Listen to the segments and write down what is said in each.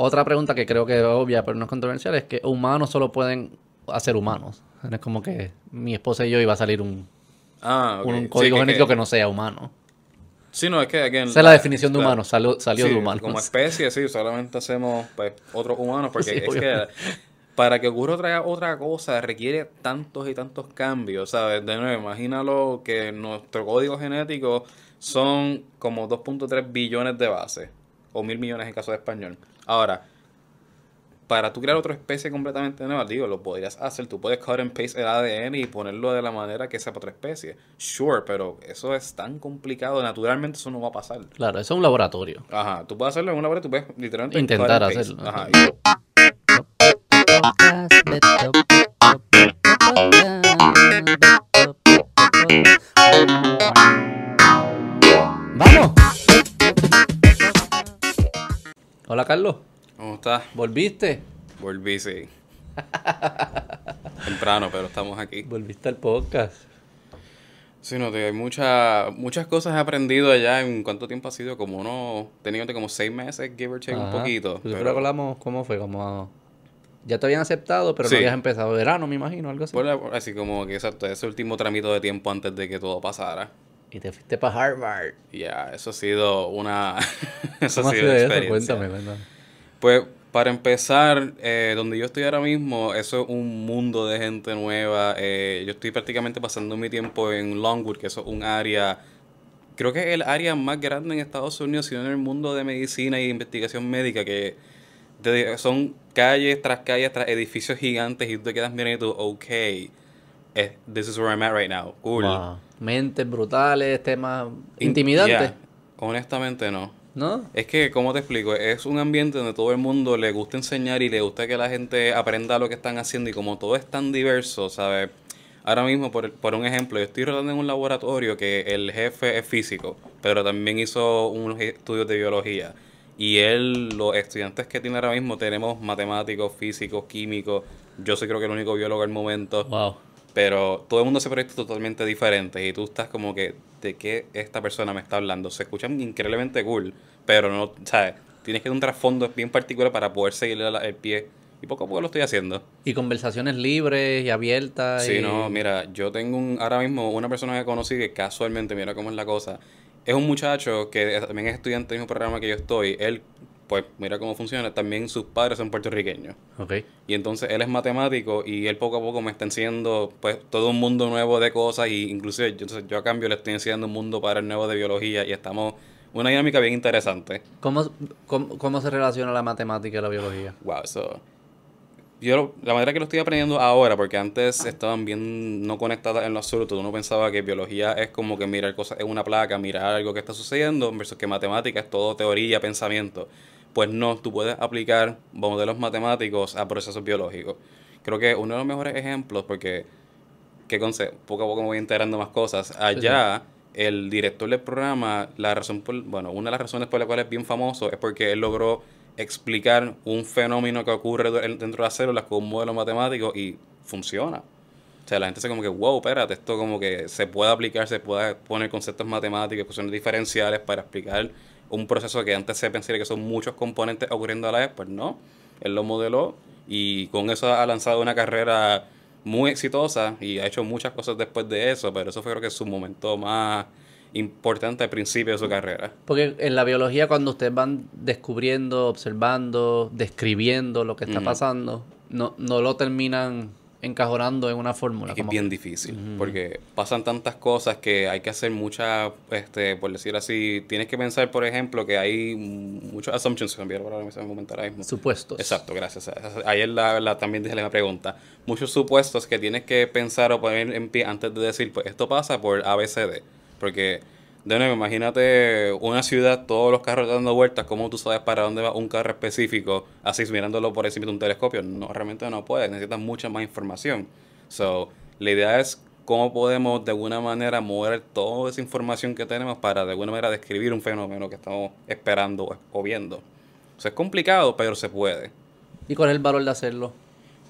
Otra pregunta que creo que es obvia, pero no es controversial, es que humanos solo pueden hacer humanos. Es como que mi esposa y yo iba a salir un, Ah, un código genético que, que- no sea humano. Sí, no, es que... again, Esa es la definición de la- humano, salió, salió Sí, de humanos. Como especie, sí, solamente hacemos pues, otros humanos, porque Sí, es que para que ocurra otra, otra cosa requiere tantos y tantos cambios, ¿sabes? De nuevo, imagínalo que nuestro código genético son como 2.3 billones de bases, o mil millones en caso de español. Ahora, para tú crear otra especie completamente nueva, digo, lo podrías hacer. Tú puedes cut and paste el ADN y ponerlo de la manera que sea para otra especie. Sure, pero eso es tan complicado. Naturalmente eso no va a pasar. Claro, eso es un laboratorio. Ajá, tú puedes hacerlo en una hora, tú puedes literalmente Intentar hacerlo. Ajá. Hola, Carlos. ¿Cómo estás? ¿Volviste? Volví, sí. Temprano, pero estamos aquí. Volviste al podcast. Sí, no, te, hay mucha- muchas cosas he aprendido allá. ¿En cuánto tiempo ha sido? Como uno, tenía como seis meses, give or take un poquito. Pues pero- hablamos, ¿cómo fue? Como... Ya te habían aceptado, pero Sí. no habías empezado verano, me imagino, algo así. Por la- así como que exacto, ese último tramito de tiempo antes de que todo pasara. Y te fuiste para Harvard. Ya, eso ha sido una. eso ¿Cómo ha ha sido una experiencia. Cuéntame, cuéntame. Pues para empezar, eh, donde yo estoy ahora mismo, eso es un mundo de gente nueva. Eh, yo estoy prácticamente pasando mi tiempo en Longwood, que eso es un área, creo que es el área más grande en Estados Unidos, sino en el mundo de medicina y investigación médica, que de- son calles tras calles, tras edificios gigantes, y tú te quedas mirando y tú, ok, eh, this is where I'm at right now. Cool. Wow. Mentes brutales, temas In- intimidantes. yeah. Honestamente no. ¿No? Es que, ¿cómo te explico? Es un ambiente donde todo el mundo le gusta enseñar y le gusta que la gente aprenda lo que están haciendo y como todo es tan diverso, ¿sabes? Ahora mismo, por, por un ejemplo, yo estoy rodando en un laboratorio que el jefe es físico, pero también hizo unos estudios de biología. Y él, los estudiantes que tiene ahora mismo, tenemos matemáticos, físicos, químicos. Yo soy creo que el único biólogo al momento. Wow. Pero todo el mundo hace proyectos totalmente diferentes y tú estás como que, ¿de qué esta persona me está hablando? Se escuchan increíblemente cool, pero no, ¿sabes? Tienes que tener un trasfondo bien particular para poder seguirle el pie. Y poco a poco lo estoy haciendo. Y conversaciones libres y abiertas. Sí, y... no, mira, yo tengo un, ahora mismo una persona que conocí que casualmente, mira cómo es la cosa. Es un muchacho que también es estudiante del mismo programa que yo estoy. Él, pues, mira cómo funciona. También sus padres son puertorriqueños. Ok. Y entonces él es matemático y él poco a poco me está enseñando pues todo un mundo nuevo de cosas y inclusive yo, entonces, yo a cambio le estoy enseñando un mundo para el nuevo de biología y estamos una dinámica bien interesante. ¿Cómo, cómo, cómo se relaciona la matemática y la biología? Wow, eso yo la manera que lo estoy aprendiendo ahora porque antes estaban bien no conectadas en lo absoluto, uno pensaba que biología es como que mirar cosas en una placa, mirar algo que está sucediendo versus que matemática es todo teoría, pensamiento. Pues no, tú puedes aplicar modelos matemáticos a procesos biológicos. Creo que uno de los mejores ejemplos, porque, ¿qué conce- Poco a poco me voy enterando más cosas. Allá, el director del programa, la razón por, bueno, una de las razones por las cuales es bien famoso es porque él logró explicar un fenómeno que ocurre dentro de las células con un modelo matemático y funciona. O sea, la gente se como que, wow, espérate, esto como que se puede aplicar, se puede poner conceptos matemáticos, ecuaciones diferenciales para explicar un proceso que antes se pensaría que son muchos componentes ocurriendo a la vez, pues no. Él lo modeló y con eso ha lanzado una carrera muy exitosa y ha hecho muchas cosas después de eso, pero eso fue creo que su momento más importante al principio de su carrera. Porque en la biología cuando ustedes van descubriendo, observando, describiendo lo que está pasando, no, no lo terminan encajonando en una fórmula. Es que es bien difícil, porque pasan tantas cosas que hay que hacer muchas, este, por decir así, tienes que pensar, por ejemplo, que hay muchos assumptions, se me ahora mismo, comentar ahora mismo. Supuestos. Exacto, gracias. Ayer la, la- también dije la pregunta. Muchos supuestos que tienes que pensar o poner en pie antes de decir, pues esto pasa por ABCD. Porque, de nuevo, imagínate una ciudad, todos los carros dando vueltas, ¿cómo tú sabes para dónde va un carro específico, así mirándolo por encima de un telescopio? No, realmente no puedes, necesitas mucha más información. So, la idea es cómo podemos de alguna manera mover toda esa información que tenemos para de alguna manera describir un fenómeno que estamos esperando o- viendo. O sea, es complicado, pero se puede. ¿Y cuál es el valor de hacerlo?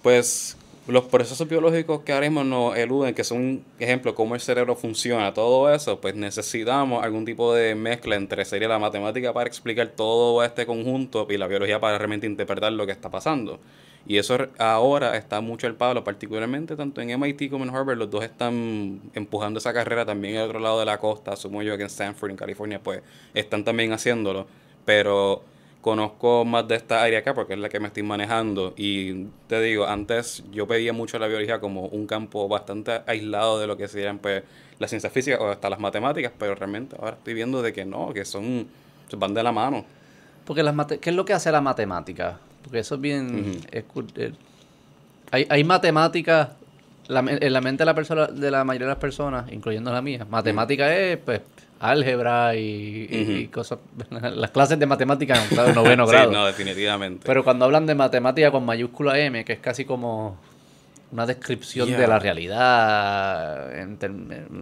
Pues los procesos biológicos que ahora mismo nos eluden, que son, ejemplo, cómo el cerebro funciona, todo eso, pues necesitamos algún tipo de mezcla entre sería la matemática para explicar todo este conjunto y la biología para realmente interpretar lo que está pasando. Y eso ahora está mucho al palo, particularmente tanto en MIT como en Harvard, los dos están empujando esa carrera también el otro lado de la costa, asumo yo que en Stanford, en California, pues están también haciéndolo, pero conozco más de esta área acá porque es la que me estoy manejando y te digo, antes yo pedía mucho la biología como un campo bastante aislado de lo que serían pues las ciencias físicas o hasta las matemáticas, pero realmente ahora estoy viendo de que no, que son van de la mano. Porque las ¿qué es lo que hace la matemática? Porque eso es bien eh, hay, hay matemáticas en la mente de la persona de la mayoría de las personas, incluyendo la mía, matemática es pues álgebra y, cosas, las clases de matemáticas en claro, noveno grado. Sí, no, definitivamente. Pero cuando hablan de matemática con mayúscula M, que es casi como una descripción de la realidad.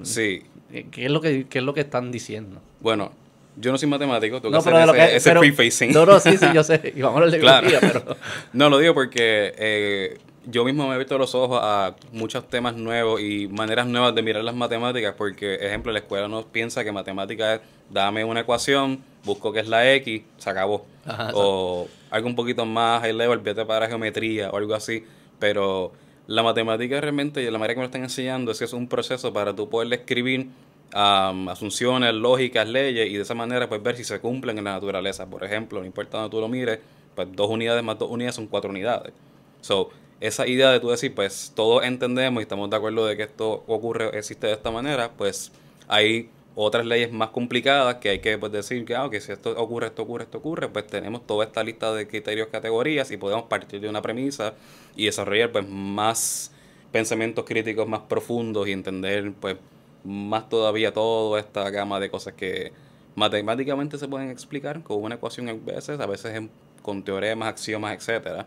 sí. ¿Qué es, lo que, es lo que están diciendo? Bueno, yo no soy matemático, tengo no, que hacer ese, ese prefacing. No, no, sí, sí, yo sé. Y vamos a de claro. pero... No, lo digo porque eh, yo mismo me he abierto los ojos a muchos temas nuevos y maneras nuevas de mirar las matemáticas, porque, ejemplo, la escuela no piensa que matemática es dame una ecuación, busco qué es la X, se acabó. o algo un poquito más high level, vete para geometría o algo así. Pero la matemática realmente, la manera que me lo están enseñando es que es un proceso para tú poder escribir asunciones, lógicas, leyes y de esa manera pues ver si se cumplen en la naturaleza. Por ejemplo, no importa donde tú lo mires, pues dos unidades más dos unidades son cuatro unidades. So, esa idea de tú decir, pues todos entendemos y estamos de acuerdo de que esto ocurre, existe de esta manera, pues hay otras leyes más complicadas que hay que pues, decir que, ah, si esto ocurre, esto ocurre, esto ocurre, pues tenemos toda esta lista de criterios, categorías y podemos partir de una premisa y desarrollar pues más pensamientos críticos más profundos y entender pues más todavía toda esta gama de cosas que matemáticamente se pueden explicar con una ecuación a veces, a veces con teoremas, axiomas, etcétera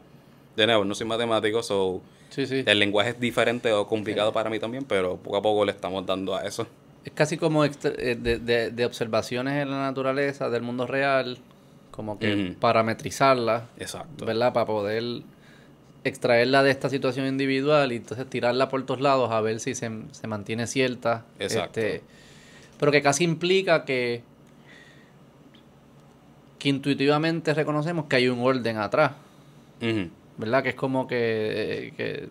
de nuevo, no soy matemático, so el lenguaje es diferente o complicado para mí también, pero poco a poco le estamos dando a eso. Es casi como eh, de, de, observaciones en la naturaleza, del mundo real, como que parametrizarla, Exacto. ¿verdad? Para poder extraerla de esta situación individual y entonces tirarla por todos lados a ver si se, mantiene cierta. Exacto. Este, pero que casi implica que, que intuitivamente reconocemos que hay un orden atrás. ¿Verdad? Que es como que, que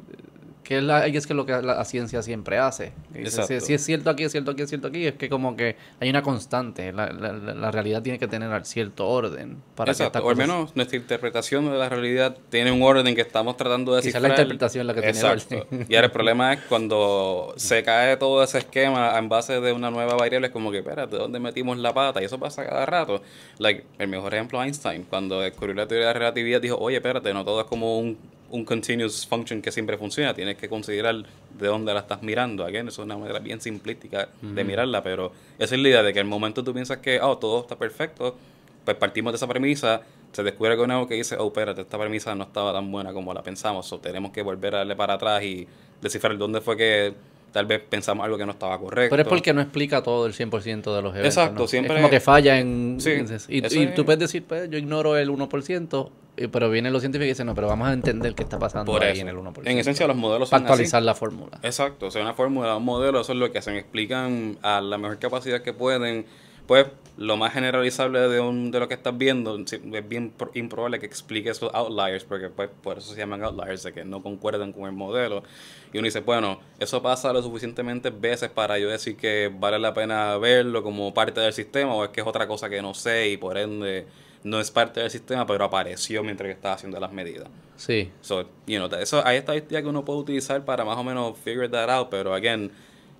que es, la, es que lo que la, ciencia siempre hace. Si, si, es cierto aquí, es cierto aquí, es cierto aquí, es que como que hay una constante. La, la, realidad tiene que tener cierto orden. Para Exacto, o al menos nuestra interpretación de la realidad tiene un orden que estamos tratando de descifrar. Quizás la interpretación la que tiene Exacto. y ahora el problema es cuando se cae todo ese esquema en base de una nueva variable, es como que, espérate, ¿dónde metimos la pata? Y eso pasa cada rato. Like, el mejor ejemplo, Einstein, cuando descubrió la teoría de la relatividad, dijo, oye, espérate, no todo es como un un continuous function que siempre funciona, tienes que considerar de dónde la estás mirando. Again, eso es una manera bien simplística de mirarla, pero esa es la idea de que el momento tú piensas que oh, todo está perfecto, pues partimos de esa premisa, se descubre con algo que dice, oh, espérate, esta premisa no estaba tan buena como la pensamos, o tenemos que volver a darle para atrás y descifrar dónde fue que tal vez pensamos algo que no estaba correcto. Pero es porque no explica todo el 100% de los eventos. Exacto, siempre. Es como que falla en... Sí, y, tú puedes decir, pues yo ignoro el 1%, pero vienen los científicos y dicen, no, pero vamos a entender qué está pasando ahí en el 1%. En esencia, los modelos son Para actualizar la fórmula. Exacto, o sea, una fórmula, un modelo, eso es lo que hacen. Explican a la mejor capacidad que pueden pues lo más generalizable de, un, de lo que estás viendo es bien improbable que explique esos outliers, porque pues por eso se llaman outliers, de que no concuerdan con el modelo. Y uno dice, bueno, eso pasa lo suficientemente veces para yo decir que vale la pena verlo como parte del sistema, o es que es otra cosa que no sé y por ende no es parte del sistema, pero apareció mientras que estaba haciendo las medidas. Sí. So, you know, eso hay estadísticas que uno puede utilizar para más o menos figure that out, pero again,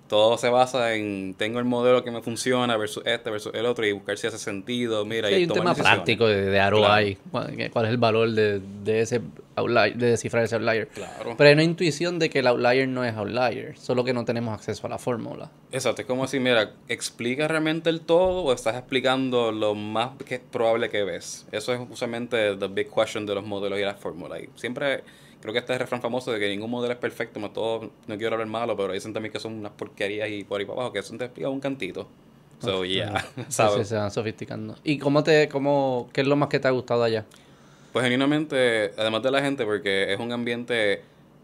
todo se basa en tengo el modelo que me funciona versus este versus el otro y buscar si hace sentido. Mira, y hay un tema práctico de, de ROI. ¿Cuál es el valor de, de ese outlier, de descifrar ese outlier? Claro. Pero hay una intuición de que el outlier no es outlier, solo que no tenemos acceso a la fórmula. Exacto, es como decir, mira, ¿explica realmente el todo o estás explicando lo más que es probable que ves? Eso es usualmente the big question de los modelos y las fórmulas. Siempre creo que este es el refrán famoso de que ningún modelo es perfecto, no, todo, no quiero hablar malo, pero dicen también que son unas porquerías y por ahí para abajo, que eso te explica un cantito. So, yeah, ¿sabes? se van sofisticando. ¿Y cómo te, cómo, qué es lo más que te ha gustado allá? Pues genuinamente, además de la gente, porque es un ambiente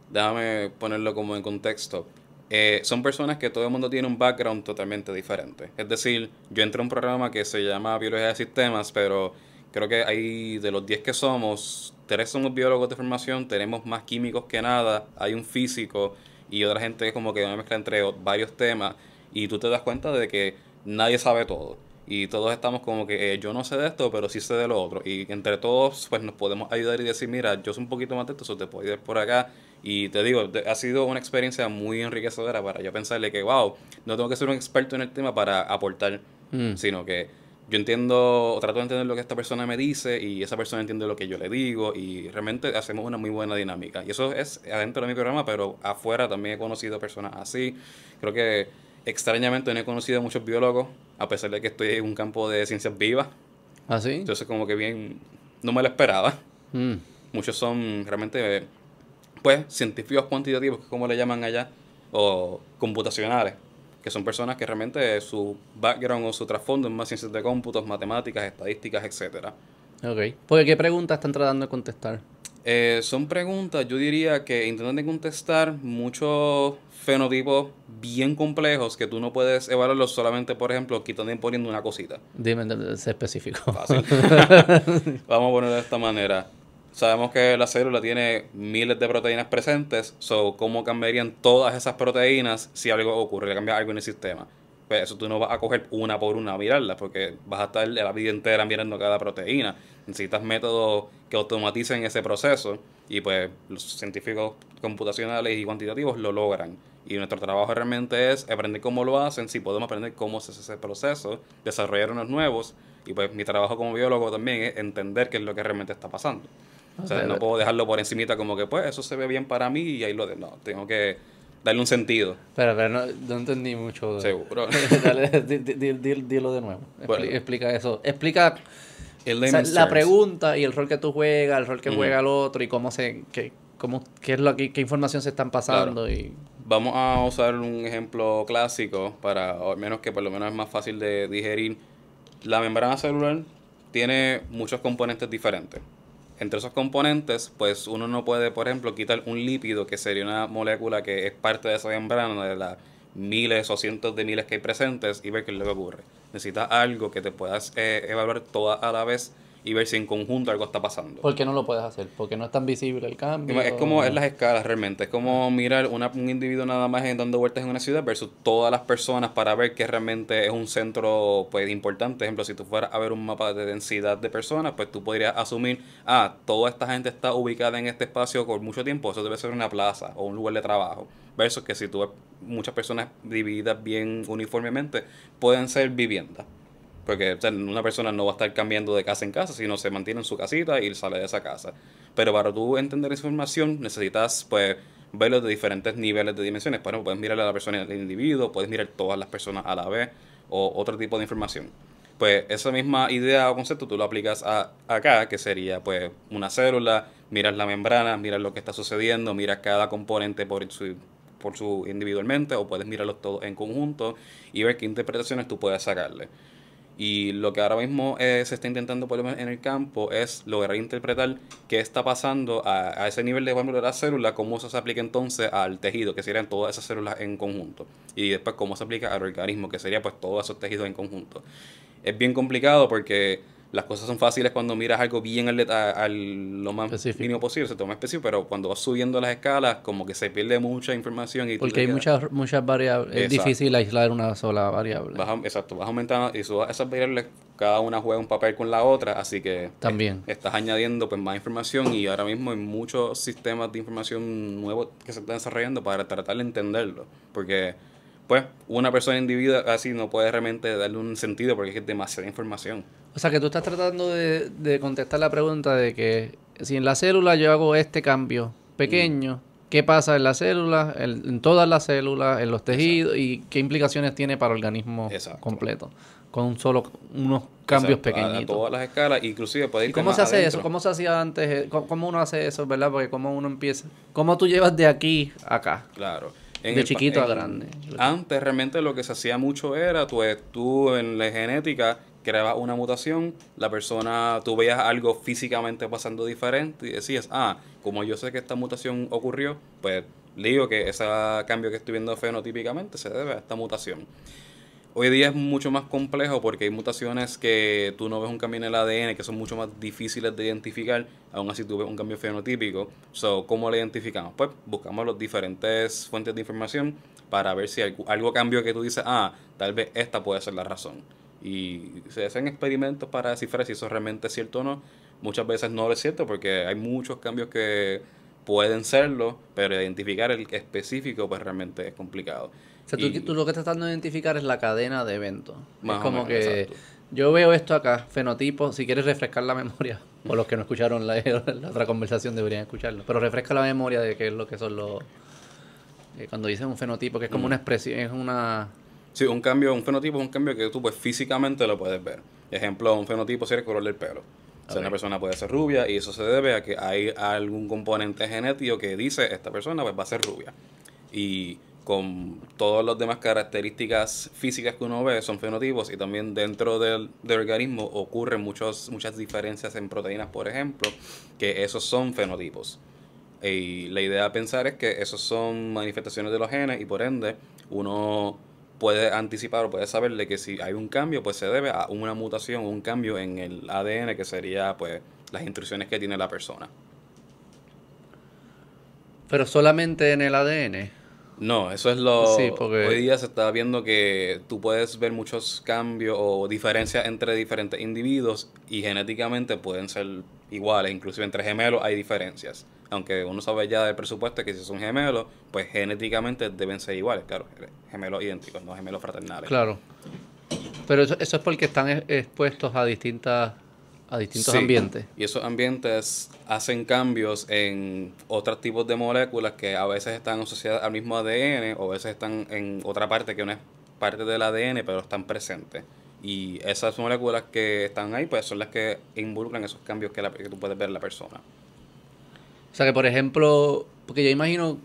déjame ponerlo como en contexto. Eh, son personas que todo el mundo tiene un background totalmente diferente. Es decir, yo entré a un programa que se llama Biología de Sistemas, pero creo que hay de los 10 que somos, tres somos biólogos de formación, tenemos más químicos que nada, hay un físico y otra gente como que una mezcla entre varios temas y tú te das cuenta de que nadie sabe todo y todos estamos como que eh, yo no sé de esto, pero sí sé de lo otro. Y entre todos, pues nos podemos ayudar y decir, mira, yo soy un poquito más de esto, eso te puedo ir por acá. Y te digo, ha sido una experiencia muy enriquecedora para yo pensarle que, wow, no tengo que ser un experto en el tema para aportar, mm. sino que yo entiendo, trato de entender lo que esta persona me dice y esa persona entiende lo que yo le digo y realmente hacemos una muy buena dinámica. Y eso es adentro de mi programa, pero afuera también he conocido personas así. Creo que extrañamente no he conocido a muchos biólogos, a pesar de que estoy en un campo de ciencias vivas. ¿Ah, sí? Entonces, como que bien, no me lo esperaba. Mm. Muchos son realmente, pues, científicos cuantitativos, como le llaman allá, o computacionales, que son personas que realmente su background o su trasfondo es más ciencias de cómputos, matemáticas, estadísticas, etcétera. Ok. Porque, ¿qué preguntas están tratando de contestar? Eh, son preguntas, yo diría que intentan de contestar muchos fenotipos bien complejos que tú no puedes evaluarlos solamente, por ejemplo, quitando y poniendo una cosita. Dime, sé específico. Fácil. Vamos a ponerlo de esta manera. Sabemos que la célula tiene miles de proteínas presentes, so, ¿cómo cambiarían todas esas proteínas si algo ocurre, cambia algo en el sistema? Pues eso tú no vas a coger una por una a mirarlas, porque vas a estar la vida entera mirando cada proteína. Necesitas métodos que automaticen ese proceso y pues los científicos computacionales y cuantitativos lo logran. Y nuestro trabajo realmente es aprender cómo lo hacen, si podemos aprender cómo se hace ese proceso, desarrollar unos nuevos. Y pues mi trabajo como biólogo también es entender qué es lo que realmente está pasando. O sea, no puedo dejarlo por encimita como que pues eso se ve bien para mí y ahí lo de... No, tengo que darle un sentido. Pero, pero no, no entendí mucho. Seguro. Dale, dilo de nuevo. explica eso. Explica la pregunta y el rol que tú juegas, el rol que juega el otro y cómo se... Qué, cómo, qué es lo que, qué información se están pasando y... Vamos a usar un ejemplo clásico para, al menos que por lo menos es más fácil de digerir. La membrana celular tiene muchos componentes diferentes entre esos componentes, pues uno no puede, por ejemplo, quitar un lípido que sería una molécula que es parte de esa membrana, de las miles o cientos de miles que hay presentes, y ver qué es lo que ocurre. Necesitas algo que te puedas eh, evaluar toda a la vez y ver si en conjunto algo está pasando. ¿Por qué no lo puedes hacer? Porque no es tan visible el cambio. Es como en las escalas realmente. Es como mirar una, un individuo nada más dando vueltas en una ciudad versus todas las personas para ver que realmente es un centro pues importante. Por ejemplo, si tú fueras a ver un mapa de densidad de personas, pues tú podrías asumir, ah, toda esta gente está ubicada en este espacio por mucho tiempo, eso debe ser una plaza o un lugar de trabajo. Versus que si tú ves muchas personas divididas bien uniformemente, pueden ser viviendas. Porque una persona no va a estar cambiando de casa en casa, sino se mantiene en su casita y sale de esa casa. Pero para tú entender esa información necesitas pues verlo de diferentes niveles de dimensiones. Bueno, puedes mirar a la persona el individuo, puedes mirar todas las personas a la vez o otro tipo de información. Pues esa misma idea o concepto tú lo aplicas a, acá, que sería pues una célula, miras la membrana, miras lo que está sucediendo, miras cada componente por su, por su individualmente o puedes mirarlos todos en conjunto y ver qué interpretaciones tú puedes sacarle. Y lo que ahora mismo eh, se está intentando por en el campo es lograr interpretar qué está pasando a, ese nivel de, de la célula, cómo eso se aplica entonces al tejido, que serían todas esas células en conjunto. Y después cómo se aplica al organismo, que sería pues todos esos tejidos en conjunto. Es bien complicado porque las cosas son fáciles cuando miras algo bien al, al lo más mínimo posible, se toma específico, pero cuando vas subiendo las escalas, como que se pierde mucha información. Y Porque hay muchas, muchas variables, es difícil aislar una sola variable. exacto, vas aumentando y esas variables, cada una juega un papel con la otra, así que también estás añadiendo pues más información y ahora mismo hay muchos sistemas de información nuevos que se están desarrollando para tratar de entenderlo, porque pues una persona individual así no puede realmente darle un sentido porque es demasiada información. O sea que tú estás tratando de, de contestar la pregunta de que si en la célula yo hago este cambio pequeño, mm. ¿qué pasa en la célula, en, todas las células, en los tejidos y qué implicaciones tiene para el organismo completo? Con solo unos cambios pequeños. A todas las escalas, inclusive puede ir ¿Cómo se hace eso? ¿Cómo se hacía antes? ¿Cómo uno hace eso, verdad? Porque cómo uno empieza. ¿Cómo tú llevas de aquí a acá? Claro de chiquito a grande. Antes realmente lo que se hacía mucho era, pues tú en la genética creaba una mutación, la persona, tú veías algo físicamente pasando diferente y decías, ah, como yo sé que esta mutación ocurrió, pues digo que ese cambio que estoy viendo fenotípicamente se debe a esta mutación. Hoy día es mucho más complejo porque hay mutaciones que tú no ves un cambio en el ADN que son mucho más difíciles de identificar, aún así tú ves un cambio fenotípico. So, ¿Cómo lo identificamos? Pues buscamos las diferentes fuentes de información para ver si algo, cambió que tú dices, ah, tal vez esta puede ser la razón y se hacen experimentos para descifrar si eso realmente es cierto o no. Muchas veces no es cierto porque hay muchos cambios que pueden serlo, pero identificar el específico pues realmente es complicado. O sea, tú, lo que estás tratando de identificar es la cadena de eventos. es como que yo veo esto acá, fenotipo, si quieres refrescar la memoria, o los que no escucharon la, otra conversación deberían escucharlo, pero refresca la memoria de qué es lo que son los... Eh, cuando dices un fenotipo, que es como mm. una expresión, es una Sí, un cambio, un fenotipo es un cambio que tú pues físicamente lo puedes ver. Ejemplo, un fenotipo sería el color del pelo. O sea, una persona puede ser rubia y eso se debe a que hay algún componente genético que dice esta persona pues va a ser rubia. Y con todas las demás características físicas que uno ve son fenotipos y también dentro del, organismo ocurren muchos, muchas diferencias en proteínas, por ejemplo, que esos son fenotipos. Y la idea de pensar es que esos son manifestaciones de los genes y por ende uno puede anticipar o puede saberle que si hay un cambio, pues se debe a una mutación, un cambio en el ADN, que sería pues las instrucciones que tiene la persona. Pero solamente en el ADN. No, eso es lo... Sí, porque... Hoy día se está viendo que tú puedes ver muchos cambios o diferencias entre diferentes individuos y genéticamente pueden ser iguales, inclusive entre gemelos hay diferencias aunque uno sabe ya del presupuesto que si son gemelos, pues genéticamente deben ser iguales, claro, gemelos idénticos, no gemelos fraternales. Claro. Pero eso, eso es porque están expuestos a distintas a distintos ambientes. Y esos ambientes hacen cambios en otros tipos de moléculas que a veces están asociadas al mismo ADN o a veces están en otra parte que no es parte del ADN, pero están presentes. Y esas moléculas que están ahí, pues son las que involucran esos cambios que, la, que tú puedes ver en la persona. O sea que, por ejemplo, porque yo imagino,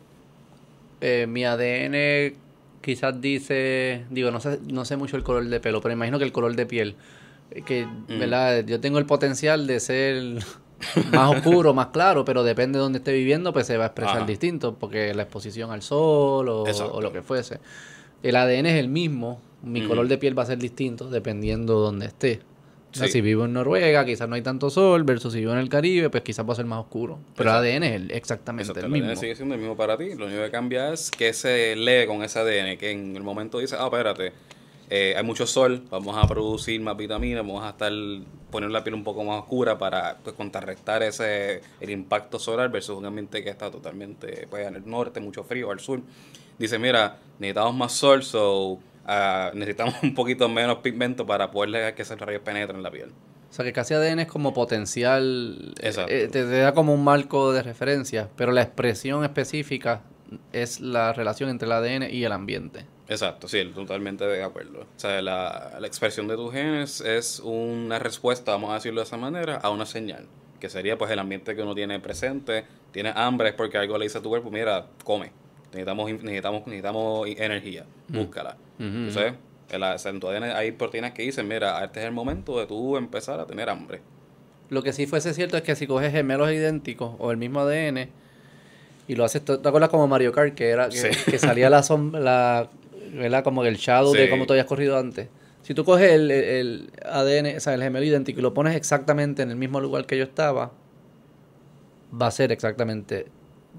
eh, mi ADN quizás dice, digo, no sé, no sé mucho el color de pelo, pero imagino que el color de piel, que, mm. ¿verdad? Yo tengo el potencial de ser más oscuro, más claro, pero depende de dónde esté viviendo, pues se va a expresar distinto, porque la exposición al sol o, lo que fuese. El ADN es el mismo, mi color de piel va a ser distinto dependiendo de dónde esté si vivo en Noruega, quizás no hay tanto sol, versus si vivo en el Caribe, pues quizás va a ser más oscuro. Pero el ADN es exactamente el mismo. El ADN sigue siendo el mismo para ti. Lo único que cambia es que se lee con ese ADN, que en el momento dice, ah, espérate, eh, hay mucho sol, vamos a producir más vitaminas, vamos a estar poner la piel un poco más oscura para pues, contrarrestar ese el impacto solar versus un ambiente que está totalmente pues, en el norte, mucho frío, al sur. Dice, mira, necesitamos más sol, so necesitamos un poquito menos pigmento para poder dejar que ese rayo penetre en la piel. O sea que casi ADN es como potencial, eh, te, da como un marco de referencia, pero la expresión específica es la relación entre el ADN y el ambiente. Exacto, sí, totalmente de acuerdo. O sea, la, la expresión de tus genes es una respuesta, vamos a decirlo de esa manera, a una señal, que sería pues el ambiente que uno tiene presente, tiene hambre es porque algo le dice a tu cuerpo, mira, come necesitamos, necesitamos, necesitamos energía, mm. búscala. Entonces, en, tu ADN hay proteínas que dicen, mira, este es el momento de tú empezar a tener hambre. Lo que sí fuese cierto es que si coges gemelos idénticos o el mismo ADN y lo haces, ¿te acuerdas como Mario Kart que era que, salía la sombra, la, como el shadow de como tú habías corrido antes? Si tú coges el, el, ADN, o sea, el gemelo idéntico y lo pones exactamente en el mismo lugar que yo estaba, va a ser exactamente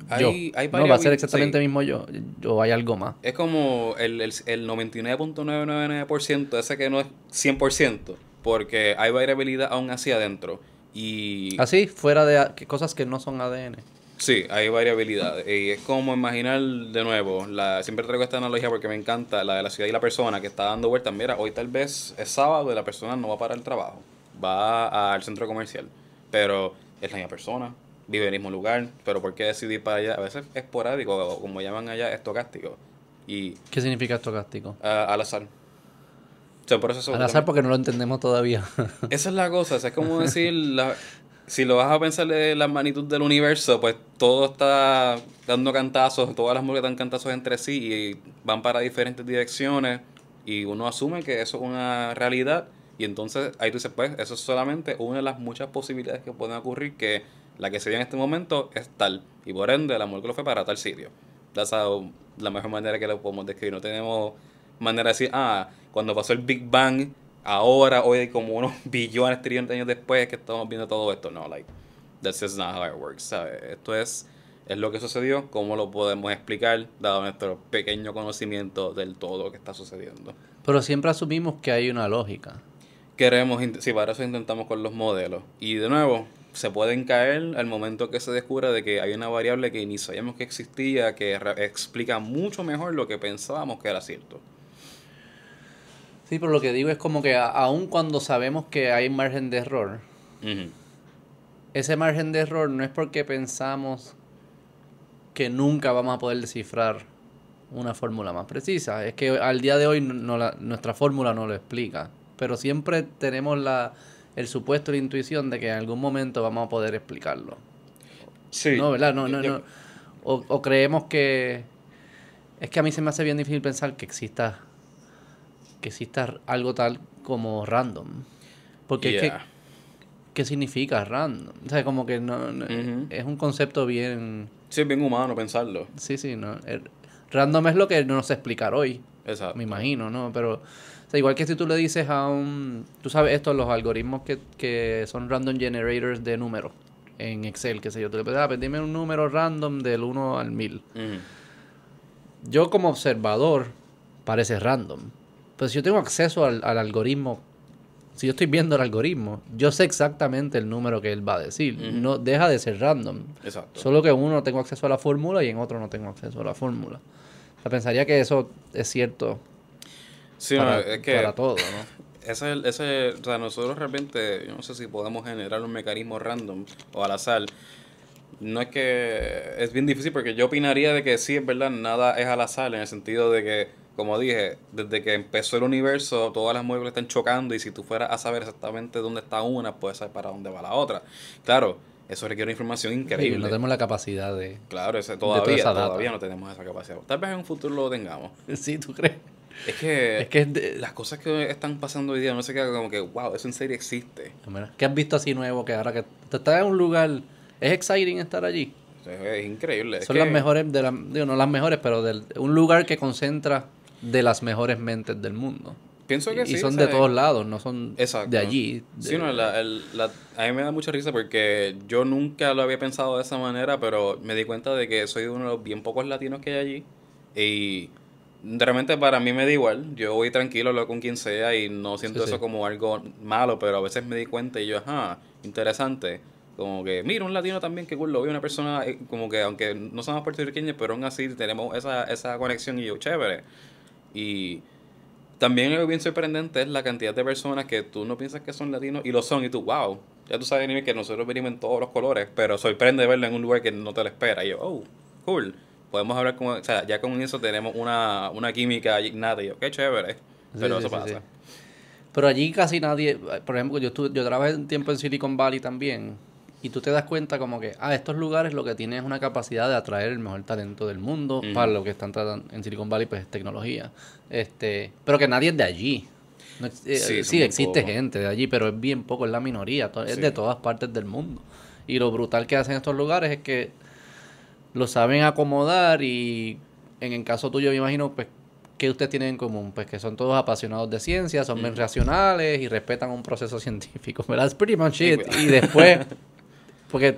no, va a ser exactamente el mismo yo, o hay algo más. Es como el, el, el 99.999%, ese que no es 100%, porque hay variabilidad aún así adentro. Y... Así, fuera de cosas que no son ADN. Sí, hay variabilidad. Y es como imaginar de nuevo, la, siempre traigo esta analogía porque me encanta, la de la ciudad y la persona que está dando vueltas. Mira, hoy tal vez es sábado y la persona no va para el trabajo, va al centro comercial, pero es la misma persona, vive en el mismo lugar, pero ¿por qué decidir para allá? A veces es esporádico, o como llaman allá, estocástico. Y, ¿Qué significa estocástico? al azar. al azar porque no lo entendemos todavía. esa es la cosa, es como decir, la, si lo vas a pensar de la magnitud del universo, pues todo está dando cantazos, todas las mujeres dan cantazos entre sí y van para diferentes direcciones y uno asume que eso es una realidad Y entonces ahí tú dices, pues eso es solamente una de las muchas posibilidades que pueden ocurrir que la que se dio en este momento es tal. Y por ende, la molécula fue para tal sitio. La mejor manera que podemos describir. No tenemos manera de decir, ah, cuando pasó el Big Bang, ahora, hoy, como unos billones, trillones de años después, que estamos viendo todo esto. No, like, that's just not how it works. ¿sabes? Esto es, es lo que sucedió, cómo lo podemos explicar, dado nuestro pequeño conocimiento del todo que está sucediendo. Pero siempre asumimos que hay una lógica. Queremos, sí, para eso intentamos con los modelos. Y de nuevo, se pueden caer al momento que se descubra de que hay una variable que ni sabíamos que existía, que explica mucho mejor lo que pensábamos que era cierto. Sí, pero lo que digo es como que aun cuando sabemos que hay margen de error, ese margen de error no es porque pensamos que nunca vamos a poder descifrar una fórmula más precisa. Es que al día de hoy no la, nuestra fórmula no lo explica. Pero siempre tenemos la, el supuesto, la intuición de que en algún momento vamos a poder explicarlo. Sí. No, ¿verdad? No, no, no. O, creemos que... Es que a mí se me hace bien difícil pensar que exista que exista algo tal como random. Porque es que, ¿qué significa random? O sea, como que no, es un concepto bien... Sí, es bien humano pensarlo. Sí, sí, no. random es lo que no sé explicar hoy. Exacto. Me imagino, ¿no? Pero igual que si tú le dices a un... Tú sabes esto, los algoritmos que, que son random generators de números en Excel, qué sé yo. Tú le puedes, ah, pues dime un número random del 1 al 1000. Yo como observador parece random. Pero si yo tengo acceso al, algoritmo, si yo estoy viendo el algoritmo, yo sé exactamente el número que él va a decir. No deja de ser random. Exacto. Solo que en uno tengo acceso a la fórmula y en otro no tengo acceso a la fórmula. O sea, pensaría que eso es cierto Sí, para, es que para todo, ¿no? Ese, ese, o sea, nosotros realmente, yo no sé si podemos generar un mecanismo random o al azar. No es que es bien difícil porque yo opinaría de que sí, es verdad, nada es al azar en el sentido de que, como dije, desde que empezó el universo, todas las moléculas están chocando y si tú fueras a saber exactamente dónde está una, puedes saber para dónde va la otra. Claro, eso requiere una información increíble. no tenemos la capacidad de. Claro, ese, todavía, todavía no tenemos esa capacidad. Tal vez en un futuro lo tengamos. Sí, ¿tú crees? Es que, es que las cosas que están pasando hoy día no se queda como que, wow, eso en serio existe. ¿Qué has visto así nuevo que ahora que te estás en un lugar, es exciting estar allí? Es, increíble. Son las mejores, de la, digo, no las mejores, pero de un lugar que concentra de las mejores mentes del mundo. Pienso que y, sí. Y son de todos lados, no son de allí. Sí, no, la, la, a mí me da mucha risa porque yo nunca lo había pensado de esa manera, pero me di cuenta de que soy uno de los bien pocos latinos que hay allí. Y realmente para mí me da igual. Yo voy tranquilo, hablo con quien sea y no siento eso como algo malo, pero a veces me di cuenta y yo, ajá, interesante. Como que, mira, un latino también, que cool, lo veo una persona, eh, como que aunque no somos puertorriqueños, pero aún así tenemos esa, esa conexión y yo, chévere. Y también algo bien sorprendente es la cantidad de personas que tú no piensas que son latinos y lo son y tú, wow, ya tú sabes que nosotros venimos en todos los colores, pero sorprende verlo en un lugar que no te lo espera. Y yo, oh, cool podemos hablar con, o sea, ya con eso tenemos una, una química innata y yo, qué chévere, pero eso pasa. Pero allí casi nadie, por ejemplo, yo estuve, yo trabajé un tiempo en Silicon Valley también y tú te das cuenta como que, ah, estos lugares lo que tienen es una capacidad de atraer el mejor talento del mundo para lo que están tratando en Silicon Valley, pues es tecnología. Este, pero que nadie es de allí. Eh, sí, existe gente de allí, pero es bien poco, es la minoría, es de todas partes del mundo. Y lo brutal que hacen estos lugares es que lo saben acomodar y en el caso tuyo me imagino pues ¿qué ustedes tienen en común? Pues que son todos apasionados de ciencia, son bien racionales y respetan un proceso científico, ¿verdad? That's pretty much it. Y después, porque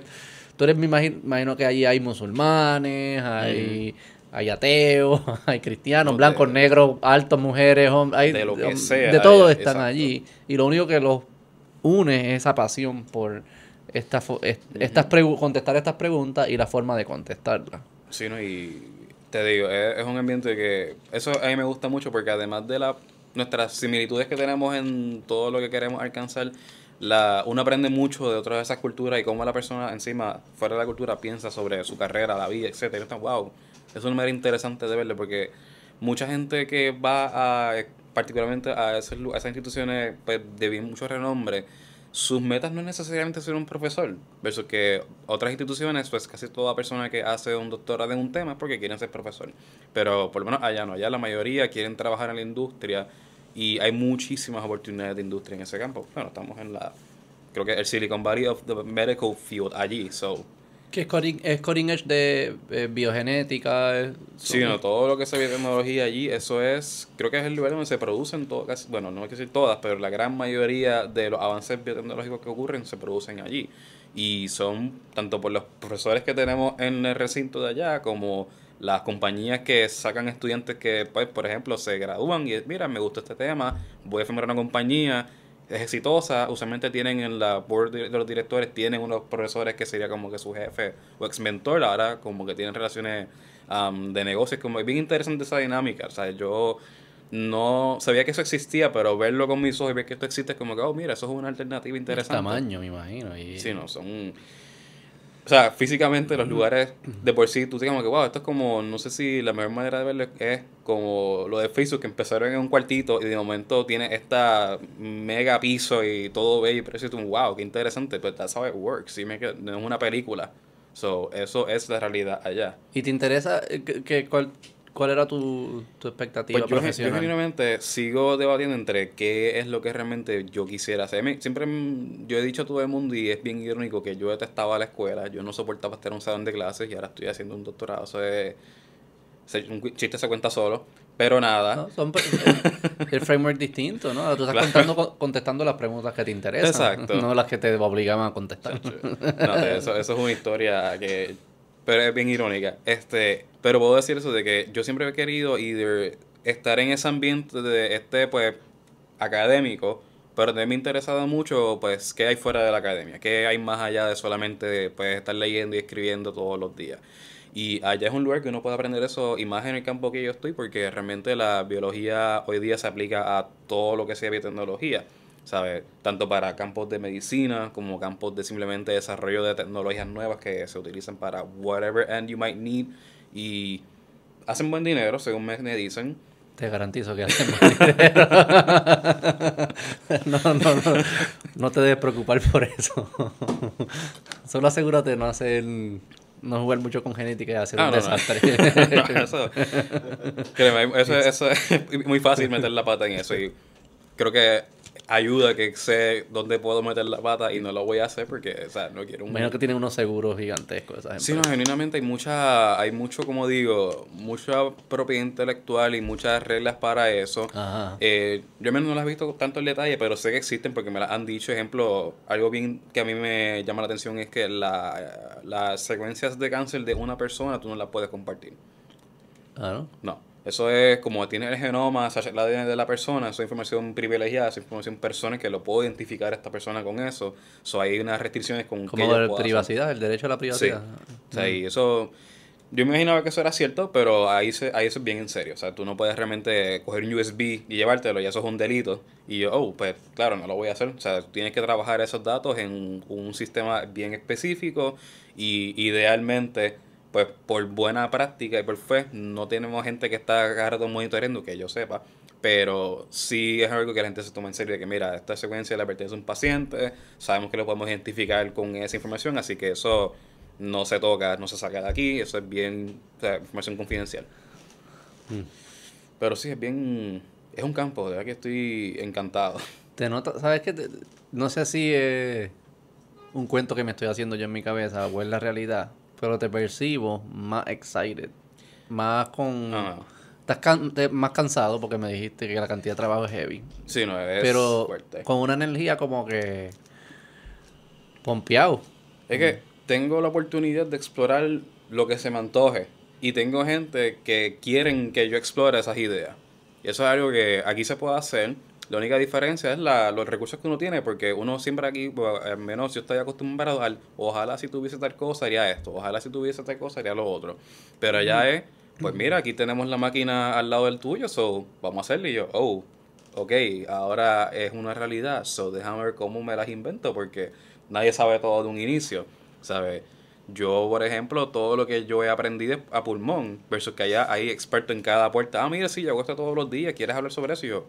tú eres, me imagino, que allí hay musulmanes, hay, hay ateos, hay cristianos, blancos, negros, altos, mujeres, hombres, de lo que sea. De todos están allí. Y lo único que los une es esa pasión por esta, estas contestar estas preguntas y la forma de contestarlas. Sí, ¿no? y te digo, es, un ambiente que eso a mí me gusta mucho porque además de la, nuestras similitudes que tenemos en todo lo que queremos alcanzar, la, uno aprende mucho de otras de esas culturas y cómo la persona encima, fuera de la cultura, piensa sobre su carrera, la vida, etcétera. wow, es una manera interesante de verlo porque mucha gente que va a, particularmente a, a esas instituciones pues, de bien mucho renombre, sus metas no es necesariamente ser un profesor, versus que otras instituciones, pues casi toda persona que hace un doctorado en un tema es porque quieren ser profesor. Pero por lo menos allá no, allá la mayoría quieren trabajar en la industria y hay muchísimas oportunidades de industria en ese campo. Bueno, estamos en la, creo que el Silicon Valley of the Medical Field allí, so... Que es coding, es coding edge de eh, biogenética. es- Sí, no, todo lo que se ve de tecnología allí, eso es, creo que es el lugar donde se producen todas, bueno, no hay que decir todas, pero la gran mayoría de los avances biotecnológicos que ocurren se producen allí. Y son tanto por los profesores que tenemos en el recinto de allá, como las compañías que sacan estudiantes que, pues, por ejemplo, se gradúan y mira, me gusta este tema, voy a firmar una compañía, es exitosa, usualmente tienen en la board de los directores, tienen unos profesores que sería como que su jefe o ex mentor, ahora como que tienen relaciones am, de negocios, como es bien interesante esa dinámica, o sea, yo no sabía que eso existía, pero verlo con mis ojos y ver que esto existe es como que, oh, mira, eso es una alternativa El interesante. tamaño, me imagino. Y, Sí, no, son... O sea, físicamente los lugares de por sí, tú te como que, wow, esto es como, no sé si la mejor manera de verlo es como lo de Facebook, que empezaron en un cuartito y de momento tiene esta mega piso y todo bello y tú, wow, qué interesante, pero that's how it works, qued- no es una película. So, eso es la realidad allá. ¿Y te interesa eh, que, que- cuál, cuál era tu, tu expectativa Pues yo, gen- yo profesional? genuinamente sigo debatiendo entre qué es lo que realmente yo quisiera hacer. Siempre mm, yo he dicho a todo el mundo y es bien irónico que yo detestaba la escuela, yo no soportaba estar en un salón de clases y ahora estoy haciendo un doctorado. Eso es, un chiste se cuenta solo, pero nada. No, son pre- el, el framework distinto, ¿no? Tú estás Claro. contando, con- contestando las preguntas que te interesan, Exacto. no las que te obligaban a contestar. No, eso, eso es una historia que pero es bien irónica. Este, pero puedo decir eso de que yo siempre he querido either estar en ese ambiente de este pues académico, pero también me ha interesado mucho pues qué hay fuera de la academia, qué hay más allá de solamente pues estar leyendo y escribiendo todos los días. Y allá es un lugar que uno puede aprender eso, y más en el campo que yo estoy, porque realmente la biología hoy día se aplica a todo lo que sea biotecnología. ¿Sabes? Tanto para campos de medicina como campos de simplemente desarrollo de tecnologías nuevas que se utilizan para whatever end you might need y hacen buen dinero, según me dicen. Te garantizo que hacen buen dinero. no, no, no. No te debes preocupar por eso. Solo asegúrate de no hacer. No jugar mucho con genética y hacer Ah, un no, no. desastre. No, eso, créeme, eso, eso es muy fácil meter la pata en eso y creo que ayuda que sé dónde puedo meter la pata y no lo voy a hacer porque, o sea, no quiero un... Imagino que tienen unos seguros gigantescos esas Sí, no, genuinamente hay mucha, hay mucho, como digo, mucha propiedad intelectual y muchas reglas para eso. Ajá. Eh, yo menos no las he visto tanto en detalle, pero sé que existen porque me las han dicho. Ejemplo, algo bien que a mí me llama la atención es que la, las secuencias de cáncer de una persona tú no las puedes compartir. Ah, ¿no? No. Eso es como tienes el genoma, el ADN de la persona, eso es información privilegiada, es información personal que lo puedo identificar a esta persona con eso. So, hay unas restricciones con Como que la hacer. privacidad, el derecho a la Sí. privacidad. O sea, y eso. Yo me imaginaba que eso era cierto, pero ahí, se, ahí eso es bien en serio. O sea, tú no puedes realmente coger un USB y llevártelo, y eso es un delito. Y yo, oh, pues claro, no lo voy a hacer. O sea, tú tienes que trabajar esos datos en un sistema bien específico y idealmente, pues por buena práctica y por fe, no tenemos gente que está agarrado monitoreando, que yo sepa. Pero sí es algo que la gente se toma en serio, de que mira, esta secuencia le pertenece a un paciente, sabemos que lo podemos identificar con esa información, así que eso no se toca, no se saca de aquí, eso es bien, o sea, información confidencial. Pero sí, es bien, es un campo, de verdad que estoy encantado. Te nota, ¿sabes qué? Te- No sé si es un cuento que me estoy haciendo yo en mi cabeza o es la realidad, pero te percibo más excited, más con... Ah, Estás can- te- más cansado porque me dijiste que la cantidad de trabajo es heavy, sí, no, es pero fuerte. con una energía como que pompeado. Es que tengo la oportunidad de explorar lo que se me antoje. Y tengo gente que quieren que yo explore esas ideas. Y eso es algo que aquí se puede hacer. La única diferencia es la, los recursos que uno tiene, porque uno siempre aquí, bueno, al menos yo estoy acostumbrado al, ojalá si tuviese tal cosa haría esto, ojalá si tuviese tal cosa haría lo otro. Pero allá es, pues mira, aquí tenemos la máquina al lado del tuyo, so vamos a hacerlo. Y yo, oh, ok, ahora es una realidad, so déjame ver cómo me las invento, porque nadie sabe todo de un inicio, ¿sabes? Yo, por ejemplo, todo lo que yo he aprendido a pulmón, versus que allá hay expertos en cada puerta. Ah, mira, sí, yo hago esto todos los días, ¿quieres hablar sobre eso? Y yo,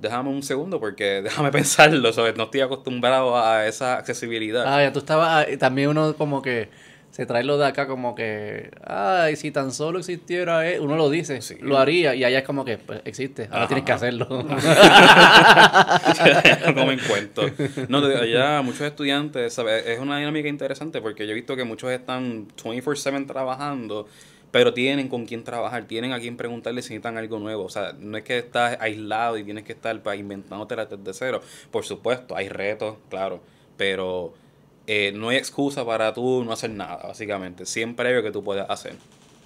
déjame un segundo, porque déjame pensarlo, ¿sabes? No estoy acostumbrado a esa accesibilidad. Ah, ya tú estabas, ah, también uno como que se trae lo de acá como que, ay, si tan solo existiera, eh", uno lo dice, lo haría, y allá es como que, pues existe, ahora tienes que hacerlo. como en cuento. No, allá muchos estudiantes, ¿sabes? Es una dinámica interesante porque yo he visto que muchos están 24/7 trabajando pero tienen con quién trabajar, tienen a quién preguntarle si necesitan algo nuevo. O sea, no es que estás aislado y tienes que estar para inventándote desde cero. Por supuesto, hay retos, claro, pero eh, no hay excusa para tú no hacer nada, básicamente. Siempre hay algo que tú puedes hacer.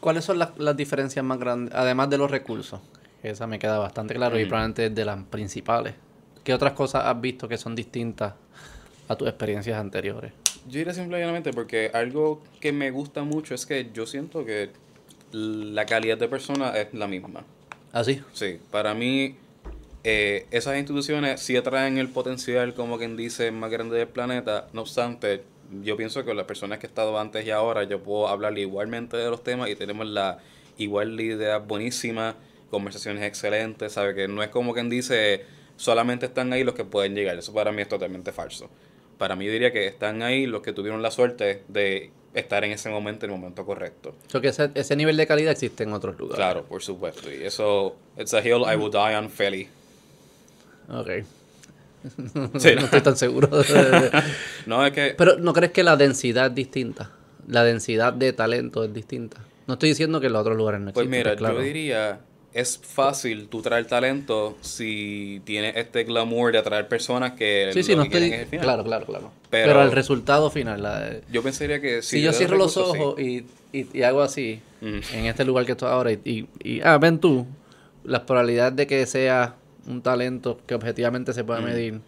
¿Cuáles son las, las diferencias más grandes, además de los recursos? Esa me queda bastante claro y probablemente de las principales. ¿Qué otras cosas has visto que son distintas a tus experiencias anteriores? Yo diría simplemente porque algo que me gusta mucho es que yo siento que la calidad de persona es la misma. ¿Ah, sí? Sí, para mí eh, esas instituciones sí atraen el potencial, como quien dice, más grande del planeta. No obstante, yo pienso que las personas que he estado antes y ahora, yo puedo hablar igualmente de los temas y tenemos la igual idea buenísima, conversaciones excelentes, ¿sabe? Que no es como quien dice, solamente están ahí los que pueden llegar. Eso para mí es totalmente falso. Para mí diría que están ahí los que tuvieron la suerte de estar en ese momento, en el momento correcto. So que ese, ese nivel de calidad existe en otros lugares. Claro, por supuesto. Y eso, it's a hill I will die on fairly. Ok. sí, no estoy tan seguro. no, es que... Pero ¿no crees que la densidad es distinta? La densidad de talento es distinta. No estoy diciendo que en los otros lugares no pues existe. Pues mira, yo diría es fácil tú traer talento si tienes este glamour de atraer personas que sí, sí, no estoy... el final. Claro, claro, claro. Pero, el resultado final... yo pensaría que si, yo cierro los ojos y, y, hago así, en este lugar que estoy ahora, y, y, ah, ven tú, las probabilidades de que sea un talento que objetivamente se pueda medir,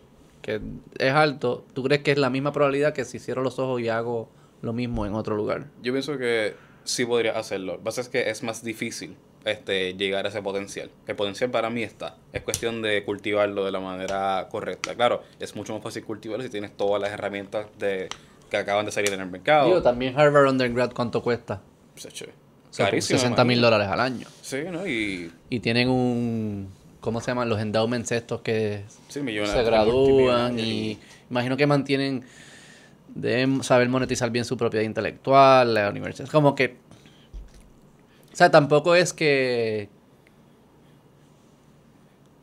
que es alto, ¿tú crees que es la misma probabilidad que si cierro los ojos y hago lo mismo en otro lugar? Yo pienso que sí podría hacerlo. Lo que pasa es que es más difícil este, llegar a ese potencial. El potencial para mí está. Es cuestión de cultivarlo de la manera correcta. Claro, es mucho más fácil cultivarlo si tienes todas las herramientas de, que acaban de salir en el mercado. Digo, también Harvard Undergrad, ¿cuánto cuesta? Pues, o 60 mil dólares al año. Sí, ¿no? Y... y tienen un... ¿Cómo se llaman? Los endowments estos que se gradúan y imagino que mantienen... Deben saber monetizar bien su propiedad intelectual, la universidad. Como que o sea, tampoco es que.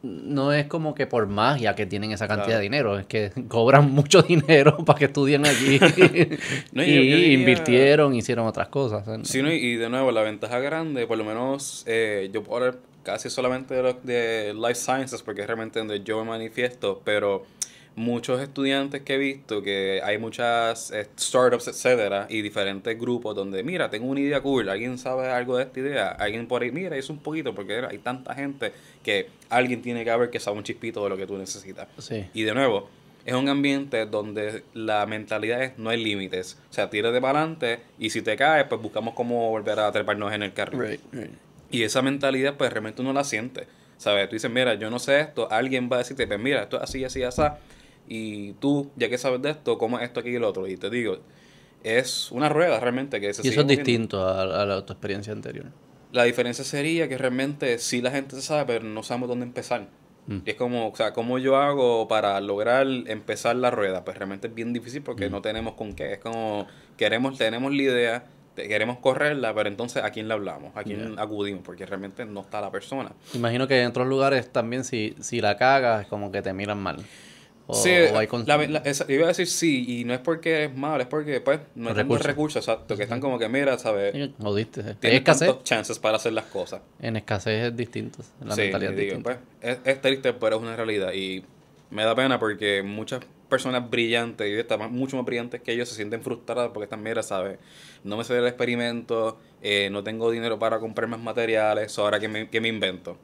No es como que por magia que tienen esa cantidad de dinero, es que cobran mucho dinero para que estudien allí. y invirtieron, hicieron otras cosas. Sí, y de nuevo, la ventaja grande, por lo menos eh, yo puedo hablar casi solamente de, de life sciences, porque es realmente donde yo me manifiesto, pero muchos estudiantes que he visto que hay muchas eh, startups, etcétera, y diferentes grupos donde, mira, tengo una idea cool, alguien sabe algo de esta idea, alguien por ahí, mira, es un poquito, porque hay tanta gente que alguien tiene que haber que sabe un chispito de lo que tú necesitas. Y de nuevo, es un ambiente donde la mentalidad es no hay límites. O sea, tírate para adelante y si te caes, pues buscamos cómo volver a treparnos en el carro. Y esa mentalidad, pues realmente uno la siente. ¿Sabes? Tú dices, mira, yo no sé esto, alguien va a decirte, pues mira, esto es así, así, así y tú, ya que sabes de esto, ¿cómo es esto aquí y el otro? Y te digo, es una rueda realmente que se Y eso es distinto a, la, tu experiencia anterior. La diferencia sería que realmente sí la gente se sabe, pero no sabemos dónde empezar. Mm. Y es como, o sea, ¿cómo yo hago para lograr empezar la rueda? Pues realmente es bien difícil porque mm. no tenemos con qué. Es como, queremos, tenemos la idea, queremos correrla, pero entonces ¿a quién le hablamos? ¿A quién acudimos? Porque realmente no está la persona. Imagino que en otros lugares también si, si la cagas es como que te miran mal sí, iba a decir sí, y no es porque es malo, es porque pues no hay recursos. recursos, exacto, que están como que mira, ¿sabes? Jodiste. Tienes escasez. chances para hacer las cosas. En escasez es distinto, la mentalidad digo, Pues, es, triste, pero es una realidad y me da pena porque muchas personas brillantes y están mucho más brillantes que ellos se sienten frustradas porque están, mira, ¿sabes? No me sé el experimento, eh, no tengo dinero para comprar más materiales, ahora que me, que me invento.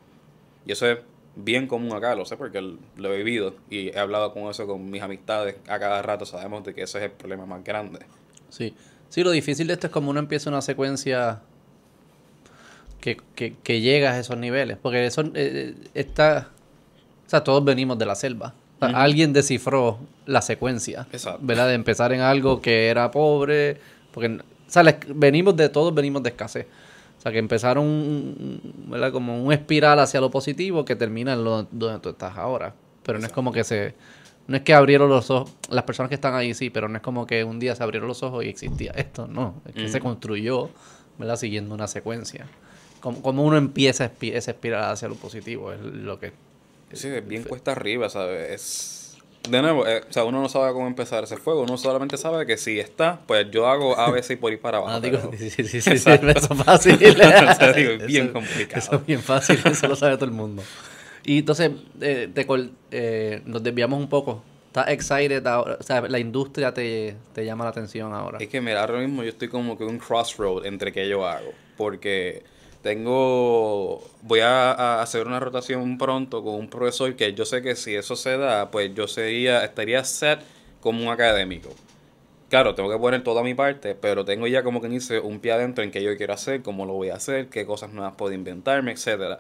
Y eso es bien común acá, lo sé porque lo he vivido y he hablado con eso con mis amistades a cada rato, sabemos de que ese es el problema más grande. Sí, sí, lo difícil de esto es como uno empieza una secuencia que, que, llega a esos niveles, porque eso eh, eh, está, o sea, todos venimos de la selva. Alguien descifró la secuencia, ¿verdad? De empezar en algo que era pobre, porque, o sea, venimos de todos, venimos de escasez. O sea, que empezaron ¿verdad? como un espiral hacia lo positivo que termina en lo, donde tú estás ahora. Pero no es como que se no es que abrieron los ojos, las personas que están ahí sí, pero no es como que un día se abrieron los ojos y existía esto, no, es que se construyó, ¿verdad? Siguiendo una secuencia. Como, como uno empieza esa espiral hacia lo positivo, es lo que... Sí, es bien cuesta arriba, ¿sabes? Es... De nuevo, eh, o sea, uno no sabe cómo empezar ese fuego, uno solamente sabe que si está, pues yo hago A, B, C y por ir para abajo. Ah, digo, sí, sí, sí, eso es fácil. O sea, digo, es bien Eso- complicado. Eso es bien fácil, eso lo sabe todo el mundo. Y entonces, eh, te col- eh, nos desviamos un poco. ¿Estás excited ahora? O sea, la industria te, te llama la atención ahora. Es que mira, ahora mismo yo estoy como que un crossroad entre qué yo hago. Porque tengo. Voy a, a hacer una rotación pronto con un profesor que yo sé que si eso se da, pues yo sería, estaría set como un académico. Claro, tengo que poner toda mi parte, pero tengo ya como que dice un pie adentro en qué yo quiero hacer, cómo lo voy a hacer, qué cosas nuevas puedo inventarme, etcétera.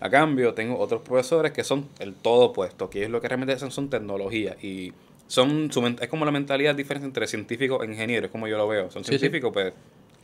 A cambio, tengo otros profesores que son el todo opuesto, que es lo que realmente hacen son tecnología y son su es como la mentalidad diferente entre científico e ingeniero, es como yo lo veo. Son Sí, sí. científicos, pues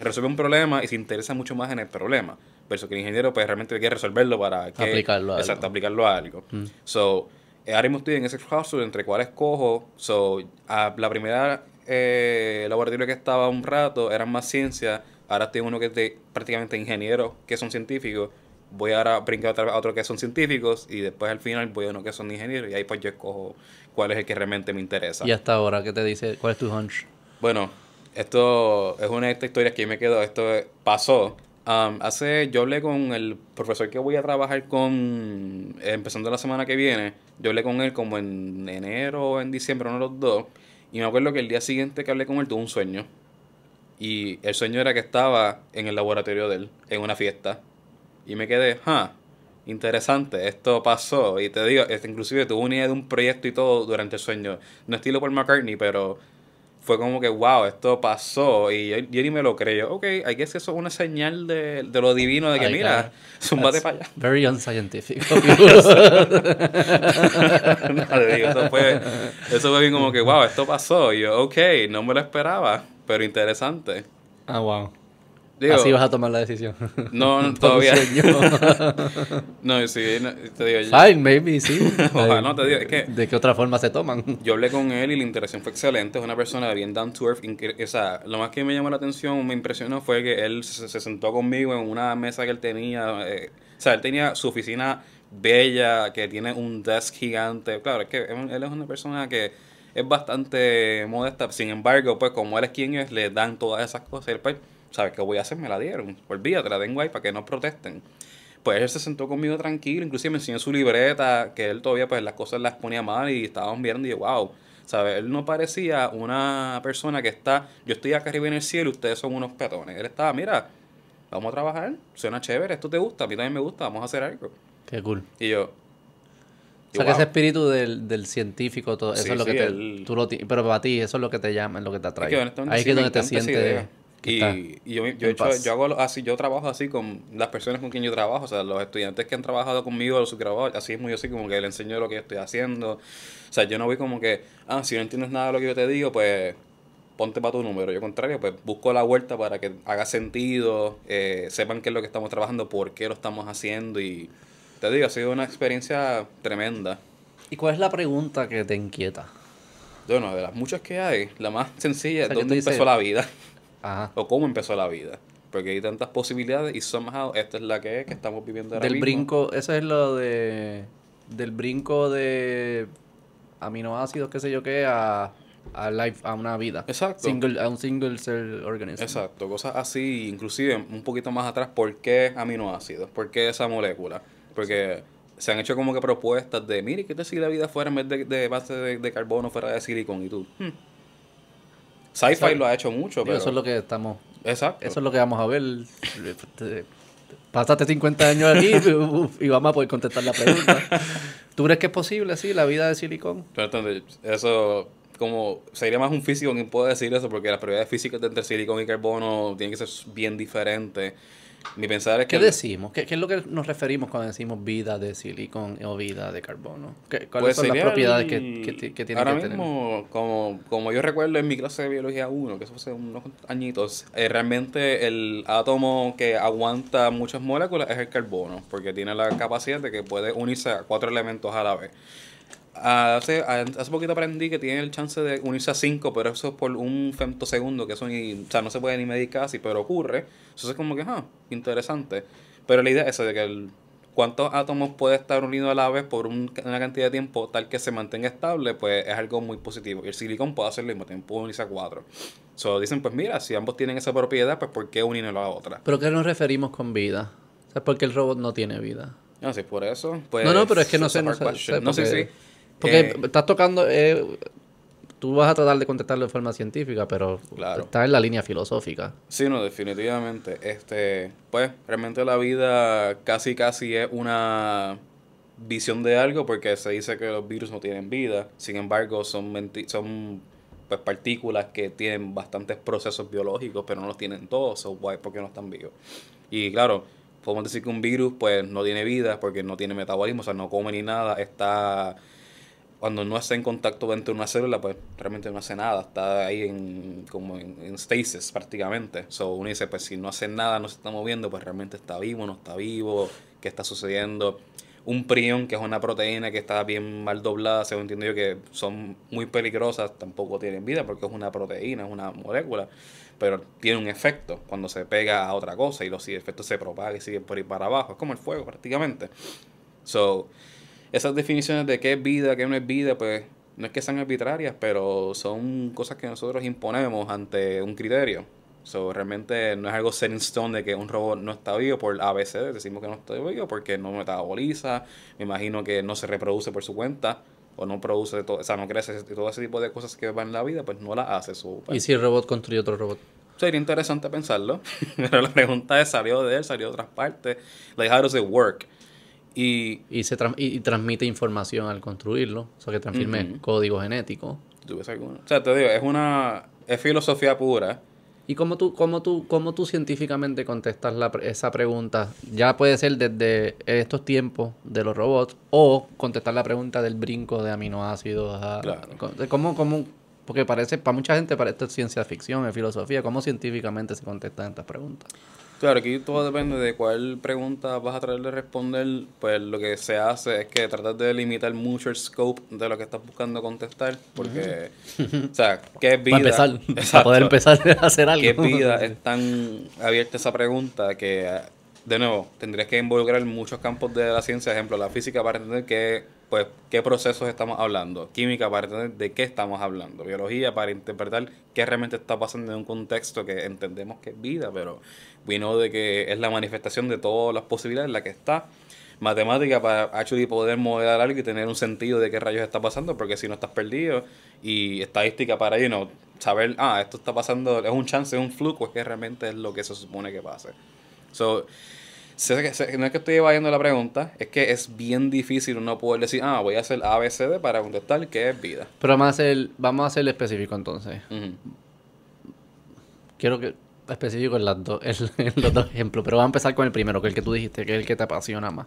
resuelve un problema y se interesa mucho más en el problema, versus que el ingeniero pues realmente quiere resolverlo para que, Aplicarlo a exacto, algo. aplicarlo a algo. Mm. So, eh, ahora mismo estoy en ese crossroad entre cuál escojo. So, a la primera eh, laboratorio que estaba un rato eran más ciencia. Ahora en uno que es de prácticamente ingenieros que son científicos. Voy ahora a brincar a otro que son científicos y después al final voy a uno que son ingenieros y ahí pues yo escojo cuál es el que realmente me interesa. Y hasta ahora, ¿qué te dice? ¿Cuál es tu hunch? Bueno, esto es una de estas historias que me quedo. Esto pasó. Um, hace, yo hablé con el profesor que voy a trabajar con, empezando la semana que viene. Yo hablé con él como en enero o en diciembre, uno de los dos. Y me acuerdo que el día siguiente que hablé con él tuve un sueño. Y el sueño era que estaba en el laboratorio de él, en una fiesta. Y me quedé, ah, interesante, esto pasó. Y te digo, este, inclusive tuve una idea de un proyecto y todo durante el sueño. No estilo Paul McCartney, pero fue como que, wow, esto pasó. Y yo, yo ni me lo creo. Ok, hay que eso es una señal de, de lo divino, de que Ay, mira, zumbate para allá. Very unscientific. No, digo, eso, fue, eso fue bien como que, wow, esto pasó. Y yo, ok, no me lo esperaba, pero interesante. ah, wow. Digo, Así vas a tomar la decisión. No, un todavía. No, sí, no, te digo, yo, Fine, maybe, sí. Ojalá, no, te digo, es que- ¿De qué otra forma se toman? yo hablé con él y la interacción fue excelente. Es una persona bien down to earth. O sea, lo más que me llamó la atención, me impresionó fue que él se, se sentó conmigo en una mesa que él tenía. eh, o sea, él tenía su oficina bella, que tiene un desk gigante. Claro, es que él es una persona que es bastante modesta. Sin embargo, pues como él es quien es, le dan todas esas cosas. Y él, pues, ¿sabes qué voy a hacer? Me la dieron. Olvídate, la tengo ahí para que no protesten. Pues él se sentó conmigo tranquilo, inclusive me enseñó su libreta, que él todavía pues las cosas las ponía mal y estábamos viendo y yo, wow, ¿sabes? Él no parecía una persona que está, yo estoy acá arriba en el cielo y ustedes son unos petones. Él estaba, mira, vamos a trabajar, suena chévere, esto te gusta, a mí también me gusta, vamos a hacer algo. Qué cool. Y yo, O sea, que wow. ese espíritu del, del científico, todo, eso es lo que te... el- Tú lo, pero para ti, eso es lo que te llama, es lo que te atrae. Es que Ahí es que donde te sientes... Y, y yo, yo, hecho- yo hago así, yo trabajo así con las personas con quien yo trabajo, o sea, los estudiantes que han trabajado conmigo, los subgraduados, así es muy así como que le enseño lo que yo estoy haciendo. O sea, yo no voy como que, ah, si no entiendes nada de lo que yo te digo, pues ponte para tu número. Yo al contrario, pues busco la vuelta para que haga sentido, eh, sepan qué es lo que estamos trabajando, por qué lo estamos haciendo y te digo, ha sido una experiencia tremenda. ¿Y cuál es la pregunta que te inquieta? Bueno, de las muchas que hay, la más sencilla O es sea, dónde empezó la vida. Ajá. o cómo empezó la vida. Porque hay tantas posibilidades y somehow esta es la que es, que estamos viviendo ahora Del mismo. brinco, eso es lo de... Del brinco de aminoácidos, qué sé yo qué, a, a, life, a una vida. Exacto. Single, a un single cell organism. Exacto, cosas así, inclusive un poquito más atrás, ¿por qué aminoácidos? ¿Por qué esa molécula? Porque se han hecho como que propuestas de, mire, ¿qué tal si la vida fuera en vez de, de base de, de carbono, fuera de silicón? Y tú, hmm. Sci-fi lo ha hecho mucho, pero... eso es lo que estamos... Exacto. Eso es lo que vamos a ver. Pásate 50 años aquí y vamos a poder contestar la pregunta. ¿Tú crees que es posible, sí, la vida de entonces, eso como sería más un físico quien puede decir eso porque las propiedades físicas de entre silicón y carbono tienen que ser bien diferentes. Mi pensar es que ¿Qué decimos? ¿Qué, qué es lo que nos referimos cuando decimos vida de silicón o vida de carbono? ¿Qué- ¿Cuáles Pues son las propiedades el- que, que, ti- que tiene ahora que tener? como, como yo recuerdo en mi clase de biología 1, que eso fue hace unos añitos, eh, realmente el átomo que aguanta muchas moléculas es el carbono, porque tiene la capacidad de que puede unirse a cuatro elementos a la vez. Hace, hace poquito aprendí que tiene el chance de unirse a 5, pero eso es por un femtosegundo, que eso ni, o sea, no se puede ni medir casi, pero ocurre. Eso es como que, ah, interesante. Pero la idea es esa de que el, cuántos átomos puede estar unidos a la vez por una cantidad de tiempo tal que se mantenga estable, pues es algo muy positivo. Y el silicón puede hacer lo mismo tiempo, puede unirse a 4. So, dicen, pues mira, si ambos tienen esa propiedad, pues ¿por qué unirlo a otra? ¿Pero qué nos referimos con vida? O sea, porque el robot no tiene vida. No, si por eso. Pues, no, no, pero es que no sé, no sé. no, sí, sí. Porque Eh, estás tocando. eh, tú vas a tratar de contestarlo de forma científica, pero Claro. está en la línea filosófica. Sí, no, definitivamente. Este, pues, realmente la vida casi casi es una visión de algo porque se dice que los virus no tienen vida. Sin embargo, son menti- son pues partículas que tienen bastantes procesos biológicos, pero no los tienen todos, so why, porque no están vivos. Y claro, podemos decir que un virus pues no tiene vida porque no tiene metabolismo, o sea, no come ni nada, está cuando no está en contacto dentro de una célula, pues realmente no hace nada, está ahí en, como en, stasis prácticamente. So, uno dice, pues si no hace nada, no se está moviendo, pues realmente está vivo, no está vivo, qué está sucediendo. Un prión, que es una proteína que está bien mal doblada, según entiendo yo que son muy peligrosas, tampoco tienen vida porque es una proteína, es una molécula, pero tiene un efecto cuando se pega a otra cosa y los efectos se propagan y siguen por ahí para abajo. Es como el fuego prácticamente. So, esas definiciones de qué es vida, qué no es vida, pues no es que sean arbitrarias, pero son cosas que nosotros imponemos ante un criterio. So, realmente no es algo set in stone de que un robot no está vivo por ABC, decimos que no está vivo porque no metaboliza, me imagino que no se reproduce por su cuenta, o no produce, todo, o sea, no crece, todo ese tipo de cosas que van en la vida, pues no las hace. Pues, ¿Y si el robot construye otro robot? Sería interesante pensarlo, pero la pregunta es, ¿salió de él? ¿Salió de otras partes? Like, how does it work? Y Y, se tran- y, y transmite información al construirlo, o sea, que transforme Ujú. código genético. ¿Tú ves alguno? O sea, te digo, es una... Es filosofía pura. ¿Y cómo tú, cómo tú, cómo tú científicamente contestas la esa pregunta? Ya puede ser desde estos tiempos de los robots o contestar la pregunta del brinco de aminoácidos. A, Claro. ¿cómo, cómo, porque parece, para mucha gente parece esto es ciencia ficción, es filosofía. ¿Cómo científicamente se contestan estas preguntas? Claro, aquí todo depende de cuál pregunta vas a tratar de responder. Pues lo que se hace es que tratar de limitar mucho el scope de lo que estás buscando contestar. Porque, o sea, ¿qué es vida? Para empezar, para poder empezar a hacer algo. ¿Qué vida es tan abierta esa pregunta que, de nuevo, tendrías que involucrar muchos campos de la ciencia, ejemplo, la física para entender qué, pues, qué procesos estamos hablando, química para entender de qué estamos hablando, biología para interpretar qué realmente está pasando en un contexto que entendemos que es vida, pero know de que es la manifestación de todas las posibilidades en la que está. Matemática para actually poder modelar algo y tener un sentido de qué rayos está pasando, porque si no estás perdido. Y estadística para you know, saber, ah, esto está pasando, es un chance, es un flujo, es que realmente es lo que se supone que pase. So, sé que- sé- no es que estoy evadiendo la pregunta, es que es bien difícil uno poder decir, ah, voy a hacer ABCD para contestar qué es vida. Pero vamos a hacer, vamos a hacer específico entonces. Quiero que específico en, las dos, en, en los dos ejemplos, pero vamos a empezar con el primero, que es el que tú dijiste, que es el que te apasiona más.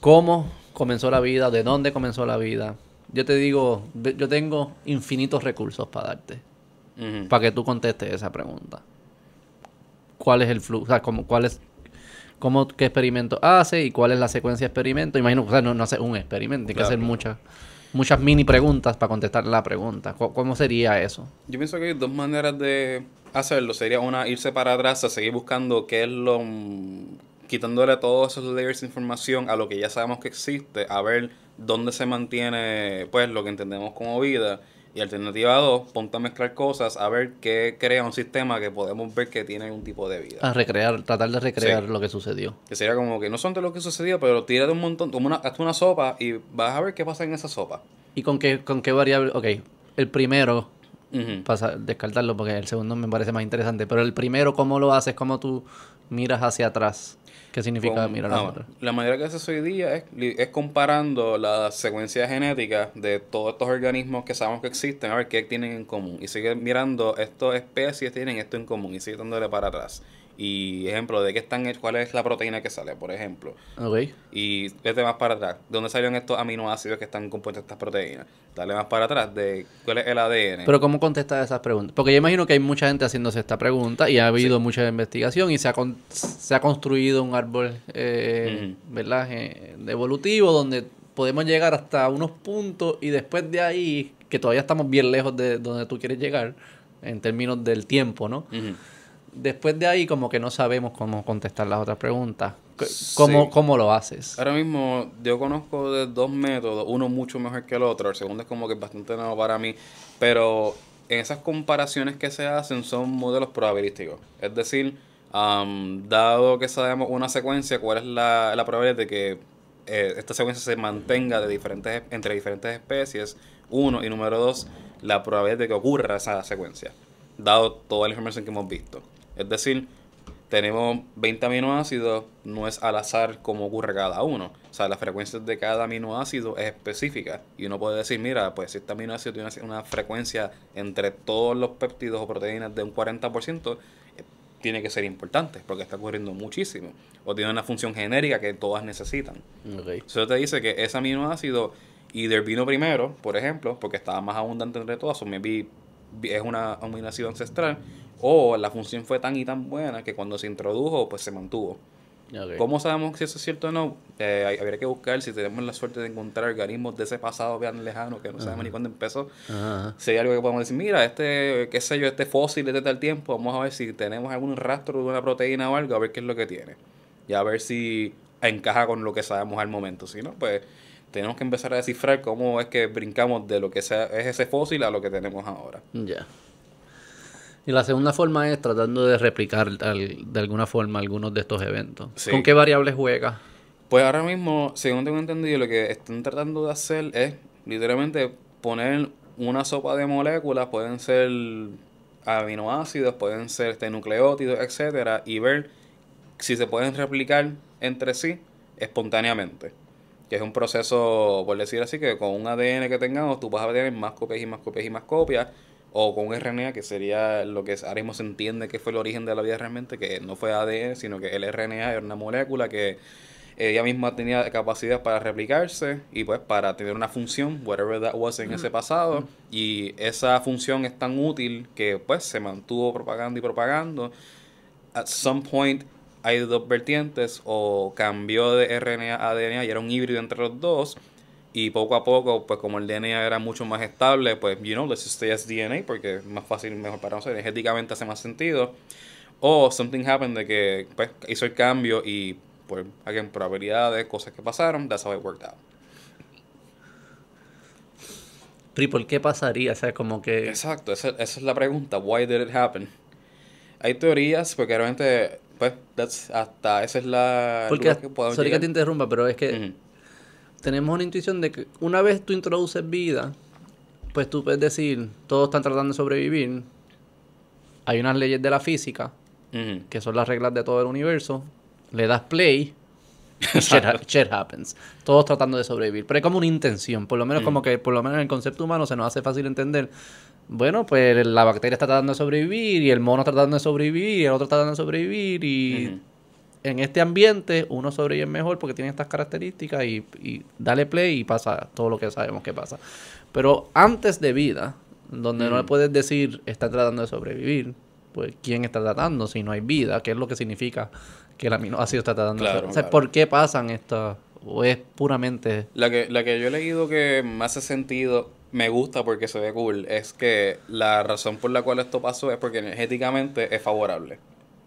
¿Cómo comenzó la vida? ¿De dónde comenzó la vida? Yo te digo, yo tengo infinitos recursos para darte, para que tú contestes esa pregunta. ¿Cuál es el flujo? O sea, cómo, cuál es, cómo, qué experimento hace y cuál es la secuencia de experimento. Imagino, o sea, no, no hace un experimento, hay que hacer claro. muchas, muchas mini preguntas para contestar la pregunta. ¿Cómo, cómo sería eso? Yo pienso que hay dos maneras de hacerlo. Sería una, irse para atrás a seguir buscando qué es lo... quitándole todos esos layers de información a lo que ya sabemos que existe, a ver dónde se mantiene, pues, lo que entendemos como vida. Y alternativa dos, ponte a mezclar cosas, a ver qué crea un sistema que podemos ver que tiene algún tipo de vida. A recrear, tratar de recrear Sí. lo que sucedió. Que sería como que no son de lo que sucedió, pero tírate un montón, como una, hazte una sopa y vas a ver qué pasa en esa sopa. ¿Y con qué, con qué variable? Ok, el primero, para descartarlo porque el segundo me parece más interesante, pero el primero, ¿cómo lo haces? ¿Cómo tú miras hacia atrás? ¿Qué significa Con- mirar ah, bueno, atrás? La manera que se hace hoy día es, es comparando la secuencia genética de todos estos organismos que sabemos que existen, a ver qué tienen en común. Y sigue mirando, estas especies tienen esto en común y sigue dándole para atrás. Y ejemplo, de qué están, hechos- cuál es la proteína que sale, por ejemplo. Ok. Y vete más para atrás. ¿De dónde salieron estos aminoácidos que están compuestos estas proteínas? Dale más para atrás de cuál es el ADN. Pero ¿cómo contestas esas preguntas? Porque yo imagino que hay mucha gente haciéndose esta pregunta y ha habido mucha investigación y se ha, con- se ha construido un árbol, eh. ¿verdad? Eh, evolutivo donde podemos llegar hasta unos puntos y después de ahí, que todavía estamos bien lejos de donde tú quieres llegar, en términos del tiempo, ¿no? Después de ahí, como que no sabemos cómo contestar las otras preguntas. ¿Cómo, ¿Cómo, lo haces? Ahora mismo yo conozco de dos métodos, uno mucho mejor que el otro, el segundo es como que bastante nuevo para mí, pero en esas comparaciones que se hacen son modelos probabilísticos. Es decir, dado que sabemos una secuencia, cuál es la, la probabilidad de que eh, esta secuencia se mantenga de diferentes, entre diferentes especies, uno, y número dos, la probabilidad de que ocurra esa secuencia, dado toda la información que hemos visto. Es decir, tenemos 20 aminoácidos, no es al azar como ocurre cada uno. O sea, la frecuencia de cada aminoácido es específica. Y uno puede decir, mira, pues si este aminoácido tiene una frecuencia entre todos los péptidos o proteínas de un 40%, eh, tiene que ser importante, porque está ocurriendo muchísimo. O tiene una función genérica que todas necesitan. Eso te dice que ese aminoácido, either vino primero, por ejemplo, porque estaba más abundante entre todas, o maybe es una aminoácido ancestral, o la función fue tan y tan buena que cuando se introdujo, pues se mantuvo. ¿Cómo sabemos si eso es cierto o no? Eh, habría que buscar si tenemos la suerte de encontrar organismos de ese pasado bien lejano que no sabemos ni cuándo empezó. Si hay algo que podemos decir, mira, este, qué sé yo, este fósil de tal tiempo, vamos a ver si tenemos algún rastro de una proteína o algo, a ver qué es lo que tiene. Y a ver si encaja con lo que sabemos al momento. Si no, pues tenemos que empezar a descifrar cómo es que brincamos de lo que sea, es ese fósil a lo que tenemos ahora. Ya. Y la segunda forma es tratando de replicar de alguna forma algunos de estos eventos. ¿Con qué variables juega? Pues ahora mismo, según tengo entendido, lo que están tratando de hacer es literalmente poner una sopa de moléculas, pueden ser aminoácidos, pueden ser este, nucleótidos, etcétera, y ver si se pueden replicar entre sí espontáneamente. Que es un proceso, por decir así, que con un ADN que tengamos, tú vas a tener más copias y más copias y más copias o con un RNA, que sería lo que ahora mismo se entiende que fue el origen de la vida realmente, que no fue ADN, sino que el RNA era una molécula que ella misma tenía capacidad para replicarse y pues para tener una función, whatever that was en ese pasado, y esa función es tan útil que pues se mantuvo propagando y propagando. At some point hay dos vertientes, o cambió de RNA a ADN y era un híbrido entre los dos, y poco a poco, pues como el DNA era mucho más estable, pues, you know, let's just stay as DNA porque es más fácil, mejor para nosotros, energéticamente hace más sentido. O something happened de que, pues, hizo el cambio y, pues, hay probabilidades, cosas que pasaron, that's how it worked out. Pero por qué pasaría? O sea, como que... Exacto, esa, es la pregunta. Why did it happen? Hay teorías, porque realmente, pues, that's, hasta esa es la... Porque, que sorry que te interrumpa, pero es que tenemos una intuición de que una vez tú introduces vida, pues tú puedes decir, todos están tratando de sobrevivir. Hay unas leyes de la física, que son las reglas de todo el universo. Le das play, shit, happens. Todos tratando de sobrevivir. Pero hay como una intención, por lo menos como que, por lo menos en el concepto humano se nos hace fácil entender. Bueno, pues la bacteria está tratando de sobrevivir y el mono está tratando de sobrevivir y el otro está tratando de sobrevivir y en este ambiente uno sobrevive mejor porque tiene estas características y, y, dale play y pasa todo lo que sabemos que pasa. Pero antes de vida, donde no le puedes decir está tratando de sobrevivir, pues quién está tratando si no hay vida, qué es lo que significa que el aminoácido está tratando de sobrevivir. O sea, ¿por qué pasan estas? ¿O es puramente...? La que, la que yo he leído que más hace sentido, me gusta porque se ve cool, es que la razón por la cual esto pasó es porque energéticamente es favorable.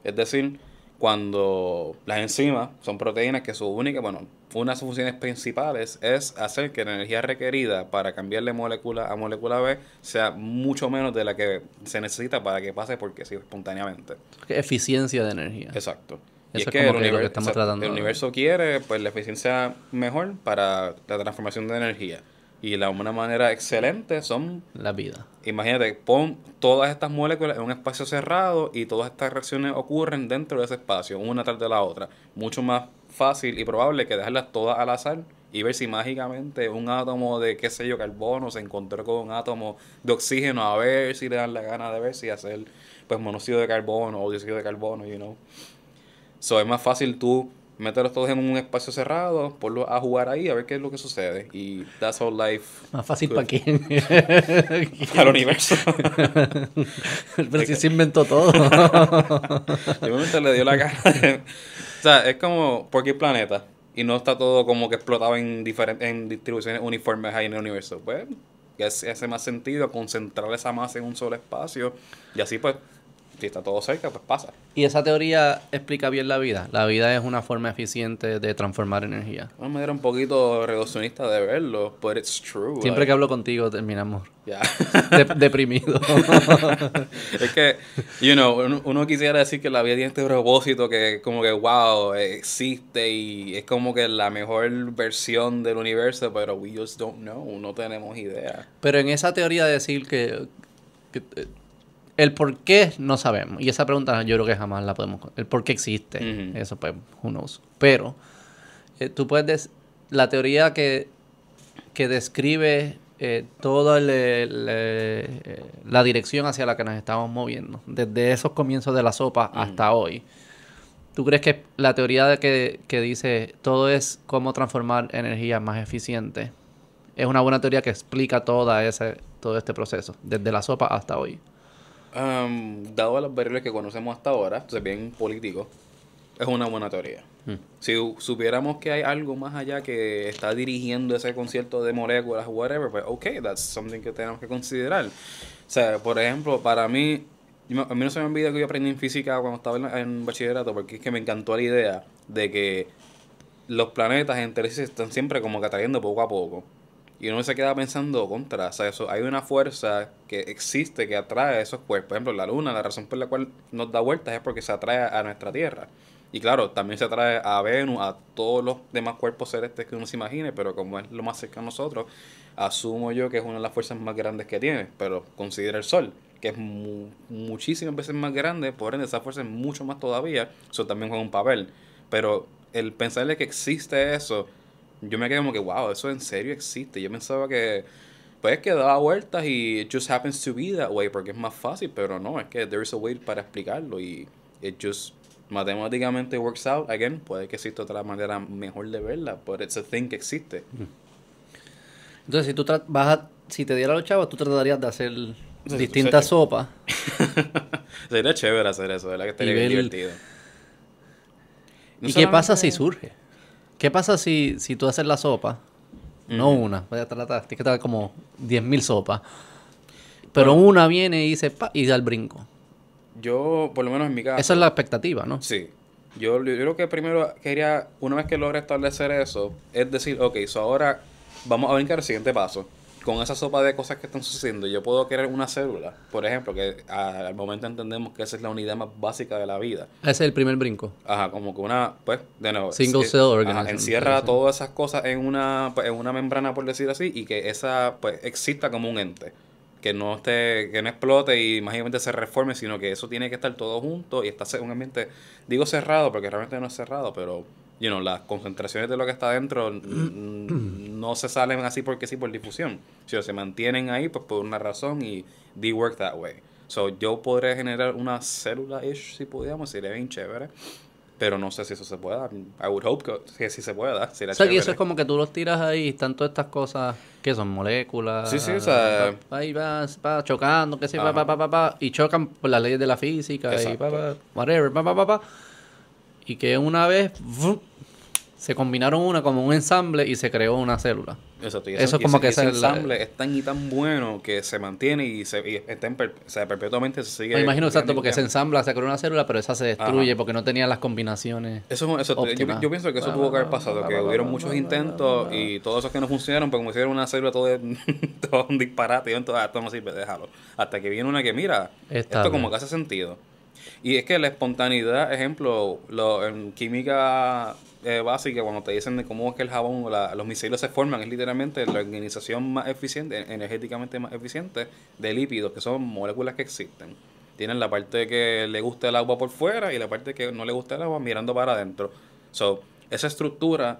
Es decir, cuando las enzimas son proteínas que su única, bueno, una de sus funciones principales es hacer que la energía requerida para cambiar de molécula a molécula B sea mucho menos de la que se necesita para que pase porque sí, espontáneamente. Eficiencia de energía. Exacto. y es, que, el, universo, el universo quiere pues la eficiencia mejor para la transformación de energía. Y la una manera excelente son... La vida. Imagínate, pon todas estas moléculas en un espacio cerrado y todas estas reacciones ocurren dentro de ese espacio, una tras de la otra. Mucho más fácil y probable que dejarlas todas al azar y ver si mágicamente un átomo de, qué sé yo, carbono se encontró con un átomo de oxígeno, a ver si le dan la gana de ver si hacer pues monóxido de carbono o dióxido de carbono, you know. So es más fácil tú meterlos todos en un espacio cerrado, ponlos a jugar ahí a ver qué es lo que sucede. Y that's all life. Más fácil para quién. para el universo. Pero si se inventó todo. Simplemente le dio la cara. o sea, es como, ¿por qué planeta? y no está todo como que explotado en diferentes en distribuciones uniformes ahí en el universo. Pues hace más sentido concentrar esa masa en un solo espacio y así pues si está todo cerca, pues pasa. Y esa teoría explica bien la vida. La vida es una forma eficiente de transformar energía. Una manera un poquito reduccionista de verlo, but it's true. Siempre que hablo contigo terminamos deprimido. es que, you know, uno, quisiera decir que la vida tiene este propósito que como que, wow, existe y es como que la mejor versión del universo, pero we just don't know, no tenemos idea. Pero en esa teoría de decir que eh, el por qué no sabemos. Y esa pregunta yo creo que jamás la podemos... El por qué existe. Eso pues, who knows. Pero eh, tú puedes... la teoría que, que describe eh, toda eh, la dirección hacia la que nos estamos moviendo, desde esos comienzos de la sopa hasta hoy. ¿Tú crees que la teoría de que, que dice todo es cómo transformar energía más eficiente es una buena teoría que explica toda ese, todo este proceso, desde la sopa hasta hoy? Dado a las variables que conocemos hasta ahora, entonces bien político, es una buena teoría. Hmm. Si supiéramos que hay algo más allá que está dirigiendo ese concierto de moléculas, whatever, pues ok, that's something que tenemos que considerar. O sea, por ejemplo, para mí, a mí no se me olvida que yo aprendí en física cuando estaba en, en bachillerato, porque es que me encantó la idea de que los planetas entre sí están siempre como que atrayendo poco a poco. Y uno se queda pensando contra, o sea, eso, hay una fuerza que existe que atrae a esos cuerpos. Por ejemplo, la luna, la razón por la cual nos da vueltas es porque se atrae a nuestra Tierra. Y claro, también se atrae a Venus, a todos los demás cuerpos celestes que uno se imagine, pero como es lo más cerca a nosotros, asumo yo que es una de las fuerzas más grandes que tiene. Pero considera el Sol, que es muchísimas veces más grande, por ende esa fuerza es mucho más todavía, eso también juega un papel. Pero el pensarle que existe eso yo me quedé como que, wow, eso en serio existe. Yo pensaba que, pues que daba vueltas y it just happens to be that way porque es más fácil, pero no, es que there is a way para explicarlo y it just matemáticamente works out. Again, puede que exista otra manera mejor de verla, but it's a thing que existe. Entonces, si tú vas a, si te diera los chavos, tú tratarías de hacer distintas sopas. Sería chévere hacer eso, ¿verdad? Que estaría bien divertido. ¿Y qué pasa si surge? ¿Qué pasa si, si tú haces la sopa? No una, voy a tratar, tienes que tratar como 10.000 sopas. Pero una viene y dice, pa, y da el brinco. Yo, por lo menos en mi caso. Esa es la expectativa, ¿no? Sí. Yo, yo creo que primero quería, una vez que logre establecer eso, es decir, ok, so ahora vamos a brincar el siguiente paso con esa sopa de cosas que están sucediendo, yo puedo crear una célula, por ejemplo, que al momento entendemos que esa es la unidad más básica de la vida. Ese es el primer brinco. Ajá, como que una, pues, de nuevo. Single cell organism. encierra todas esas cosas en una, pues, en una membrana, por decir así, y que esa, pues, exista como un ente. Que no esté, que no explote y mágicamente se reforme, sino que eso tiene que estar todo junto y está en un ambiente, digo cerrado, porque realmente no es cerrado, pero you know, las concentraciones de lo que está dentro no se salen así porque sí por difusión, sino se mantienen ahí pues por una razón y they work that way. So yo podré generar una célula ish si pudiéramos, sería bien chévere. Pero no sé si eso se pueda. I would hope que, sí se pueda. Sería o sea, que eso es como que tú los tiras ahí y están todas estas cosas que son moléculas. Sí, sí, o sea. Ahí va, va chocando, que sí, va, va, va, va, y chocan por las leyes de la física y whatever, va, va, va, va y que una vez se combinaron una como un ensamble y se creó una célula. Exacto. Eso es como que ese ensamble es tan y tan bueno que se mantiene y se y está en perpetuamente se sigue. Me imagino exacto, porque se ensambla, se crea una célula, pero esa se destruye porque no tenía las combinaciones. Eso, eso yo, yo, pienso que eso tuvo que haber pasado, que hubieron muchos intentos y todos esos que no funcionaron, pues como hicieron una célula todo, todo un disparate, y entonces ah, esto no sirve, déjalo. Hasta que viene una que, mira, esto como que hace sentido. Y es que la espontaneidad, ejemplo, lo, en química eh, básica, cuando te dicen de cómo es que el jabón, la, los misiles se forman, es literalmente la organización más eficiente, energéticamente más eficiente de lípidos, que son moléculas que existen. Tienen la parte que le gusta el agua por fuera y la parte que no le gusta el agua mirando para adentro. So, esa estructura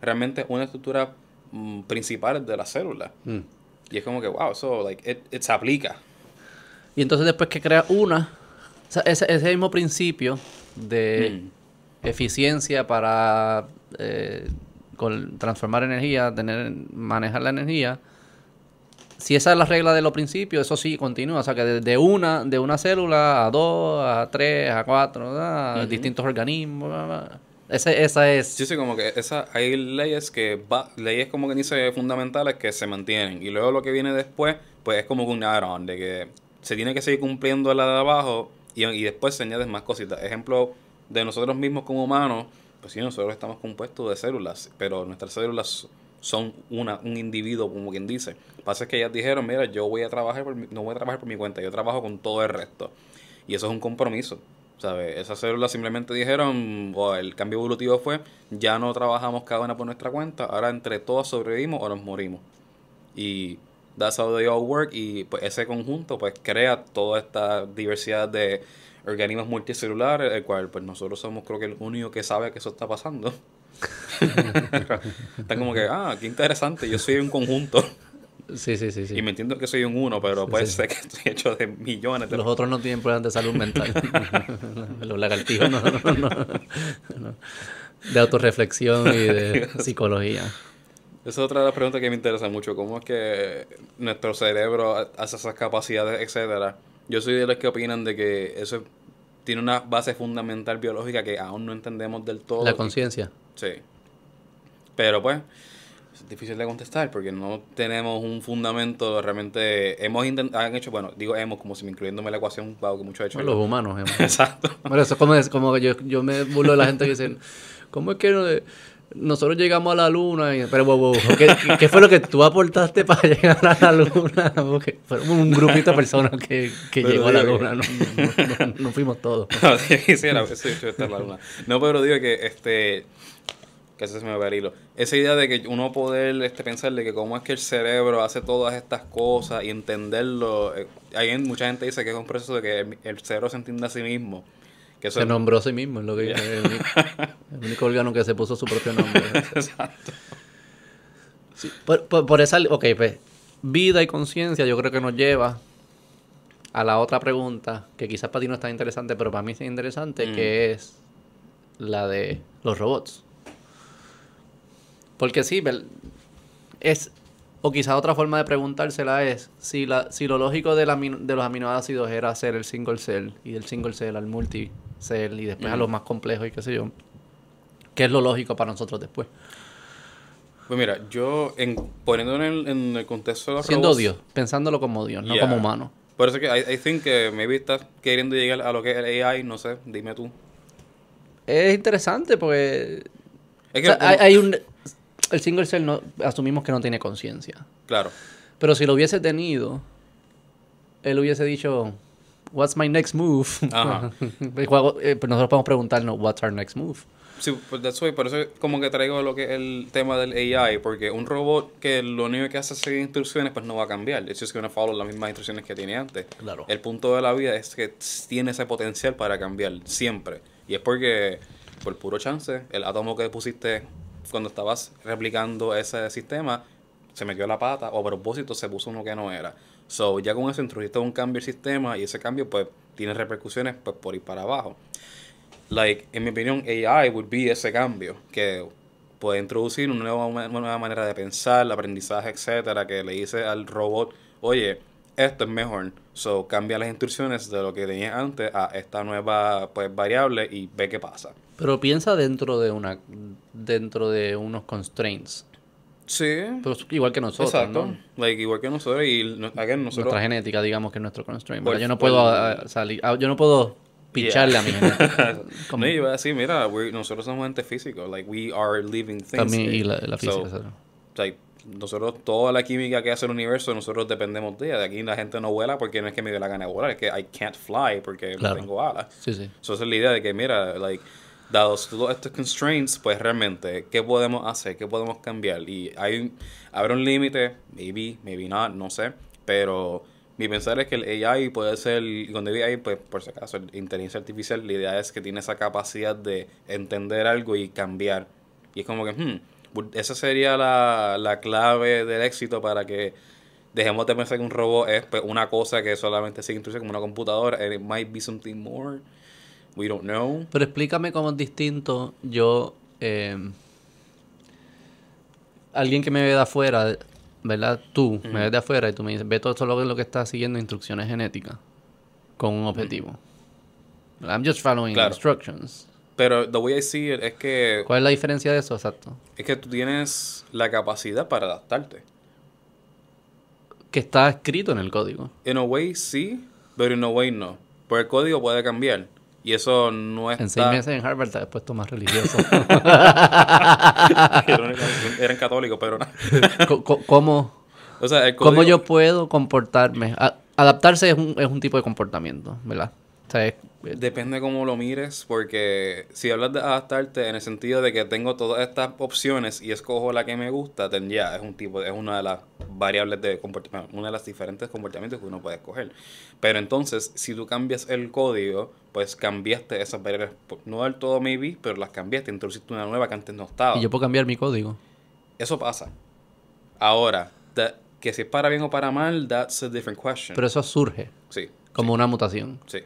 realmente es una estructura mm, principal de la célula. Mm. Y es como que, wow, eso like, it, se aplica. Y entonces después que crea una, ese, ese, mismo principio de mm. eficiencia para eh, transformar energía, tener, manejar la energía, si esa es la regla de los principios, eso sí continúa. O sea, que de, una, de una célula a dos, a tres, a cuatro, a distintos organismos, Ese, esa es... Sí, sí, como que esa, hay leyes que va, leyes como que dice fundamentales que se mantienen. Y luego lo que viene después, pues es como un add-on, de que se tiene que seguir cumpliendo la de abajo y, y después se añaden más cositas. Ejemplo de nosotros mismos como humanos, pues sí, nosotros estamos compuestos de células, pero nuestras células son una, un individuo, como quien dice. Lo que pasa es que ellas dijeron, mira, yo voy a trabajar, por mi- no voy a trabajar por mi cuenta, yo trabajo con todo el resto. Y eso es un compromiso, ¿sabes? Esas células simplemente dijeron, o el cambio evolutivo fue, ya no trabajamos cada una por nuestra cuenta, ahora entre todos sobrevivimos o nos morimos. Y that's how they all work, y pues ese conjunto pues crea toda esta diversidad de organismos multicelulares, el cual pues nosotros somos creo que el único que sabe que eso está pasando. Están como que, ah, qué interesante, yo soy un conjunto. Sí, sí, sí, sí. Y me entiendo que soy un uno, pero pues sé que estoy hecho de millones de Los otros no tienen problemas de salud mental. Los lagartijos no, no, no, no. De autorreflexión y de psicología. Esa es otra de las preguntas que me interesa mucho. ¿Cómo es que nuestro cerebro hace esas capacidades, etcétera? Yo soy de los que opinan de que eso tiene una base fundamental biológica que aún no entendemos del todo. La conciencia. Sí. Pero pues, es difícil de contestar porque no tenemos un fundamento realmente. Hemos intentado, han hecho, bueno, digo hemos como si me incluyéndome la ecuación, wow, que mucho he hecho. Los humanos. hemos- Exacto. Bueno, eso es como, es como yo, yo me burlo de la gente que dice, ¿cómo es que no- nosotros llegamos a la luna? Y- pero, ¿qué, qué fue lo que tú aportaste para llegar a la luna? Porque fuimos un grupito de personas que, que llegó a la que- luna, no, no- no- no fuimos todos. No, sí, estar la luna. No, pero digo que este que ese se me va el hilo. Esa idea de que uno poder este, pensar de que cómo es que el cerebro hace todas estas cosas y entenderlo. eh, hay mucha gente dice que es un proceso de que el, el cerebro se entiende a sí mismo. Que Se nombró a sí mismo, es lo que el, único, el único órgano que se puso su propio nombre. Exacto. Sí, por, por, por esa, ok, pues, vida y conciencia yo creo que nos lleva a la otra pregunta, que quizás para ti no es tan interesante, pero para mí es interesante, Mm. que es la de los robots. Porque sí, es, o quizás otra forma de preguntársela es, si, la, si lo lógico de, la, de los aminoácidos era hacer el single cell, y del single cell al multicell, y después a los más complejos y qué sé yo, ¿qué es lo lógico para nosotros después? Pues mira, yo en, poniendo en el, en el contexto de los Siendo robots, Dios, pensándolo como Dios, no Yeah. como humano. Por eso que I, I think que maybe estás queriendo llegar a lo que es el AI, no sé, dime tú. Es interesante porque Es o hay un el single cell no asumimos que no tiene conciencia. claro. Pero si lo hubiese tenido, él hubiese dicho What's my next move? Ajá. El juego, eh, pues nosotros podemos preguntarnos What's our next move? Sí, pues that's why, por eso como que traigo lo que es el tema del AI, porque un robot que lo único que hace es seguir instrucciones, pues no va a cambiar. It's just gonna follow las mismas instrucciones que tiene antes. Claro. El punto de la vida es que tiene ese potencial para cambiar, siempre. Y es porque, por puro chance, el átomo que pusiste cuando estabas replicando ese sistema, se metió la pata, o a propósito se puso uno que no era. So, ya con eso introdujiste un cambio al sistema y ese cambio, pues, tiene repercusiones pues, por ir para abajo like, en mi opinión, AI would be ese cambio que puede introducir una nueva, una nueva manera de pensar, aprendizaje, etcétera, que le dice al robot, oye, esto es mejor, so cambia las instrucciones de lo que tenías antes a esta nueva pues variable y ve qué pasa. Pero piensa dentro de una dentro de unos constraints. Sí, Pero igual que nosotros, exacto. ¿no? Like, igual que nosotros y no- again, nosotros Nuestra genética, digamos que es nuestro constraint. Por- Porque yo no puedo ah, salir, ah, yo no puedo picharle a mi genética. No, yo iba a decir, mira, nosotros somos gente físico, like we are living things. También, y la, la física. So, like, nosotros, toda la química que hace el universo, nosotros dependemos de ella. De aquí la gente no vuela porque no es que me dé la gana de volar, es que I can't fly porque Claro. no tengo alas. Sí, sí. So, esa es la idea de que, mira, like, dados todos estos constraints, pues realmente, ¿qué podemos hacer? ¿Qué podemos cambiar? Y hay, habrá un límite, maybe, maybe not, no sé, pero mi pensar es que el AI puede ser, y cuando digo AI, pues por si acaso, inteligencia artificial, la idea es que tiene esa capacidad de entender algo y cambiar. Y es como que, hmm, esa sería la, la clave del éxito para que dejemos de pensar que un robot es pues, una cosa que solamente sigue instrucciones como una computadora, it might be something more. We don't know. Pero explícame cómo es distinto yo, eh, alguien que me ve de afuera, ¿verdad? Tú me ves de afuera y tú me dices, ve todo esto lo, lo que está siguiendo instrucciones genéticas con un objetivo. I'm just following Claro. instructions. Pero the way I see it es que... ¿Cuál es la diferencia de eso? Exacto. Es que tú tienes la capacidad para adaptarte. Que está escrito en el código. In a way sí, pero in a way no. Porque el código puede cambiar. Y eso no está... En seis meses en Harvard te has puesto más religioso. Eran católicos, pero no. ¿Cómo, O sea, el cómo yo puedo comportarme? Adaptarse es un, es un tipo de comportamiento, ¿verdad? O sea, es- Depende cómo lo mires, porque si hablas de adaptarte en el sentido de que tengo todas estas opciones y escojo la que me gusta, then ya es un tipo, es una de las variables de comportamiento, una de las diferentes comportamientos que uno puede escoger. Pero entonces, si tú cambias el código, pues cambiaste esas variables, no del todo maybe, pero las cambiaste, introduciste una nueva que antes no estaba. y yo puedo cambiar mi código. Eso pasa. Ahora, that- que si es para bien o para mal, that's a different question. Pero eso surge sí, como una mutación. Sí,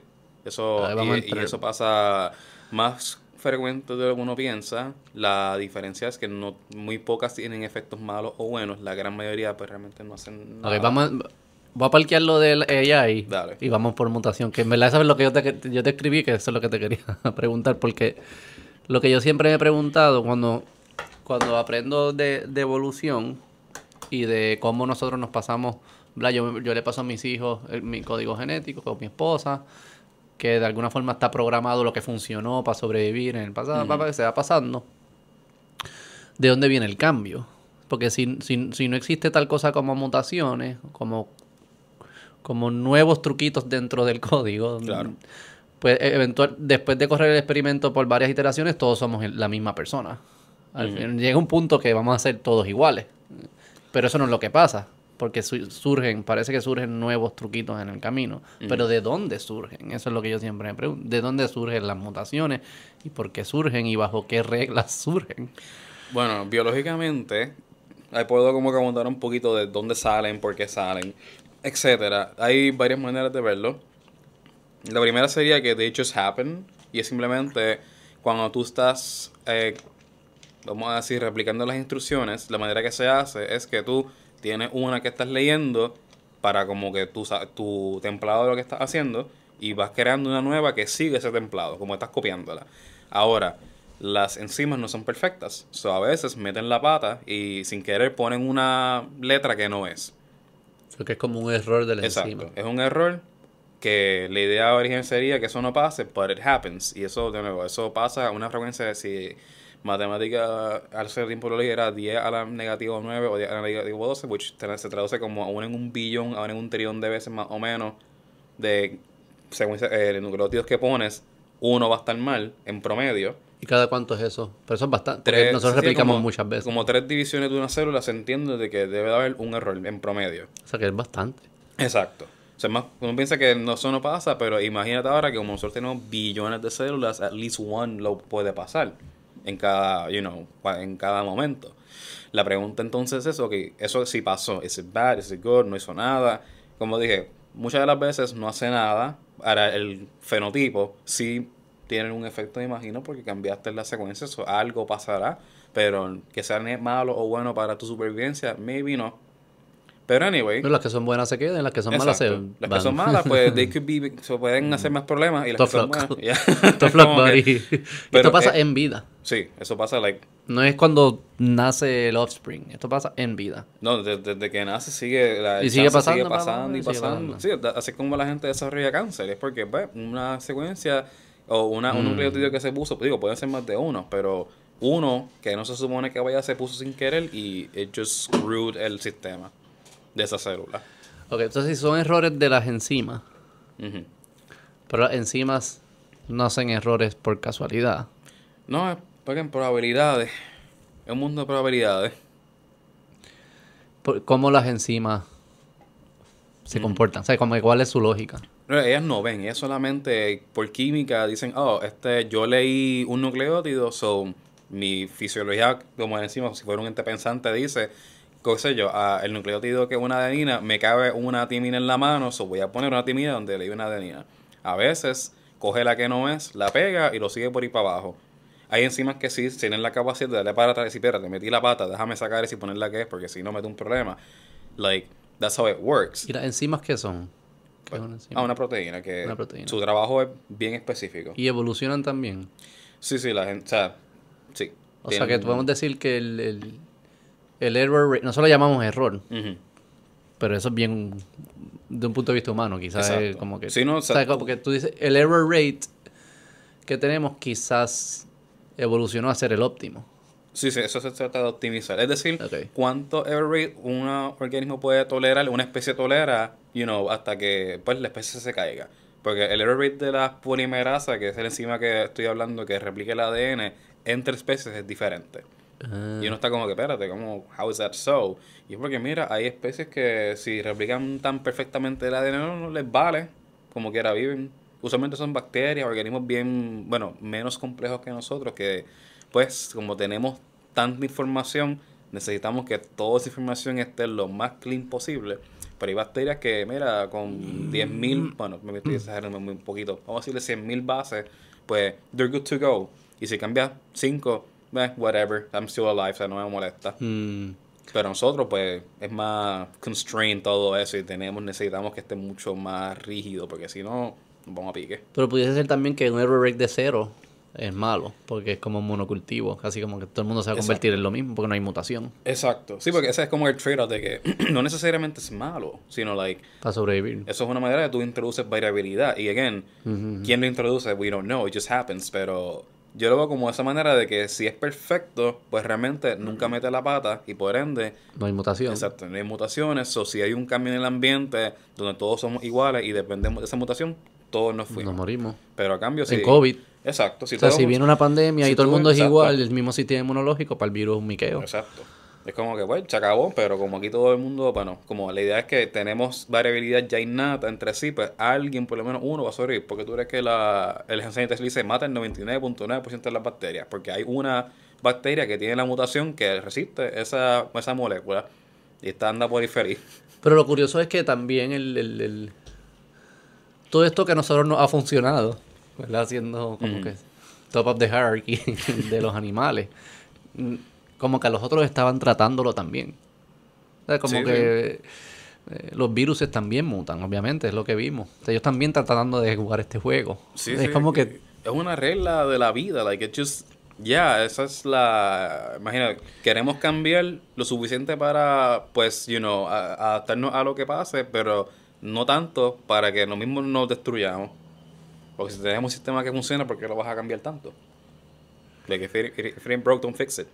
eso, y, eso pasa más frecuente de lo que uno piensa. La diferencia es que no muy pocas tienen efectos malos o buenos. La gran mayoría pues realmente no hacen nada. Ok, vamos a, voy a parquear lo del AI Dale. y vamos por mutación. Que en verdad eso es lo que yo te, yo te escribí, que eso es lo que te quería preguntar, porque lo que yo siempre me he preguntado cuando, cuando aprendo de, de evolución y de cómo nosotros nos pasamos. Yo, yo le paso a mis hijos el- mi código genético con mi esposa, que de alguna forma está programado lo que funcionó para sobrevivir en el pasado, para que se va pasando. ¿De dónde viene el cambio? Porque si, si, si no existe tal cosa como mutaciones, como, como nuevos truquitos dentro del código, Claro. pues e- eventual, después de correr el experimento por varias iteraciones, todos somos la misma persona. Al Ujú. fin- llega un punto que vamos a ser todos iguales. Pero eso no es lo que pasa. Porque su- surgen, parece que surgen nuevos truquitos en el camino. Pero ¿de dónde surgen? Eso es lo que yo siempre me pregunto. ¿De dónde surgen las mutaciones? ¿Y por qué surgen? ¿Y bajo qué reglas surgen? Bueno, biológicamente, ahí puedo como que contar un poquito de dónde salen, por qué salen, etcétera. Hay varias maneras de verlo. La primera sería que they just happen. Y es simplemente cuando tú estás, eh, vamos a decir, replicando las instrucciones, la manera que se hace es que tú tienes una que estás leyendo para como que tu, sa- tu templado de lo que estás haciendo y vas creando una nueva que sigue ese templado, como estás copiándola. Ahora, las enzimas no son perfectas. So, a veces meten la pata y sin querer ponen una letra que no es. Que es como un error de la Exacto. enzima. Es un error que la idea original sería que eso no pase, but it happens. Y eso, de nuevo, eso pasa a una frecuencia de si matemática al ser leí era 10 a la negativo 9 o 10 a la negativo 12, which se traduce como aún en un billón, aún en un trillón de veces más o menos de secuencia, eh, nucleótidos que pones, uno va a estar mal en promedio. ¿Y cada cuánto es eso? Pero eso es bastante. Tres- nosotros sí, replicamos como- muchas veces. Como tres divisiones de una célula se entiende de que debe de haber un error en promedio. O sea que es bastante. Exacto. O sea, más, uno piensa que no, eso no pasa, pero imagínate ahora que como nosotros tenemos billones de células, at least one lo puede pasar en cada, you know, en cada momento. La pregunta entonces es, ok, eso sí pasó, is it bad, is it good, no hizo nada. Como dije, muchas de las veces no hace nada. Ahora, el fenotipo sí tiene un efecto, me imagino, porque cambiaste la secuencia, so algo pasará, pero que sea malo o bueno para tu supervivencia, maybe no. Pero anyway, Pero las que son buenas se quedan, las que son malas se Exacto. Las van. que son malas, pues, they could be, se pueden hacer más problemas. Y las Tough que son luck. buenas, ya. Tough luck, Como que- buddy. pero, Esto pasa eh, en vida. Sí, eso pasa, like, No es cuando nace el offspring. Esto pasa en vida. no, desde, desde que nace sigue, la Y sigue pasando, sigue pasando y sigue pasando. pasando. Sí, así como la gente desarrolla cáncer, es porque, pues, una secuencia o una, un Mm. nucleótido que se puso, pues, digo, pueden ser más de uno, pero uno que no se supone que vaya se puso sin querer y it just screwed el sistema de esa célula. Ok, entonces si son errores de las enzimas, pero las enzimas no hacen errores por casualidad. No, porque en probabilidades, es un mundo de probabilidades. Por- ¿Cómo las enzimas se comportan? O sea, como, ¿cuál es su lógica? No, ellas no ven, ellas solamente por química dicen, oh, este, yo leí un nucleótido, so mi fisiología como encima, si fuera un ente pensante, dice, qué sé yo, ah, el nucleótido que es una adenina, me cabe una timina en la mano, so voy a poner una timina donde leí una adenina. A veces coge la que no es, la pega y lo sigue por ahí para abajo. Hay enzimas que sí tienen la capacidad de darle para atrás y decir, espérate, metí la pata, déjame sacar y poner la que es, porque si no mete un problema. Like, that's how it works. ¿Y las enzimas qué son? Ah, una proteína que Una proteína. su trabajo es bien específico. Y evolucionan también. Sí, sí, la gente, o sea, sí. O sea que podemos decir que el, el, el error rate, nosotros lo llamamos error, pero eso es bien de un punto de vista humano, quizás es como que... Sí, no, o sea, porque tú dices, el error rate que tenemos quizás evolucionó a ser el óptimo. Sí, sí, eso se trata de optimizar. Es decir, Ok. cuánto error rate un organismo puede tolerar, una especie tolera, you know, hasta que pues la especie se caiga. Porque el error rate de la polimerasa, que es el enzima que estoy hablando, que replica el ADN entre especies, es diferente. Ah, Y uno está como que, espérate, como, how is that so? Y es porque, mira, hay especies que si replican tan perfectamente el ADN, no, no les vale, como quiera viven. Usualmente son bacterias, organismos bien, bueno, menos complejos que nosotros, que, pues, como tenemos tanta información, necesitamos que toda esa información esté lo más clean posible. Pero hay bacterias que, mira, con 10.000, bueno, me estoy exagerando muy un poquito, vamos a decirle 100.000 bases, pues, they're good to go. Y si cambia 5, eh, whatever, I'm still alive, o sea, no me molesta. mm, Pero nosotros, pues, es más constrained todo eso y tenemos, necesitamos que esté mucho más rígido, porque si no, vamos a pique. pero pudiese ser también que un error rate de cero es malo, porque es como un monocultivo, casi como que todo el mundo se va a convertir en lo mismo, porque no hay mutación Exacto. Sí, porque ese es como el trade-off de que no necesariamente es malo, sino, like, para sobrevivir. eso es una manera que tú introduces variabilidad. Y, again, ¿quién lo introduce? We don't know, it just happens. Pero yo lo veo como esa manera de que si es perfecto, pues realmente nunca mete la pata y por ende No hay mutación. Exacto, no hay mutaciones, o si hay un cambio en el ambiente donde todos somos iguales y dependemos de esa mutación, todos nos fuimos. Nos morimos. Pero a cambio, si. En COVID. Exacto, si O sea, si viene una pandemia si y todo el mundo es exacto. igual, el mismo sistema inmunológico, para el virus es un miqueo. Exacto. Es como que, bueno, se acabó, pero como aquí todo el mundo, bueno, como la idea es que tenemos variabilidad ya innata entre sí, pues alguien, por lo menos uno, va a sobrevivir. Porque tú crees que la, el Tesla dice mata el 99.9% de las bacterias, porque hay una bacteria que tiene la mutación que resiste esa, esa molécula y está anda por ahí feliz. Pero lo curioso es que también el, el- el- todo esto que a nosotros nos ha funcionado, ¿verdad? Siendo como que top of the hierarchy de los animales, mm, como que a los otros estaban tratándolo también. O sea, como Sí, que eh, los virus también mutan, obviamente, es lo que vimos. O sea, ellos también están tratando de jugar este juego. Sí, es sí, como que es una regla de la vida, like it just ya, esa es la imagina, queremos cambiar lo suficiente para pues, you know, a- adaptarnos a lo que pase, pero no tanto para que nosotros mismos nos destruyamos. Porque si tenemos un sistema que funciona, ¿por qué lo vas a cambiar tanto? If it ain't broke, don't fix it.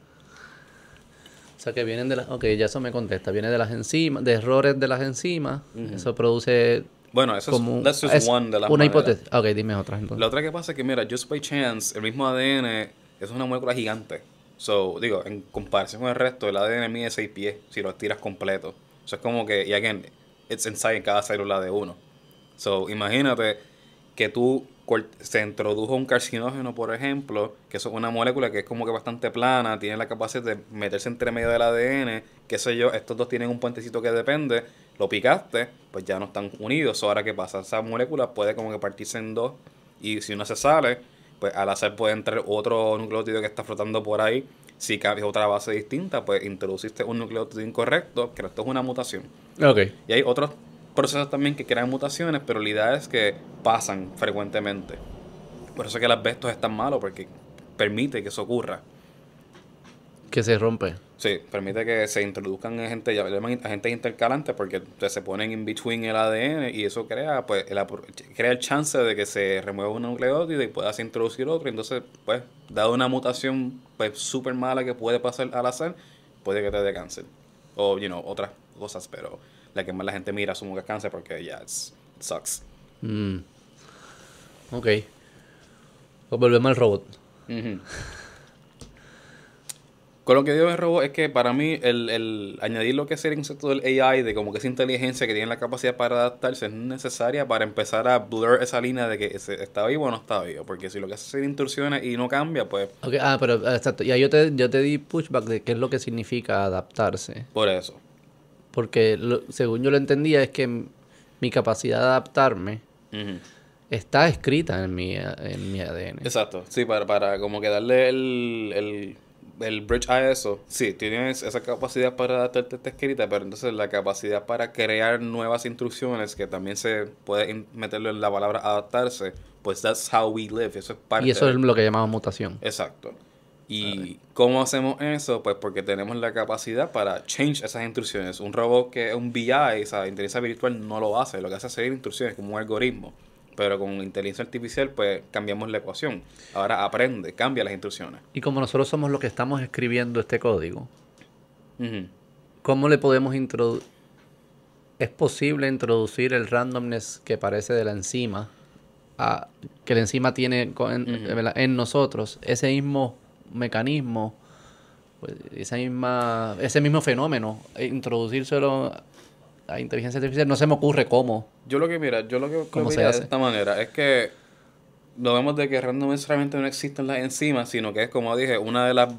O sea, que vienen de las... Ok, ya eso me contesta. Viene de las enzimas, de errores de las enzimas. Eso produce Bueno, eso como... es that's just es one de las una maneras. hipótesis. Ok, dime otra entonces. La otra que pasa es que, mira, just by chance, el mismo ADN es una molécula gigante. So, digo, en comparación con el resto, el ADN mide 6 pies si lo tiras completo. O sea, es como que, y again, it's inside en cada célula de uno. So, imagínate que tú se introdujo un carcinógeno, por ejemplo, que es una molécula que es como que bastante plana, tiene la capacidad de meterse entre medio del ADN, qué sé yo, estos dos tienen un puentecito que depende, lo picaste, pues ya no están unidos. So, ahora qué pasa, esa molécula puede como que partirse en dos y si una se sale, pues al hacer puede entrar otro nucleótido que está flotando por ahí. Si cambias otra base distinta, pues introduciste un nucleótido incorrecto, que esto es una mutación. Ok. Y hay otros procesos también que crean mutaciones, pero la idea es que pasan frecuentemente. Por eso es que el asbesto es tan malo, porque permite que eso ocurra. Que se rompe. Sí, permite que se introduzcan agentes, ya le llaman agentes intercalantes, porque se ponen in between el ADN y eso crea pues el, crea el chance de que se remueva un nucleótido y puedas introducir otro. Entonces, pues, dado una mutación pues súper mala que puede pasar al azar, puede que te dé cáncer. O, you know, otras cosas, pero la que más la gente mira asumo que es cáncer porque ya, it sucks. Mm. Ok. Pues volvemos al robot. Con lo que digo de robot es que para mí el, el añadir lo que es el concepto del AI, de como que esa inteligencia que tiene la capacidad para adaptarse, es necesaria para empezar a blur esa línea de que está vivo o no está vivo. Porque si lo que hace es hacer instrucciones y no cambia, pues Ok, Ah, pero ah, exacto. Ya yo te, yo te di pushback de qué es lo que significa adaptarse. por eso. Porque lo- según yo lo entendía es que mi capacidad de adaptarme está escrita en mi, en mi ADN. Exacto, sí, para, para como que darle el, el, el bridge a eso. Sí, tienes esa capacidad para adaptarte está escrita, pero entonces la capacidad para crear nuevas instrucciones, que también se puede meterlo en la palabra adaptarse, pues that's how we live. Eso es parte Y eso de- es lo que llamamos mutación. Exacto. ¿Y cómo hacemos eso? Pues porque tenemos la capacidad para change esas instrucciones. Un robot que es un BI, o sea, inteligencia virtual, no lo hace. Lo que hace es seguir instrucciones como un algoritmo. Pero con inteligencia artificial, pues cambiamos la ecuación. Ahora aprende, cambia las instrucciones. Y como nosotros somos los que estamos escribiendo este código. ¿cómo le podemos introducir? ¿Es posible introducir el randomness que parece de la enzima, a- que la enzima tiene en, nosotros, ese mismo mecanismo, pues, esa misma, ese mismo fenómeno, introducírselo a inteligencia artificial? No se me ocurre cómo. Yo lo que, mira, yo lo que lo ¿Cómo se hace? de esta manera es que no vemos de que random necesariamente no existen las enzimas, sino que es, como dije, una de las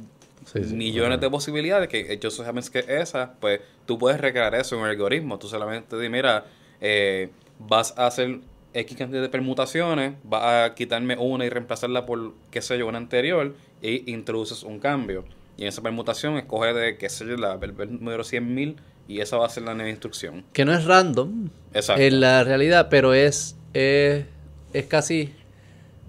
Sí, sí. millones de posibilidades que yo solamente que esa, pues tú puedes recrear eso en un algoritmo. Tú solamente di, mira, eh, vas a hacer X cantidad de permutaciones, vas a quitarme una y reemplazarla por, qué sé yo, una anterior, y introduces un cambio. Y en esa permutación escoge de, qué sé yo, la, el, el número 100.000 y esa va a ser la nueva instrucción. Que no es random Exacto. en la realidad, pero es, es, es casi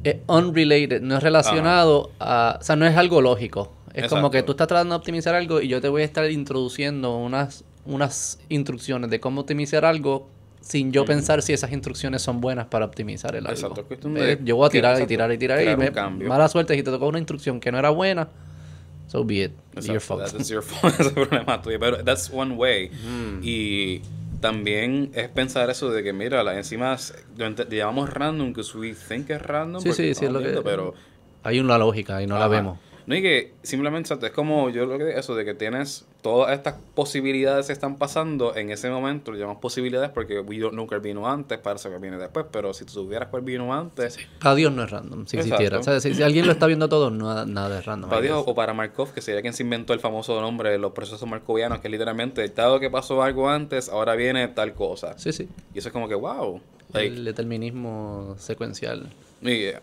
es unrelated, no es relacionado a... O sea, no es algo lógico. Es como que tú estás tratando de optimizar algo y yo te voy a estar introduciendo unas, unas instrucciones de cómo optimizar algo sin yo pensar si esas instrucciones son buenas para optimizar el algo. Exacto, es cuestión de Eh, yo voy a tirar y tirar y tirar y me, mala suerte si te tocó una instrucción que no era buena, so be it. Your Exacto, fault. that is your fault, es el problema tuyo. Pero that's one way. Y también es pensar eso de que, mira, las enzimas ent- llamamos random, que we think es random. Sí, porque sí, sí, es lo que... Pero, Hay una lógica y no la ajá. vemos. No, y que simplemente es como yo lo que eso de que tienes todas estas posibilidades que están pasando en ese momento, lo llamamos posibilidades porque we don't know cuál vino antes, para saber qué viene después, pero si tú supieras cuál vino antes, Para Dios no es random, si existiera. O sea, si, si alguien lo está viendo todo, no, nada es random. para Dios o para Markov, que sería quien se inventó el famoso nombre de los procesos markovianos, que es literalmente, dado que pasó algo antes, ahora viene tal cosa. Sí, sí. Y eso es como que, wow. Like, el determinismo secuencial. y, eh,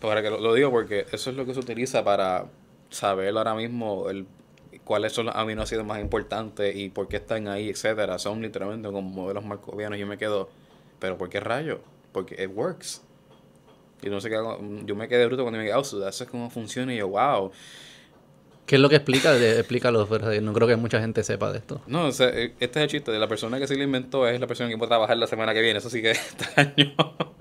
para que lo, lo digo porque eso es lo que se utiliza para saber ahora mismo el cuáles son los aminoácidos más importantes y por qué están ahí, etcétera. Son literalmente como modelos marcovianos. Yo me quedo, pero ¿por qué rayo? Porque it works. Y no sé qué yo me quedé bruto cuando me quedé, oh, so eso es cómo funciona y yo, wow. ¿Qué es lo que explica? Explícalo, pero no creo que mucha gente sepa de esto. No, o sea, eh, este es el chiste. De la persona que sí lo inventó es la persona que puede trabajar la semana que viene. Eso sí que es extraño.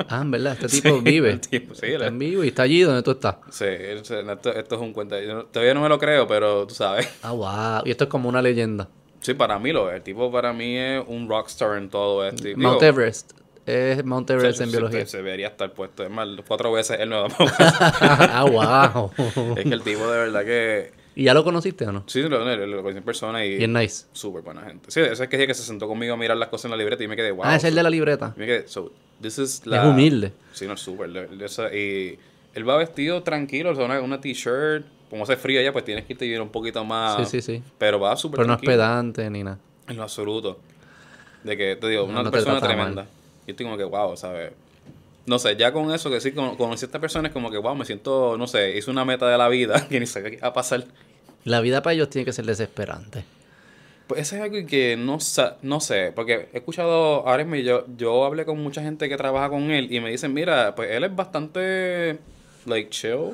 Ah, en verdad, este tipo vive. el tipo, sí, Está en vivo y está allí donde tú estás. sí, esto, esto es un cuento. Todavía no me lo creo, pero tú sabes. Ah, wow. Y esto es como una leyenda. Sí, para mí lo es. El tipo para mí es un rockstar en todo esto. Mount digo, Everest. Es Mount Everest en biología. Se, debería estar puesto. Es más, cuatro veces él no ah, wow. Es que el tipo de verdad que... ¿Y ya lo conociste o no? Sí, lo, lo, lo conocí en persona y... Y es nice. Súper buena gente. Sí, ese es que, que se sentó conmigo a mirar las cosas en la libreta y me quedé, wow. ah, es el de la libreta. y me quedé, so, this is la... Es humilde. Sí, no, es súper. Y él va vestido tranquilo, o sea, una, una t-shirt. Como hace frío allá, pues tienes que irte bien un poquito más... Sí, sí, sí. Pero va súper Pero no es pedante ni nada. En lo absoluto. De que, te digo, No, una no persona tremenda. mal. Yo estoy como que, wow, ¿sabes? No sé, ya con eso que sí, con, conocí a esta persona es como que, wow, me siento, no sé, hice una meta de la vida que ni sé qué va a pasar. La vida para ellos tiene que ser desesperante. Pues eso es algo que no, no sé, porque he escuchado, ahora mismo yo, yo hablé con mucha gente que trabaja con él y me dicen, mira, pues él es bastante, like, chill.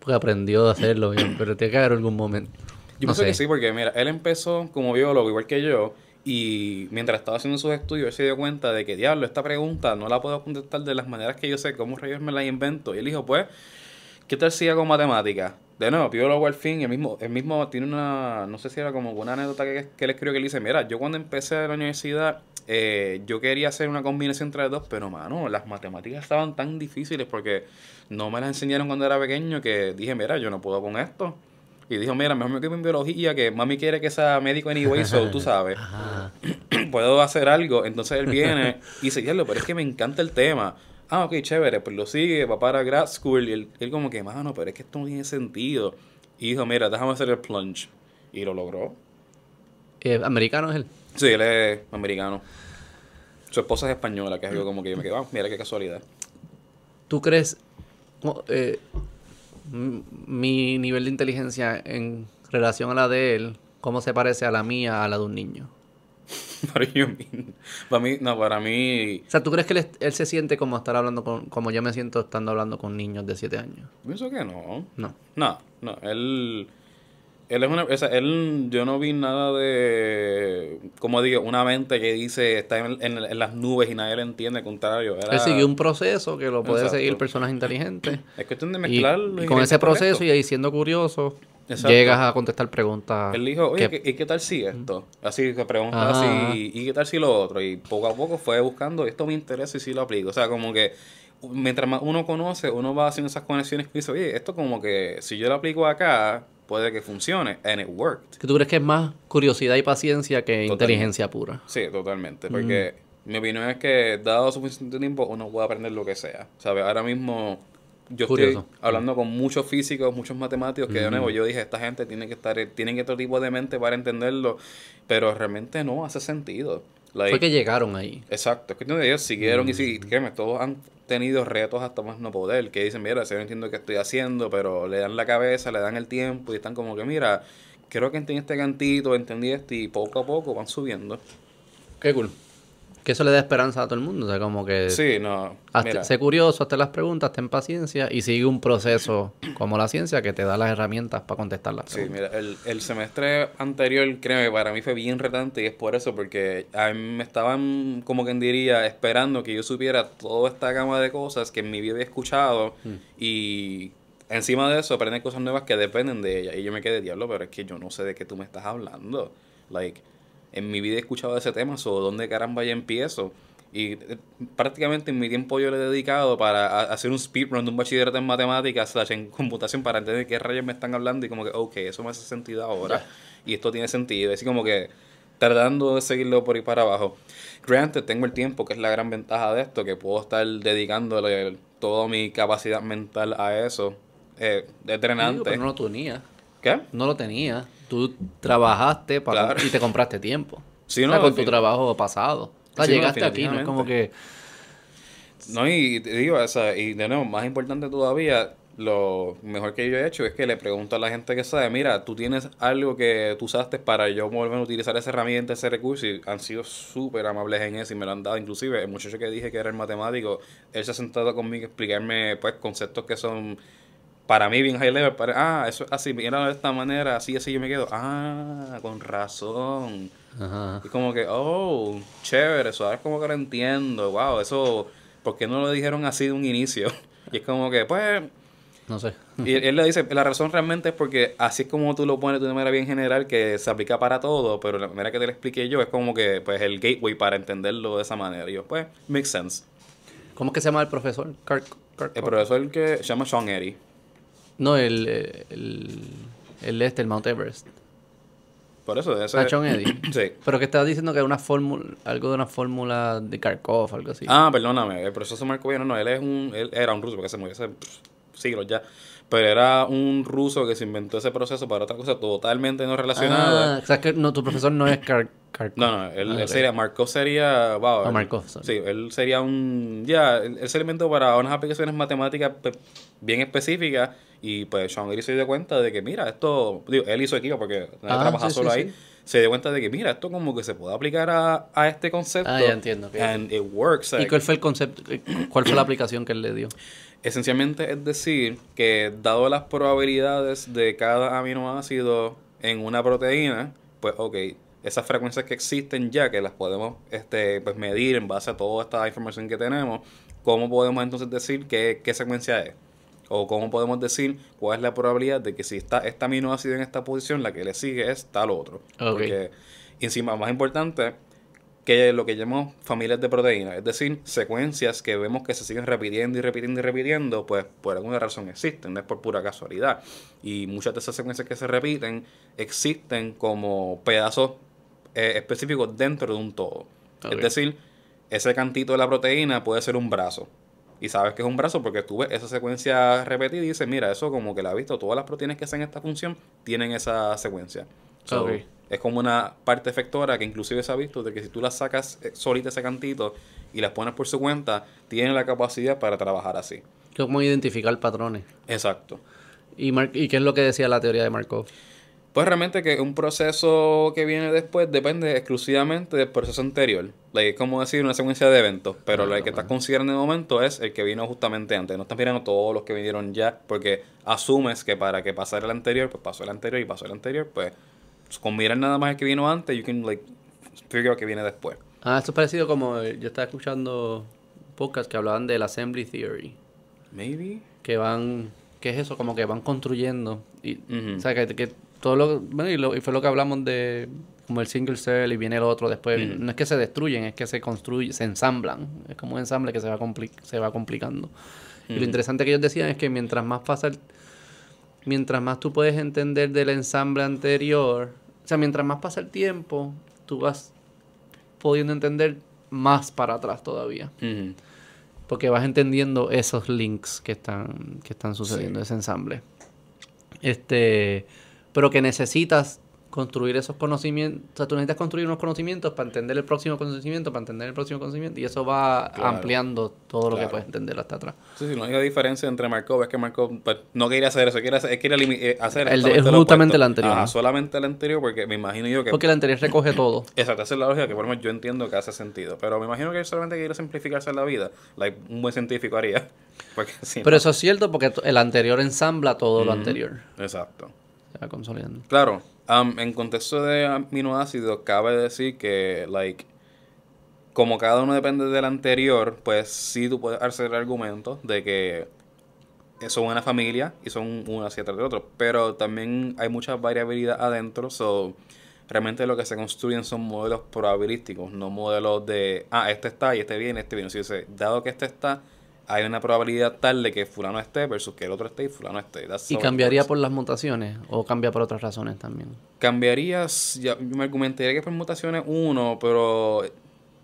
Porque aprendió a hacerlo pero tiene que haber algún momento. Yo no pienso sé. que sí, porque mira, él empezó como biólogo igual que yo y mientras estaba haciendo sus estudios él se dio cuenta de que, diablo, esta pregunta no la puedo contestar de las maneras que yo sé, cómo rayos me la invento. Y él dijo, pues, ¿qué tal si hago matemática? De nuevo, biólogo al fin, el mismo, el mismo tiene una, no sé si era como una anécdota que, que él escribió que él dice, mira, yo cuando empecé a la universidad, eh, yo quería hacer una combinación entre las dos, pero mano, las matemáticas estaban tan difíciles porque no me las enseñaron cuando era pequeño que dije, mira, yo no puedo con esto. Y dijo, mira, mejor me quedo en biología, que mami quiere que sea médico anyway, so tú sabes Ajá. puedo hacer algo. Entonces él viene y dice, "Diablo, pero es que me encanta el tema. Ah, ok, chévere, pues lo sigue, va para grad school. Y él, él como que, mano, pero es que esto no tiene sentido. Y dijo, mira, déjame hacer el plunge. Y lo logró. Eh, ¿Americano es él? Sí, él es americano. Su esposa es española, que es algo como que yo me quedé, ah, mira qué casualidad. ¿Tú crees oh, eh, mi nivel de inteligencia en relación a la de él, cómo se parece a la mía a la de un niño? Para mí, no, para mí... O sea, ¿tú crees que él se siente como estar hablando con... Como yo me siento estando hablando con niños de 7 años? Pienso que no. No. No, no, él... Él es una... O sea, él... Yo no vi nada de... Como digo, una mente que dice... Está en, en- en las nubes y nadie lo entiende. Al contrario. Era, Él siguió un proceso que lo puede Exacto. seguir personas inteligentes. Es cuestión de Y, mezclar y con ese proceso y ahí siendo curioso, Exacto. llegas a contestar preguntas. Él dijo, oye, que- ¿qué, ¿y qué tal si esto? Así se pregunta Ajá. así, ¿y qué tal si lo otro? Y poco a poco fue buscando, esto me interesa y sí lo aplico. O sea, como que mientras más uno conoce, uno va haciendo esas conexiones y dice, oye, esto como que si yo lo aplico acá, puede que funcione. And it worked. que ¿Tú crees que es más curiosidad y paciencia que Totalmente. inteligencia pura? Sí, totalmente. Porque mi opinión es que dado suficiente tiempo, uno puede aprender lo que sea. ¿Sabes? Ahora mismo yo Curioso. estoy hablando con muchos físicos, muchos matemáticos, que de nuevo yo dije, esta gente tiene que estar, tienen otro tipo de mente para entenderlo, pero realmente no hace sentido. Like, Fue que llegaron ahí. Exacto, es de ellos siguieron y sí, créeme, todos han tenido retos hasta más no poder, que dicen, mira, si no entiendo qué estoy haciendo, pero le dan la cabeza, le dan el tiempo y están como que, mira, creo que entendí este cantito, entendí este y poco a poco van subiendo. Qué cool. Que eso le da esperanza a todo el mundo. O sea, como que Sí, no, hazte- sé curioso, hazte las preguntas, ten paciencia y sigue un proceso como la ciencia que te da las herramientas para contestar las sí, preguntas. mira, el, el semestre anterior, créeme, para mí fue bien retante y es por eso, porque a mí me estaban, como quien diría, esperando que yo supiera toda esta gama de cosas que en mi vida había escuchado y encima de eso aprender cosas nuevas que dependen de ella. Y yo me quedé, diablo, pero es que yo no sé de qué tú me estás hablando. Like, en mi vida he escuchado ese tema, o dónde caramba ya empiezo. Y eh, prácticamente en mi tiempo yo le he dedicado para a- hacer un speedrun de un bachillerato en matemáticas slash en computación para entender qué rayos me están hablando y como que, ok, eso me hace sentido ahora. Y esto tiene sentido. Así como que tratando de seguirlo por ahí para abajo. Granted, tengo el tiempo, que es la gran ventaja de esto, que puedo estar dedicándole toda mi capacidad mental a eso. Eh, es drenante. pero no lo tenías. ¿Qué? No lo tenías. Tú trabajaste para Claro. y te compraste tiempo. Sí, O sea, no, con tu trabajo pasado. O sea, Sí, no, llegaste aquí, no es como que... No, y te digo, o sea, y de nuevo, más importante todavía, lo mejor que yo he hecho es que le pregunto a la gente que sabe, mira, tú tienes algo que tú usaste para yo volver a utilizar esa herramienta, ese recurso, y han sido súper amables en eso y me lo han dado. Inclusive, el muchacho que dije que era el matemático, él se ha sentado conmigo a explicarme, pues, conceptos que son para mí bien high level, para, ah, eso es así, mira de esta manera, así, así yo me quedo, ah, con razón. Ajá. Y como que, oh, chévere, eso ahora es como que lo entiendo, wow, eso, ¿por qué no lo dijeron así de un inicio? Y es como que, pues, No sé. y él, él le dice, la razón realmente es porque así es como tú lo pones de una manera bien general, que se aplica para todo, pero la manera que te lo expliqué yo es como que, pues, el gateway para entenderlo de esa manera. Y yo, pues, makes sense. ¿Cómo es que se llama el profesor? Kirk, Kirk- El profesor que se llama Sean Eddy. No, el, eh, el, el este, el Mount Everest. Por eso, ese... Sean Eddy. sí. Pero que estaba diciendo que era una fórmula, algo de una fórmula de Kharkov, algo así. Ah, perdóname, el profesor Marco Villano, no, él es un, él era un ruso, porque se murió hace siglos ya, pero era un ruso que se inventó ese proceso para otra cosa totalmente no relacionada. Ah, o sea, que no, tu profesor no es Kar- Kharkov. No, no, él, Ah, él ok. sería, Markov sería, wow, Ah, Markov, sorry. sí, él sería un, ya, él, él se inventó para unas aplicaciones matemáticas bien específicas y pues Sean Gary se dio cuenta de que, mira, esto, digo, él hizo equipo porque Ah, trabaja sí, solo sí, ahí, sí. se dio cuenta de que, mira, esto como que se puede aplicar a, a este concepto. Ah, ya entiendo. And it works. ¿Y cuál fue el concepto? ¿Cuál fue la aplicación que él le dio? Esencialmente es decir que dado las probabilidades de cada aminoácido en una proteína, pues ok, esas frecuencias que existen ya, que las podemos este, pues, medir en base a toda esta información que tenemos, ¿cómo podemos entonces decir qué, qué secuencia es? O cómo podemos decir cuál es la probabilidad de que si está este aminoácido en esta posición, la que le sigue es tal otro. Ok. Porque encima, más importante, que lo que llamamos familias de proteínas, es decir, secuencias que vemos que se siguen repitiendo y repitiendo y repitiendo, pues por alguna razón existen, no es por pura casualidad. Y muchas de esas secuencias que se repiten existen como pedazos eh, específicos dentro de un todo. Es decir, ese cantito de la proteína puede ser un brazo. Y sabes que es un brazo porque tú ves esa secuencia repetida y dices, mira, eso como que la has visto, todas las proteínas que hacen esta función tienen esa secuencia. So. Es como una parte efectora que inclusive se ha visto de que si tú las sacas eh, solita ese cantito y las pones por su cuenta, tienen la capacidad para trabajar así. ¿Cómo identificar patrones? Exacto. ¿Y, Mar- ¿Y qué es lo que decía la teoría de Markov? Pues realmente que un proceso que viene después depende exclusivamente del proceso anterior. Like, es como decir una secuencia de eventos, pero lo que estás considerando en el momento es el que vino justamente antes. No estás mirando todos los que vinieron ya, porque asumes que para que pasara el anterior, pues pasó el anterior y pasó el anterior, pues con mirar nada más el que vino antes, you can like figure out que viene después. Ah, esto es parecido como yo estaba escuchando podcast que hablaban del assembly theory. Maybe. Que van, ¿qué es eso? Como que van construyendo. Y, O sea, que, que todo lo, bueno, y, lo, y, fue lo que hablamos de como el single cell y viene el otro después. No es que se destruyen, es que se construyen, se ensamblan. Es como un ensamble que se va, compli se va complicando. Y lo interesante que ellos decían es que mientras más pasa el, mientras más tú puedes entender del ensamble anterior, o sea, mientras más pasa el tiempo, tú vas pudiendo entender más para atrás todavía. Porque vas entendiendo esos links que están, que están sucediendo, ese ensamble. Este, pero que necesitas construir esos conocimientos, o sea, tú necesitas construir unos conocimientos para entender el próximo conocimiento, para entender el próximo conocimiento, y eso va ampliando todo lo que puedes entender hasta atrás. Sí, sí, la única diferencia entre Markov es que Markov pues, no quería hacer eso, quiere hacer, quiere eh, hacer el, es justamente el anterior. Ajá, solamente el anterior, porque me imagino yo que... Porque el anterior recoge todo. Exacto, esa es la lógica que por lo menos yo entiendo que hace sentido, pero me imagino que él solamente quiere simplificarse la vida, like un buen científico haría. Porque, pero eso es cierto porque el anterior ensambla todo lo anterior. Exacto. Se va consolidando. Claro, en contexto de aminoácidos, cabe decir que, like, como cada uno depende del anterior, pues sí tú puedes hacer argumentos de que son una familia y son una hacia atrás del otro. Pero también hay mucha variabilidad adentro, so realmente lo que se construyen son modelos probabilísticos, no modelos de, ah, este está y este viene, este viene. Si dado que este está, hay una probabilidad tal de que fulano esté versus que el otro esté y fulano esté. ¿Y cambiaría por las mutaciones o cambia por otras razones también? Cambiarías, ya, me argumentaría que por mutaciones uno, pero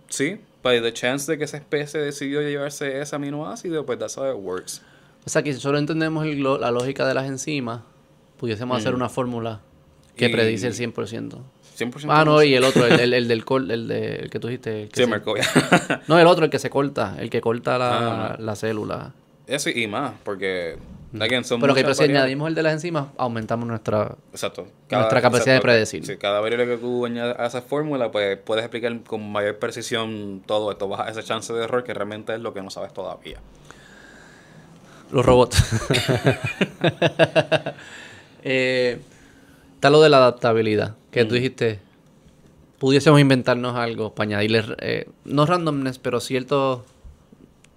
sí, by the chance de que esa especie decidió llevarse ese aminoácido, pues that's how it works. O sea que si solo entendemos la lógica de las enzimas, pudiésemos hacer una fórmula que predice el 100%. 100% ah, no, y el otro, el, el, del col, el, de, que tú dijiste. sí, no, el otro, el que se corta, el que corta la, ah. la célula. Eso y más, porque. Again, son pero que si añadimos el de las enzimas, aumentamos nuestra, exacto. nuestra capacidad de predecir. Sí, cada variable que tú añades a esa fórmula, pues puedes explicar con mayor precisión todo esto. Baja esa chance de error que realmente es lo que no sabes todavía. Los robots. eh, está lo de la adaptabilidad, que tú dijiste, pudiésemos inventarnos algo para añadirle, eh, no randomness, pero ciertas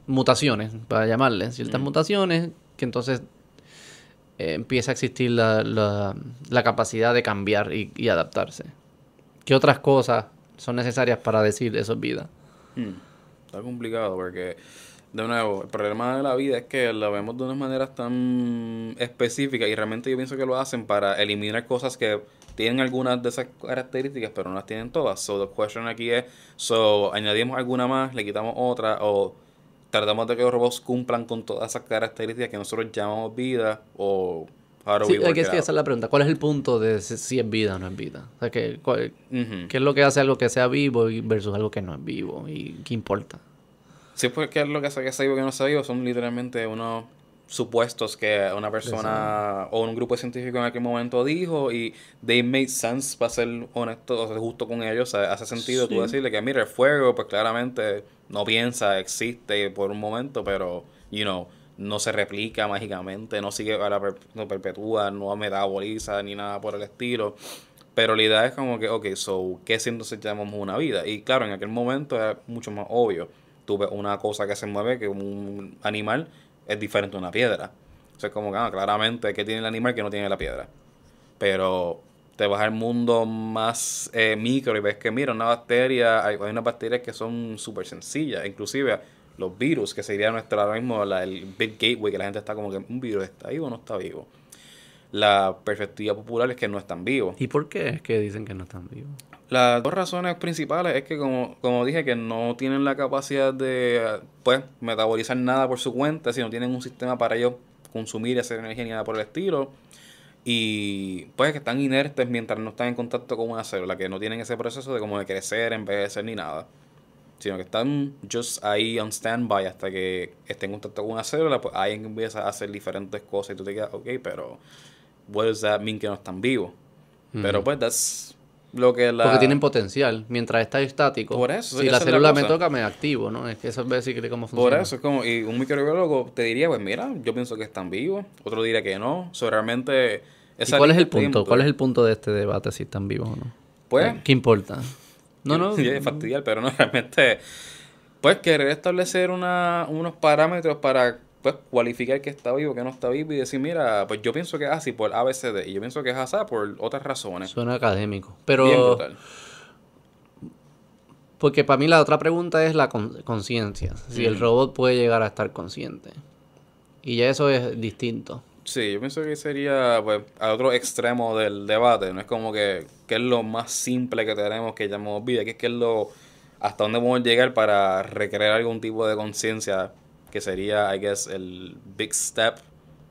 mutaciones, para llamarle, ciertas mutaciones, que entonces eh, empieza a existir la, la, capacidad de cambiar y, adaptarse. ¿Qué otras cosas son necesarias para decir eso es vida? Hmm. Está complicado porque de nuevo, el problema de la vida es que lo vemos de unas maneras tan específicas y realmente yo pienso que lo hacen para eliminar cosas que tienen algunas de esas características, pero no las tienen todas. So, the question aquí es, so, añadimos alguna más, le quitamos otra, o tratamos de que los robots cumplan con todas esas características que nosotros llamamos vida, o sí, hay que hacer la pregunta. ¿Cuál es el punto de si es vida o no es vida? O sea, ¿qué, ¿qué es lo que hace algo que sea vivo versus algo que no es vivo? ¿Y qué importa? Sí, porque lo que hace que sea vivo que no sea vivo son literalmente unos supuestos que una persona o un grupo de científicos en aquel momento dijo y they made sense para ser honesto o sea, justo con ellos. hace sentido tú decirle que mira, el fuego pues claramente no piensa, existe por un momento, pero, you know, no se replica mágicamente, no sigue, no perpetúa, no metaboliza ni nada por el estilo. Pero la idea es como que, ok, so, ¿qué si entonces llamamos una vida? Y claro, en aquel momento es mucho más obvio tú ves una cosa que se mueve, que un animal es diferente a una piedra. O sea, como que ah, claramente que tiene el animal que no tiene la piedra. Pero te vas al mundo más eh, micro y ves que, mira, una bacteria, hay, unas bacterias que son súper sencillas, inclusive los virus, que sería nuestro ahora mismo el big gateway, que la gente está como que un virus está vivo o no está vivo. La perspectiva popular es que no están vivos. ¿Y por qué es que dicen que no están vivos? Las dos razones principales es que, como, como dije, que no tienen la capacidad de pues, metabolizar nada por su cuenta, si no tienen un sistema para ellos consumir y hacer energía ni nada por el estilo. Y pues que están inertes mientras no están en contacto con una célula, que no tienen ese proceso de como de crecer, envejecer ni nada. Sino que están just ahí on standby hasta que estén en contacto con una célula, pues ahí empieza a hacer diferentes cosas y tú te quedas, ok, pero what does that mean que no están vivos? Pero pues, that's lo que la... Porque tienen potencial. Mientras está estático. Por eso, Si la célula me toca, me activo, ¿no? Es que eso es básicamente cómo Por funciona. eso es como, y un microbiólogo te diría, pues mira, yo pienso que están vivos, otro diría que no. So, realmente... ¿Y esa cuál es el punto? ¿Cuál es el punto de este debate si están vivos o no? Pues, ¿Qué importa? No, no. Sí, es fastidiar, pero no, realmente, pues querer establecer una, unos parámetros para pues cualificar que está vivo, que no está vivo y decir, mira, pues yo pienso que es así por ABCD y yo pienso que es así por otras razones. Suena académico. Bien Pero, brutal. porque para mí la otra pregunta es la con- conciencia. Si el robot puede llegar a estar consciente. Y ya eso es distinto. Sí, yo pienso que sería pues al otro extremo del debate, no es como que, que es lo más simple que tenemos que llamamos vida, que es que es lo hasta dónde podemos llegar para recrear algún tipo de conciencia que sería, I guess, el big step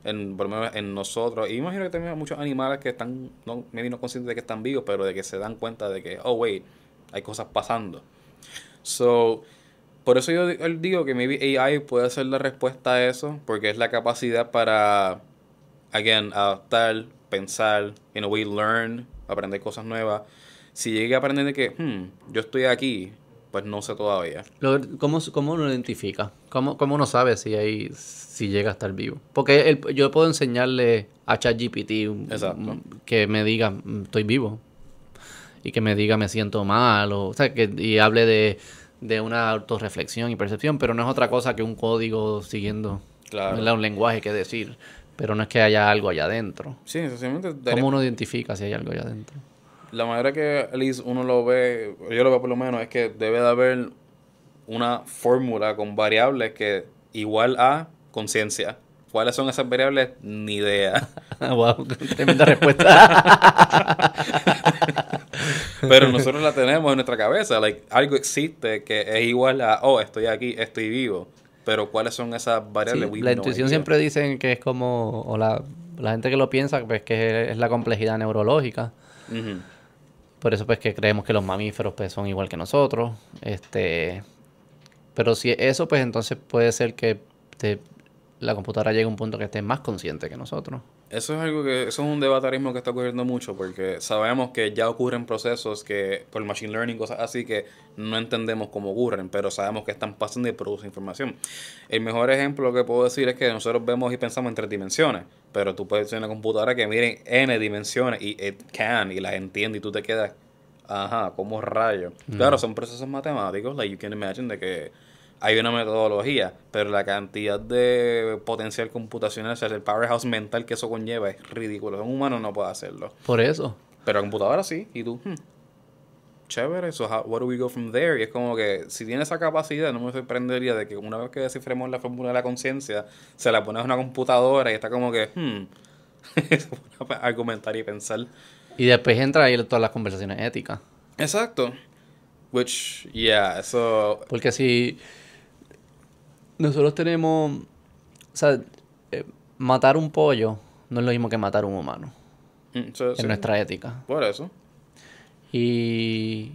en, por lo menos en nosotros. Y imagino que también hay muchos animales que están, no, maybe no conscientes de que están vivos, pero de que se dan cuenta de que, oh, wait, hay cosas pasando. So, por eso yo di- digo que maybe AI puede ser la respuesta a eso, porque es la capacidad para, again, adaptar, pensar, in a way, learn, aprender cosas nuevas. Si llegue a aprender de que, hmm, yo estoy aquí, pues no sé todavía. ¿Cómo, cómo uno identifica? ¿Cómo, ¿Cómo uno sabe si hay, si llega a estar vivo? Porque el- yo puedo enseñarle a ChatGPT que me diga, "Mm, estoy vivo. Y que me diga, me siento mal. O, o sea, que, y hable de, de una autorreflexión y percepción, pero no es otra cosa que un código siguiendo Claro. un lenguaje que decir. Pero no es que haya algo allá adentro. Sí, sencillamente ¿Cómo uno identifica si hay algo allá adentro? La manera que least uno lo ve, yo lo veo por lo menos, es que debe de haber una fórmula con variables que igual a conciencia. ¿Cuáles son esas variables? Ni idea. wow, tremenda respuesta. Pero nosotros la tenemos en nuestra cabeza. Like, algo existe que es igual a, oh, estoy aquí, estoy vivo. Pero ¿cuáles son esas variables? La no intuición idea. siempre dicen que es como, o la, la gente que lo piensa, pues que es la complejidad neurológica. Ujú. Por eso pues que creemos que los mamíferos pues son igual que nosotros. Este, pero si es eso, pues entonces puede ser que te- la computadora llegue a un punto que esté más consciente que nosotros. Eso es algo que, eso es un mismo que está ocurriendo mucho porque sabemos que ya ocurren procesos que por machine learning, cosas así que no entendemos cómo ocurren, pero sabemos que están pasando y producen información. El mejor ejemplo que puedo decir es que nosotros vemos y pensamos en tres dimensiones, pero tú puedes tener una computadora que mire n dimensiones y it can y las entiende y tú te quedas, ajá, como rayo. Claro, son procesos matemáticos, like you can imagine de que hay una metodología, pero la cantidad de potencial computacional, o sea, el powerhouse mental que eso conlleva es ridículo. Un humano no puede hacerlo. Por eso. Pero la computadora sí, y tú, hmm, chévere, so how, where do we go from there? Y es como que si tiene esa capacidad, no me sorprendería de que una vez que descifremos la fórmula de la conciencia, se la pones a una computadora y está como que, hmm, se pone a argumentar y pensar. Y después entra ahí todas las conversaciones éticas. Exacto. Which, yeah, eso... Porque si nosotros tenemos, o sea, eh, matar un pollo no es lo mismo que matar un humano mm, so- en sí, nuestra ética. Por eso. Y,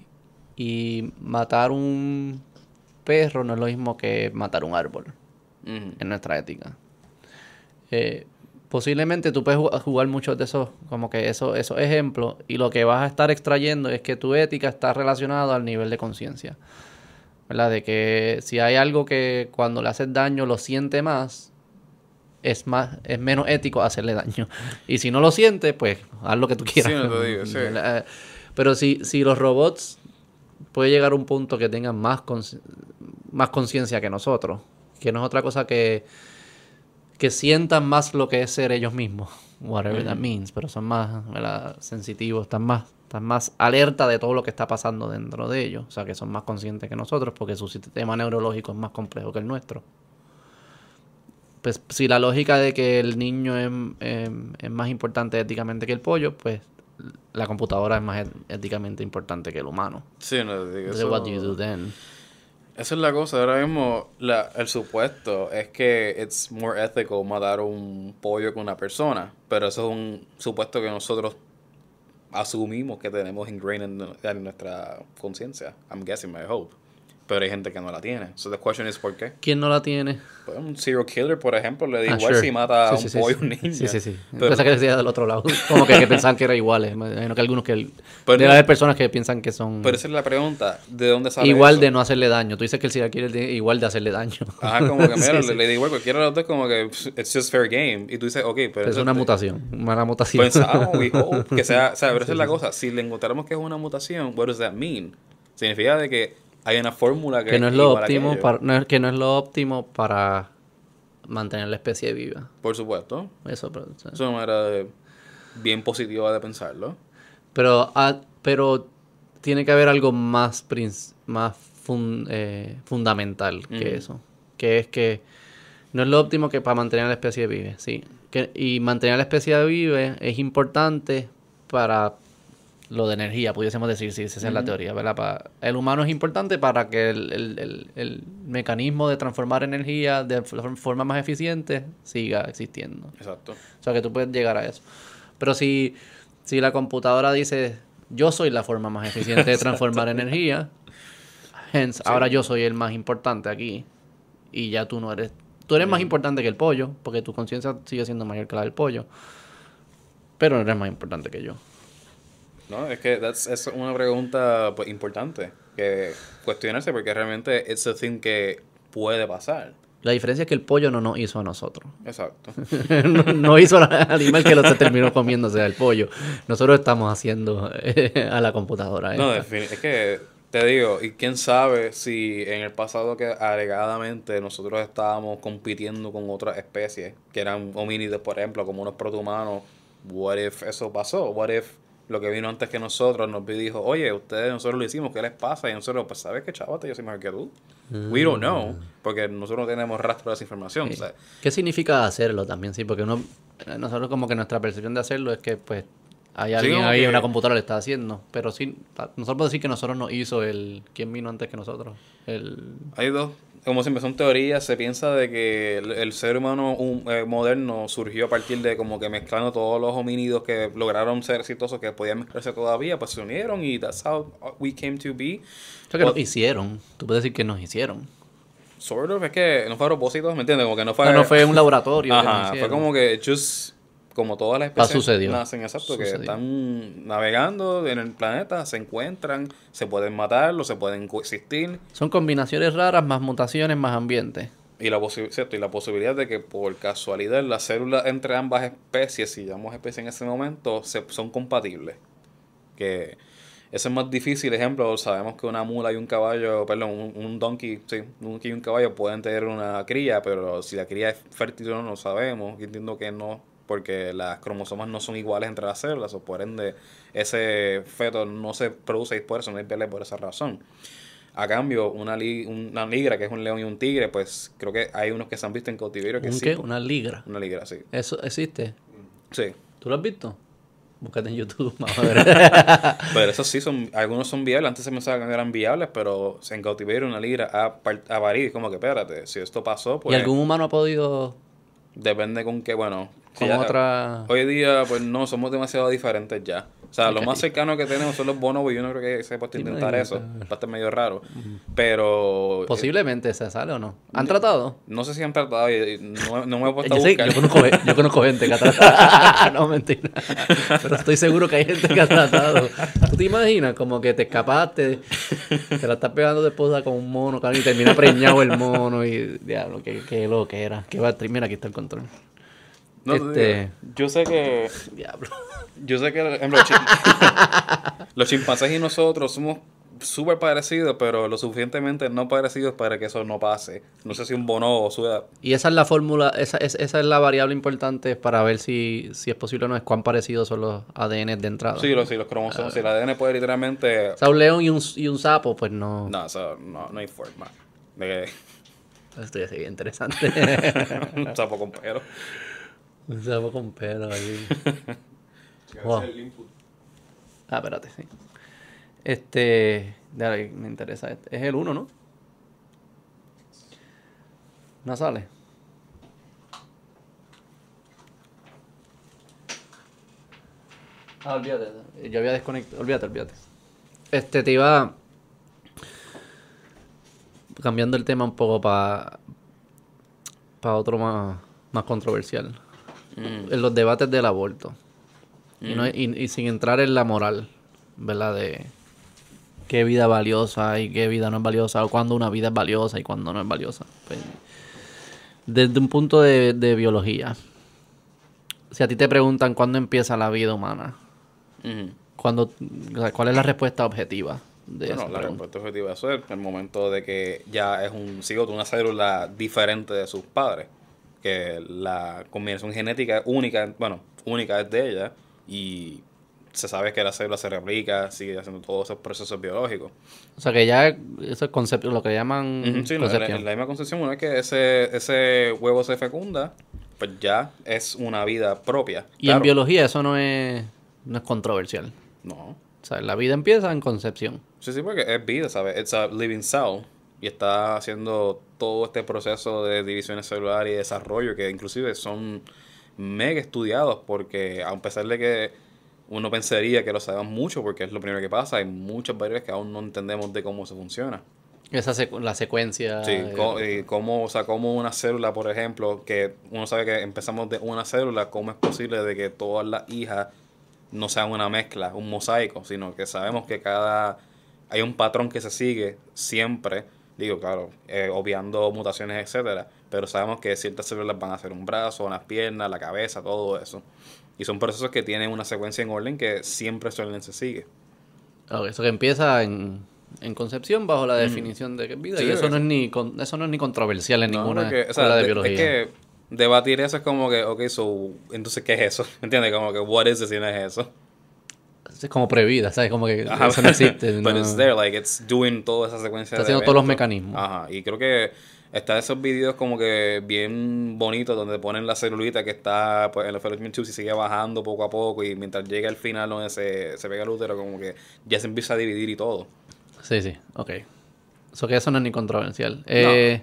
y matar un perro no es lo mismo que matar un árbol Ujú. en nuestra ética. Eh, posiblemente tú puedes ju- jugar muchos de esos, como que esos, esos ejemplos, y lo que vas a estar extrayendo es que tu ética está relacionada al nivel de conciencia. ¿Verdad? De que si hay algo que cuando le haces daño lo siente más, es más, es menos ético hacerle daño. Y si no lo siente, pues haz lo que tú quieras. Sí, no te digo, sí. Pero si, si los robots puede llegar a un punto que tengan más consci- más conciencia que nosotros, que no es otra cosa que que sientan más lo que es ser ellos mismos, whatever that means, pero son más ¿verdad? sensitivos, están más, están más alerta de todo lo que está pasando dentro de ellos, o sea que son más conscientes que nosotros porque su sistema neurológico es más complejo que el nuestro. Pues si la lógica de que el niño es, eh, es más importante éticamente que el pollo, pues la computadora es más éticamente importante que el humano. Sí, no digo Entonces, eso. what do you do then? Esa es la cosa, ahora mismo la, el supuesto es que it's more ethical matar un pollo que una persona, pero eso es un supuesto que nosotros asumimos que tenemos ingrained en, en nuestra conciencia. I'm guessing, I hope. Pero hay gente que no la tiene. So the question is, ¿por qué? ¿Quién no la tiene? Pues un serial killer, por ejemplo, le da Ah, igual sure. si mata a Sí, un sí, pollo sí, o un niño. Sí, sí, sí. Pero- Pensaba que decía del otro lado. Como que, que pensaban que era igual. Imagino que algunos que... Pero debe haber personas que piensan que son Pero esa es la pregunta, ¿de dónde sale igual eso? de no hacerle daño. Tú dices que el serial killer tiene igual de hacerle daño. Ajá, como que, mira, le, le da igual, cualquiera de los dos como que it's just fair game. Y tú dices, ok, pero... Es una te- mutación. Una mutación. Pensamos, we hope, que sea, o sea, pero esa es la cosa, si le encontramos que es una mutación, what does that mean? Significa de que hay una fórmula que, que no es lo óptimo para, no es- que no es lo óptimo para mantener la especie viva. Por supuesto, Eso, pero, o sea, es una manera de- bien positiva de pensarlo. pero, ah, pero tiene que haber algo más más fun- eh, fundamental que eso, que es que no es lo óptimo que para mantener la especie viva, sí. Que, y mantener la especie viva es importante para lo de energía, pudiésemos decir, si esa es la teoría, ¿verdad? Para, el humano es importante para que el, el- el- el mecanismo de transformar energía de forma más eficiente siga existiendo. Exacto. O sea, que tú puedes llegar a eso. Pero si, si la computadora dice, yo soy la forma más eficiente de transformar energía, hence, ahora yo soy el más importante aquí, y ya tú no eres... Tú eres más importante que el pollo, porque tu conciencia sigue siendo mayor que la del pollo, pero no eres más importante que yo. No, es que that's, es una pregunta pues, importante que cuestionarse porque realmente it's a thing que puede pasar. La diferencia es que el pollo no nos hizo a nosotros. Exacto. no, no hizo al animal que lo se terminó comiéndose al pollo. Nosotros estamos haciendo eh, a la computadora. No, esta. defini- es que te digo, y quién sabe si en el pasado que alegadamente nosotros estábamos compitiendo con otras especies, que eran homínidos, por ejemplo, como unos protohumanos, what if eso pasó? What if lo que vino antes que nosotros nos dijo, oye, ustedes, nosotros lo hicimos, ¿qué les pasa? Y nosotros, pues, ¿sabes qué, chavate? Yo soy mejor que tú. We don't know, porque nosotros no tenemos rastro de esa información. Sí. o sea, ¿Qué significa hacerlo también? Sí, porque uno, eh, nosotros como que nuestra percepción de hacerlo es que pues hay alguien como ahí, que- una computadora lo está haciendo. Pero sí, nosotros podemos decir que nosotros no hizo el... ¿Quién vino antes que nosotros? El... Hay dos, como siempre son teorías, se piensa de que el, el ser humano un- eh, moderno surgió a partir de como que mezclando todos los homínidos que lograron ser exitosos, que podían mezclarse todavía, pues se unieron y that's how we came to be. O sea, que nos hicieron. Tú puedes decir que nos hicieron. Sort of, es que no fue a propósito, ¿me entiendes? Como que no fue... No, no fue un laboratorio. que nos Ajá, fue como que just como todas las Pa- especies nacen, exacto, que están navegando en el planeta, se encuentran, se pueden matar, o se pueden coexistir, Son combinaciones raras, más mutaciones, más ambiente. Y la, cierto, y la posibilidad de que por casualidad las células entre ambas especies, si llamamos especie en ese momento, se, son compatibles. Que eso es más difícil. Ejemplo, sabemos que una mula y un caballo, perdón, un, un donkey, sí, un donkey y un caballo pueden tener una cría, pero si la cría es fértil o no, no sabemos. Entiendo que no, porque las cromosomas no son iguales entre las células, o por ende ese feto no se produce y por eso no hay bebé por esa razón. A cambio, una, li- una ligra, que es un león y un tigre, pues creo que hay unos que se han visto en cautiverio que ¿Un sí. qué? Una ligra. Una ligra, sí. Eso existe. Sí. ¿Tú lo has visto? Búscate en YouTube. Ver. Pero esos sí son, algunos son viables, antes se pensaba que eran viables, pero en cautiverio una ligra a, a parir, como que espérate, si esto pasó, ¿Y pues algún humano ha podido depende con qué, bueno. Con otra... Hoy día, pues no, somos demasiado diferentes ya. O sea, lo más cercano que tenemos son los bonobos y yo no creo que se pueda Sí, intentar eso. Va a estar medio raro. Pero... eh, Posiblemente se sale o no. ¿Han tratado? no sé si han tratado y y no, no me he puesto a Yo, sé- buscar. yo conozco, yo conozco gente que ha tratado. no, mentira. Pero estoy seguro que hay gente que ha tratado. ¿Tú te imaginas? Como que te escapaste, te la estás pegando de esposa con un mono, cabrón, y termina preñado el mono y diablo, qué, qué lo que era. Qué va, mira, aquí está el control. No, te este- yo sé que Diablo. Yo sé que por ejemplo, los, chim- los chimpancés y nosotros somos súper parecidos, pero lo suficientemente no parecidos para que eso no pase. No sé si un bonobo sube... Y esa es la fórmula, esa, es- esa es la variable importante para ver si, si es posible o no, es cuán parecidos son los ADN de entrada. Sí, los, sí, los cromosomas. Si el ADN puede literalmente... O sea, un león y un, y un sapo, pues no. No, o sea, no, no hay forma. De Esto ya sería interesante. que un sapo con pelo. un sapo con pelo ahí. Wow. el input. Ah, espérate, sí. Este. Dale, me interesa. este. Es el 1, ¿no? No sale. Ah, olvídate. Yo había desconectado. Olvídate, olvídate. Este, te iba. cambiando el tema un poco para para otro más, más controversial. Mm. En los debates del aborto. Y, no- y- y sin entrar en la moral, ¿verdad? De qué vida es valiosa y qué vida no es valiosa, o cuándo una vida es valiosa y cuándo no es valiosa. Pues, desde un punto de, de biología, si a ti te preguntan cuándo empieza la vida humana, Ujú. cuándo, o sea, ¿cuál es la respuesta objetiva de Bueno, esa la pregunta? respuesta objetiva de eso es el momento de que ya es un cigoto, una célula diferente de sus padres. Que la combinación genética única, bueno, única es de ella. Y se sabe que la célula se replica, sigue haciendo todos esos procesos biológicos. O sea, que ya ese concepto, lo que llaman sí, no, en, la, misma concepción, una vez que ese, ese huevo se fecunda, pues ya es una vida propia. Y en biología eso no es, no es controversial. No. O sea, la vida empieza en concepción. Sí, sí, porque es vida, ¿sabes? It's a living cell. Y está haciendo todo este proceso de divisiones celulares y desarrollo que inclusive son mega estudiados porque a pesar de que uno pensaría que lo sabemos mucho porque es lo primero que pasa, hay muchas variables que aún no entendemos de cómo se funciona. Esa secu- la secuencia. Sí, y cómo, o sea, cómo una célula, por ejemplo, que uno sabe que empezamos de una célula, cómo es posible de que todas las hijas no sean una mezcla, un mosaico, sino que sabemos que cada hay un patrón que se sigue siempre, digo, claro, eh, obviando mutaciones, etcétera, pero sabemos que ciertas células van a ser un brazo, unas piernas, la cabeza, todo eso. Y son procesos que tienen una secuencia en orden que siempre suelen se sigue. ok, eso que empieza en, en concepción bajo la definición de vida. Mm. Sí, y eso es- no, es ni con- eso no es ni controversial en No, ninguna porque, o sea, escuela de de- biología. Es que debatir eso es como que, ok, so, entonces, ¿qué es eso? ¿Me entiendes? Como que, what is it si no es eso? Es como previda, ¿sabes? Como que Ajá. eso no existe. But no- it's there, like, it's doing toda esa secuencia Está de haciendo todos los mecanismos. Ajá, y creo que está esos videos como que bien bonitos donde ponen la celulita que está pues, en los fallopian tubes y sigue bajando poco a poco y mientras llega al final donde se, se pega el útero como que ya se empieza a dividir y todo. Sí, sí, ok. Eso que eso no es ni controversial. Eh,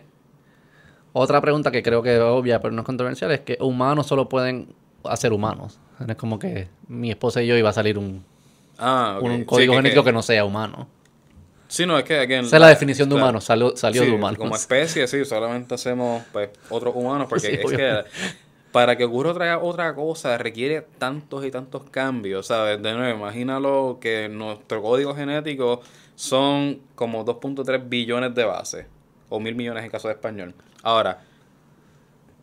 Otra pregunta que creo que es obvia, pero no es controversial, es que humanos solo pueden hacer humanos. No es como que mi esposa y yo iba a salir un, Ah, ok. un código genético que- que no sea humano. Sí, no, es que... again, Esa es la definición de humano, salió, salió Sí, de humanos. Como especie, sí, solamente hacemos pues otros humanos porque Sí, es que para que ocurra otra, otra cosa requiere tantos y tantos cambios, ¿sabes? De nuevo, imagínalo que nuestro código genético son como 2.3 billones de bases o mil millones en caso de español. Ahora,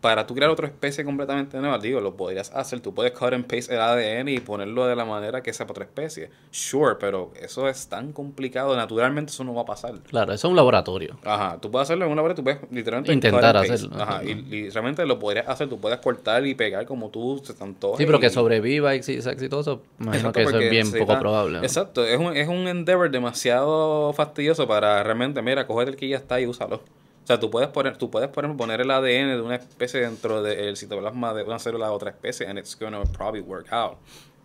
para tú crear otra especie completamente nueva, digo, lo podrías hacer. Tú puedes cut and paste el ADN y ponerlo de la manera que sea para otra especie. Sure, pero eso es tan complicado. Naturalmente eso no va a pasar. Claro, eso es un laboratorio. Ajá, tú puedes hacerlo en una pared, tú puedes literalmente Intentar hacerlo. Ajá, y, y realmente lo podrías hacer, tú puedes cortar y pegar como tú se te antoje Sí, pero que sobreviva y sea exitoso, imagino Exacto, que eso es bien necesita- poco probable. ¿no? Exacto, es un, es un endeavor demasiado fastidioso para realmente, mira, coger el que ya está y úsalo. O sea, tú puedes poner, tú puedes poner, poner el ADN de una especie dentro del citoplasma de una célula de otra especie and it's gonna probably work out.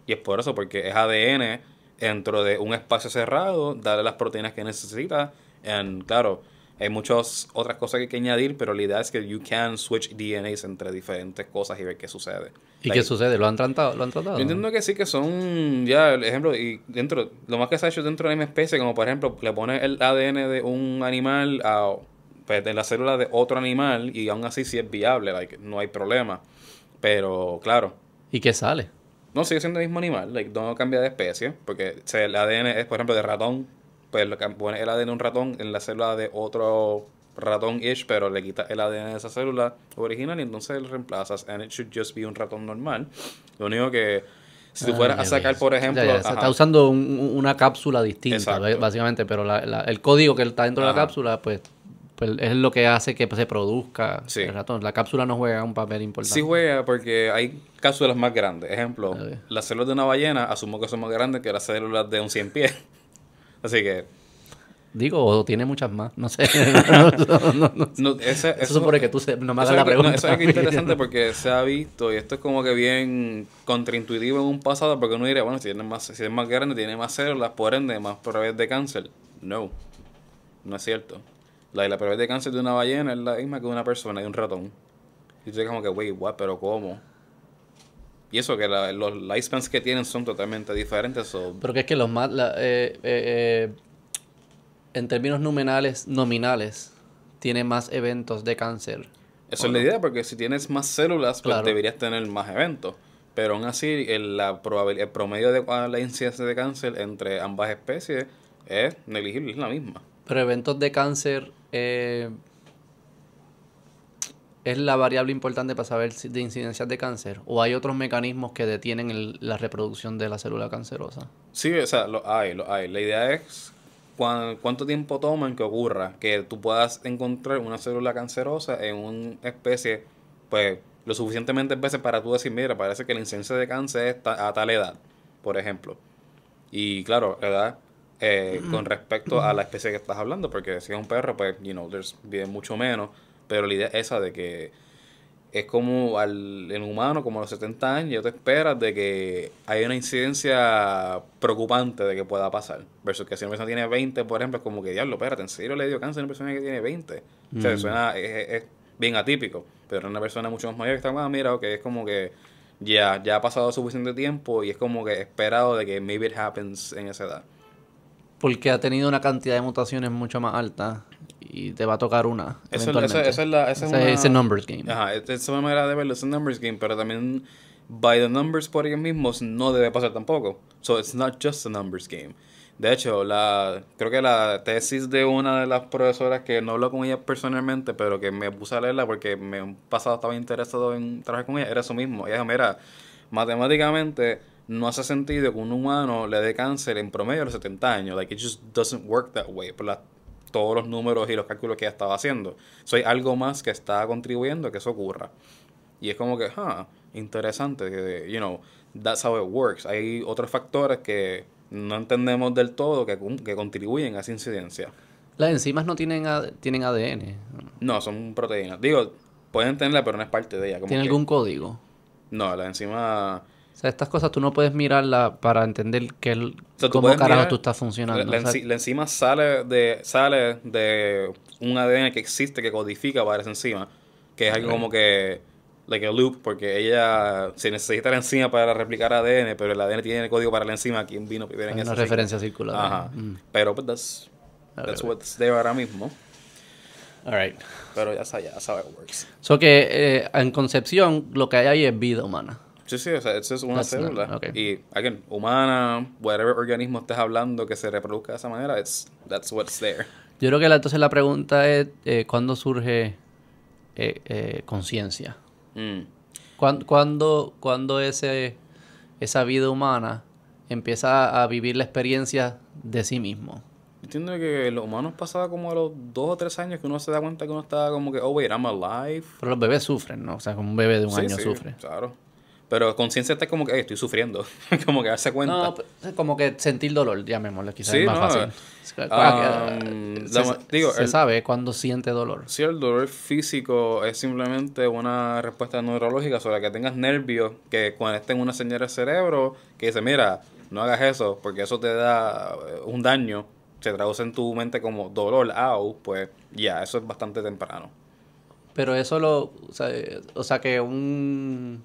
Y es por eso, porque es ADN dentro de un espacio cerrado, darle las proteínas que necesita. And claro, hay muchas otras cosas que hay que añadir, pero la idea es que you can switch DNAs entre diferentes cosas y ver qué sucede. ¿Y Like, qué sucede? ¿Lo han tratado? ¿Lo han tratado? yo entiendo que sí que son ya, el ejemplo, y dentro, lo más que se ha hecho dentro de la misma especie, como por ejemplo, le pones el ADN de un animal a pues, de la célula de otro animal y aún así sí es viable, like, no hay problema. Pero claro, ¿Y qué sale? no sigue siendo el mismo animal, like, no cambia de especie, porque o sea, el ADN es, por ejemplo, de ratón, pues lo pones el ADN de un ratón en la célula de otro ratón-ish, pero le quitas el ADN de esa célula original y entonces lo reemplazas, and it should just be un ratón normal. Lo único que, si tú Ah, fueras a sacar, por ejemplo... Ya, ya, se está usando un- una cápsula distinta, Exacto. básicamente, pero la- la- el código que está dentro de la cápsula, pues, pues es lo que hace que pues, se produzca Sí. el ratón. La cápsula no juega un papel importante. Sí juega porque hay cápsulas más grandes. Ejemplo, las células de una ballena asumo que son más grandes que las células de un 100 pies. Así que... Digo, o tiene muchas más, no sé. no, no, no. Ese- Eso, eso- supone que tú se- no me hagas la pregunta. eso es interesante porque se ha visto y esto es como que bien contraintuitivo en un pasado porque uno diría, bueno, si, tiene más, si es más grande, tiene más células, por ende, más probabilidad de cáncer. No, no es cierto. La, la probabilidad de cáncer de una ballena es la misma que de una persona y de un ratón. Y tú dices como que, wait, what, pero ¿cómo? Y eso que la- los lifespans que tienen son totalmente diferentes. so- Pero que es que los más, la- eh, eh, eh, en términos nominales, nominales, tiene más eventos de cáncer. Esa es la idea, porque si tienes más células, pues deberías tener más eventos. Pero aún así, el, la el promedio de la incidencia de cáncer entre ambas especies es negligible, es la misma. Pero eventos de cáncer eh, es la variable importante para saber de incidencias de cáncer o hay otros mecanismos que detienen la reproducción de la célula cancerosa. Sí, o sea, lo hay, lo hay. La idea es cuánto tiempo toma en que ocurra que tú puedas encontrar una célula cancerosa en una especie, pues lo suficientemente veces para tú decir, mira, parece que la incidencia de cáncer es a tal edad, por ejemplo. Y claro, edad eh, con respecto a la especie que estás hablando, porque si es un perro, pues, you know, there's, vive mucho menos. Pero la idea es esa de que es como al, en humano, como a los 70 años, ya te esperas de que hay una incidencia preocupante de que pueda pasar. Versus que si una persona tiene 20, por ejemplo, es como que, diablo, espérate, ¿en serio le dio cáncer a una persona que tiene 20? O sea, suena, es, bien atípico. Pero una persona mucho más mayor que está, ah, mira, que es como que ya, ya ha pasado suficiente tiempo y es como que esperado de que maybe it happens en esa edad porque ha tenido una cantidad de mutaciones mucho más alta y te va a tocar una. Eso, esa, es la. Esa es numbers game. Ajá, esa es una manera de verlo, es un numbers game, pero también by the numbers por ellos mismos no debe pasar tampoco. So it's not just a numbers game. De hecho, la creo que la tesis de una de las profesoras que no hablo con ella personalmente, pero que me puse a leerla porque me pasado estaba interesado en trabajar con ella, era eso mismo. Ella dijo, mira, matemáticamente no hace sentido que un humano le dé cáncer en promedio a los 70 años. Like, it just doesn't work that way. Por todos los números y los cálculos que ella estaba haciendo. So, hay algo más que está contribuyendo a que eso ocurra. Y es como que, ah, interesante, que, you know, that's how it works. Hay otros factores que no entendemos del todo que, que contribuyen a esa incidencia. Las enzimas no tienen, tienen ADN. No, son proteínas. Digo, pueden tenerla, pero no es parte de ella. ¿Tiene algún código? No, las enzimas o sea, estas cosas tú no puedes mirarlas para entender que cómo carajo tú estás funcionando. La, enzima sale de, sale de un ADN que existe, que codifica para esa enzima. Que es algo como que, like a loop, porque ella se necesita la enzima para replicar ADN, pero el ADN tiene el código para la enzima. ¿Quién vino primero en Una referencia circular. Ajá. Mm. Pero, pues, that's, that's what's there ahora mismo. Alright. Pero ya sabes, ya sabes, it works. So que eh, en concepción lo que hay ahí es vida humana. Sí, sí, o sea, eso es una célula. Y, again, humana, whatever organismo estés hablando que se reproduzca de esa manera, it's, that's what's there. Yo creo que la, entonces la pregunta es, eh, ¿cuándo surge eh, eh, conciencia? Mm. ¿Cuándo, cuando, ese, esa vida humana empieza a vivir la experiencia de sí mismo? Entiendo que los humanos pasaba como a los dos o tres años que uno se da cuenta que uno estaba como que, oh, wait, I'm alive. Pero los bebés sufren, ¿no? O sea, como un bebé de un año sí, sufre. Claro. Pero conciencia está como que estoy sufriendo. como que darse cuenta. No, pues, como que sentir dolor, llamémoslo, quizás es más fácil. Um, se, digo, se sabe cuando siente dolor. Sí, el dolor físico es simplemente una respuesta neurológica sobre que tengas nervios que conecten una señal al cerebro que dice, mira, no hagas eso porque eso te da un daño. Se traduce en tu mente como dolor, au, pues ya, eso es bastante temprano. Pero eso lo, o sea, o sea que un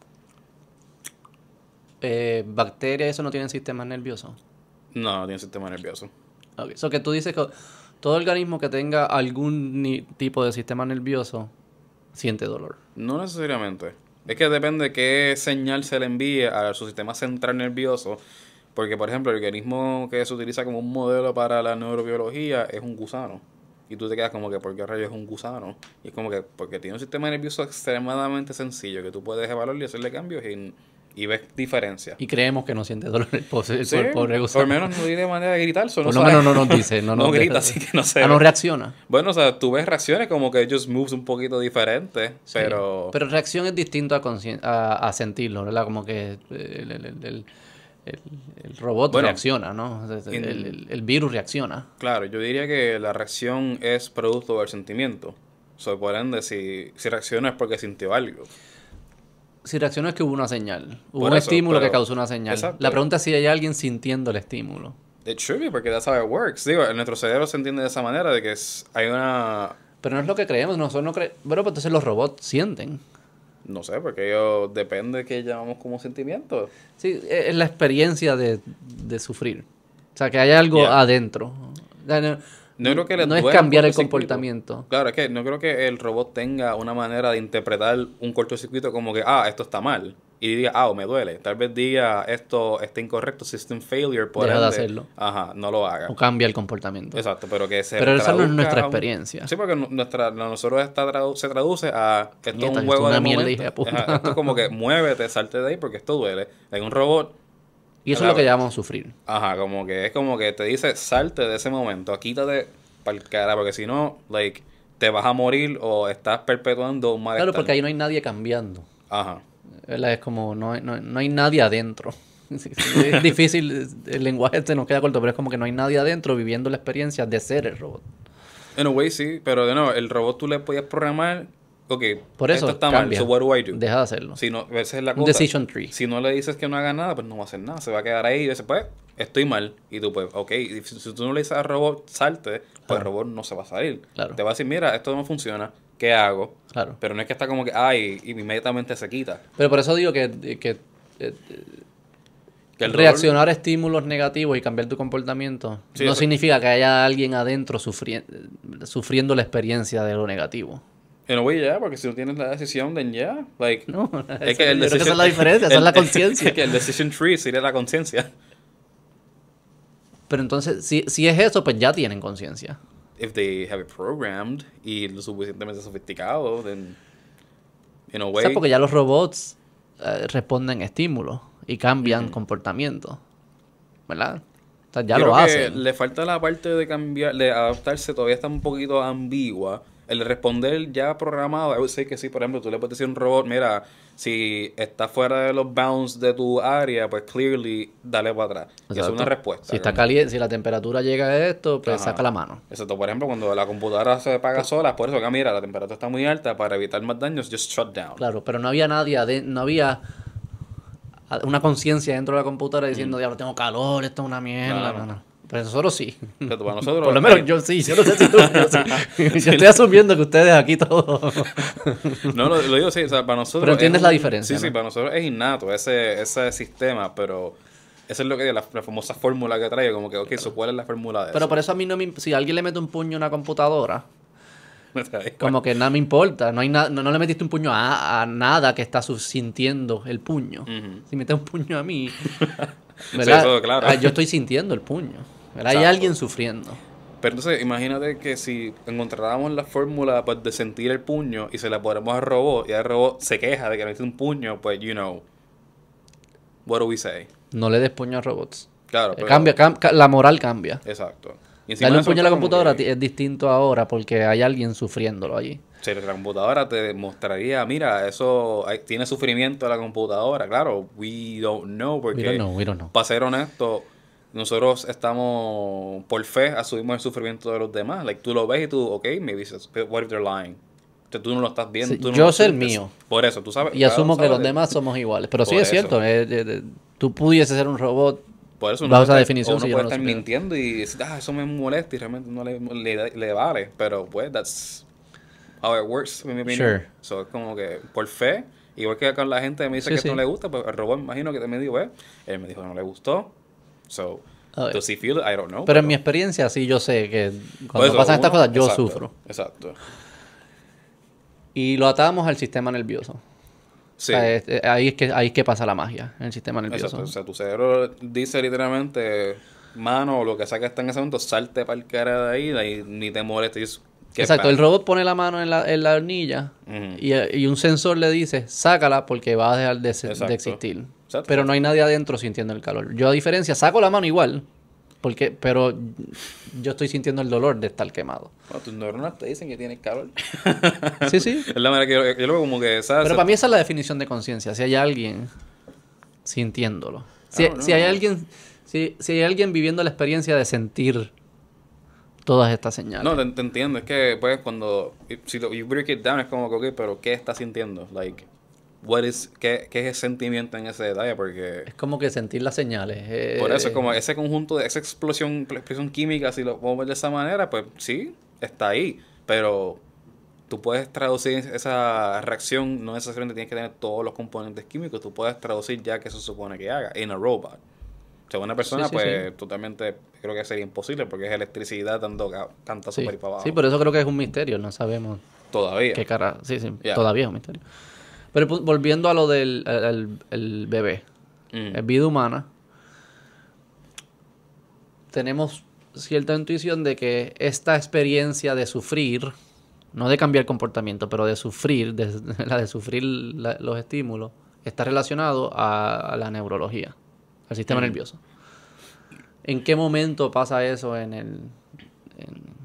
eh, bacterias, eso no tienen sistema nervioso. No, no tienen sistema nervioso. Ok, so que tú dices que todo organismo que tenga algún tipo de sistema nervioso siente dolor. No necesariamente. Es que depende de qué señal se le envíe a su sistema central nervioso. Porque, por ejemplo, el organismo que se utiliza como un modelo para la neurobiología es un gusano. Y tú te quedas como que, ¿por qué rayos es un gusano? Y es como que, porque tiene un sistema nervioso extremadamente sencillo que tú puedes evaluar y hacerle cambios y y ves diferencia. Y creemos que no siente dolor el, por, sí, por, por, menos no tiene manera de gritar. Por lo menos no nos dice. No, no grita, así que no sé. Ah, no reacciona. Bueno, o sea, tú ves reacciones como que just moves un poquito diferente, pero... Pero reacción es distinto a, a, sentirlo, ¿verdad? Como que el, el, el, el robot reacciona, ¿no? El, virus reacciona. Claro, yo diría que la reacción es producto del sentimiento. O sea, por ende, si, si reacciona es porque sintió algo si reaccionó es que hubo una señal. Hubo un estímulo que causó una señal. La pregunta es si hay alguien sintiendo el estímulo. It should be, porque that's how it works. Digo, en nuestro cerebro se entiende de esa manera, de que es, hay una... Pero no es lo que creemos, nosotros no creemos... Bueno, pues entonces los robots sienten. No sé, porque ellos depende de qué llamamos como sentimiento. Sí, e, es la experiencia de, de sufrir. O sea, que hay algo adentro. No creo que no es cambiar el comportamiento. Claro, es que no creo que el robot tenga una manera de interpretar un cortocircuito como que, ah, esto está mal. Y diga, ah, o me duele. Tal vez diga, esto está incorrecto, system failure, por Deja de hacerlo. Ajá, no lo haga. O cambia el comportamiento. Exacto, pero que se Pero esa no es nuestra un- experiencia. Sí, porque nu- nuestra, nosotros está tradu- se traduce a esto es un una de mierda, momento. puta. Ajá, esto es como que muévete, salte de ahí porque esto duele. Hay un robot, Y eso es lo que llamamos sufrir. ajá, como que es como que te dice salte de ese momento, quítate pa'l cara, porque si no, like, te vas a morir o estás perpetuando un malestar. Claro, porque ahí no hay nadie cambiando. Ajá. ¿verdad? Es como, no hay, no, no hay nadie adentro. Es difícil, el lenguaje este nos queda corto, pero es como que no hay nadie adentro viviendo la experiencia de ser el robot. En a way sí, pero de nuevo, el robot tú le podías programar, ok, Por eso esto está cambia. mal, so what do I do? Deja de hacerlo. Si no, esa es la Un cosa. decision tree. Si no le dices que no haga nada, pues no va a hacer nada. Se va a quedar ahí y dice, pues, estoy mal. Y tú, pues, ok. Y si, si tú no le dices al robot, salte, pues Claro. el robot no se va a salir. Claro. Te va a decir, mira, esto no funciona. ¿Qué hago? Claro. Pero no es que está como que, ay, y inmediatamente se quita. Pero por eso digo que, que eh, Que el reaccionar a estímulos negativos y cambiar tu comportamiento Sí, no eso- significa que haya alguien adentro sufri- sufriendo la experiencia de lo negativo. En a way, ya, porque si no tienes la decisión, then ya. Like, No, es que el creo que esa decision- es la diferencia, esa es la conciencia. Es que el decision tree sería la conciencia. Pero entonces, si, si es eso, pues ya tienen conciencia. If they have it programmed y lo suficientemente sofisticado, then, in a O way. sea, porque ya los robots eh, responden a estímulos y cambian comportamiento. ¿Verdad? O sea, ya Yo lo creo que hacen. Le falta la parte de cambiar, de adaptarse, todavía está un poquito ambigua. El responder ya programado, I would say que sí, por ejemplo, tú le puedes decir a un robot, mira, si está fuera de los bounds de tu área, pues clearly dale para atrás. Y es una respuesta. Si está caliente, si la temperatura llega a esto, pues Ajá. saca la mano. Exacto, por ejemplo, cuando la computadora se apaga sola, por eso que mira, la temperatura está muy alta, para evitar más daños, just shut down. Claro, pero no había nadie, no había una conciencia dentro de la computadora diciendo, diablo, tengo calor, esto es una mierda. Mm. Claro. No, no. Pero nosotros sí. Exacto, para nosotros, Por lo menos yo sí, yo no sé si tú. Yo, sí. Yo estoy asumiendo que ustedes aquí todos. No, lo, lo digo sí, o sea, para nosotros. Pero entiendes es la diferencia, Sí, sí, para nosotros es innato ese, ese sistema, pero eso es lo que la, la famosa fórmula que trae, como que, ok, so, ¿cuál es la fórmula de Pero eso? por eso a mí no me. Si alguien le mete un puño a una computadora, como que nada me importa. No, hay na- no, no le metiste un puño a, a nada que está su- sintiendo el puño. Si metes un puño a mí, Sí, ¿verdad? eso, claro. Ah, yo estoy sintiendo el puño. Hay Exacto. alguien sufriendo. Pero entonces, imagínate que si encontráramos la fórmula pues, de sentir el puño y se la ponemos al robot y el robot se queja de que necesita un puño, pues, you know, what do we say? No le des puño a robots. Claro, Eh, pero- Cambia, cam- ca- la moral cambia. Exacto. Y Darle un puño a la computadora que- es distinto ahora porque hay alguien sufriéndolo allí. Si la computadora te mostraría, mira, eso hay- tiene sufrimiento la computadora. Claro, we don't know, porque We don't know, we don't know. para ser honesto, nosotros estamos por fe, asumimos el sufrimiento de los demás. Like, tú lo ves y tú, ok, it's- but what if they're lying? Sea, tú no lo estás viendo. Sí, tú no yo sé el mío. Por eso, tú sabes. Y asumo uno que los de- demás somos iguales. Pero sí Por es cierto. eh, eh, eh, tú pudiese ser un robot. Por eso estar- definición, uno si puede no estar mintiendo y decir, ah, eso me molesta y realmente no le, le, le vale. Pero, pues, that's how it works. Sure. So, es como que por fe, igual que con la gente me dice Sí, que sí. esto no le gusta, pues el robot me imagino que me dijo, pues, él me dijo que no le gustó. So, does he feel it? I don't know. Pero en mi experiencia sí yo sé que cuando eso, pasan estas cosas yo exacto, sufro. Exacto. Y lo atamos al sistema nervioso. Sí. O sea, es- eh, ahí, es que, ahí es que pasa la magia, en el sistema nervioso. Exacto. O sea, tu cerebro dice literalmente, mano, o lo que sea que está en ese momento, salte para el cara de ahí, de ahí ni te molestes. Exacto, el robot pone la mano en la, en la hornilla y, y un sensor le dice, sácala porque va a dejar de, de existir. Exacto. Pero no hay nadie adentro sintiendo el calor. Yo a diferencia, saco la mano igual, porque pero yo estoy sintiendo el dolor de estar quemado. Bueno, tus neuronas te dicen que tienes calor. Sí, sí. Es la manera que yo, yo lo veo como que, ¿sabes? Pero para mí esa es la definición de conciencia, si hay alguien sintiéndolo. Si, Ah, no. si hay alguien si, si hay alguien viviendo la experiencia de sentir todas estas señales. No, te, te entiendo. Es que, pues, cuando... Si lo, you break it down, es como que, ok, pero ¿qué estás sintiendo? Like, what is... ¿Qué, qué es el sentimiento en ese detalle? Porque... Es como que sentir las señales. eh, Por eso es como ese conjunto de esa explosión, explosión química, si lo podemos ver de esa manera, pues sí, está ahí. Pero tú puedes traducir esa reacción, no necesariamente tienes que tener todos los componentes químicos, tú puedes traducir ya que se supone que haga en a robot. sea, una persona, Sí, sí, pues totalmente creo que sería imposible porque es electricidad dando ca- cantazo Sí. por ahí para abajo. sí, por eso creo que es un misterio, no sabemos Todavía. qué cara. Sí, sí, todavía es un misterio. Pero volviendo a lo del el, el- el bebé, Mm. es vida humana, tenemos cierta intuición de que esta experiencia de sufrir, no de cambiar comportamiento, pero de sufrir, de, la de sufrir la- los estímulos, está relacionado a, a la neurología, al sistema Mm. nervioso. ¿En qué momento pasa eso en el... en-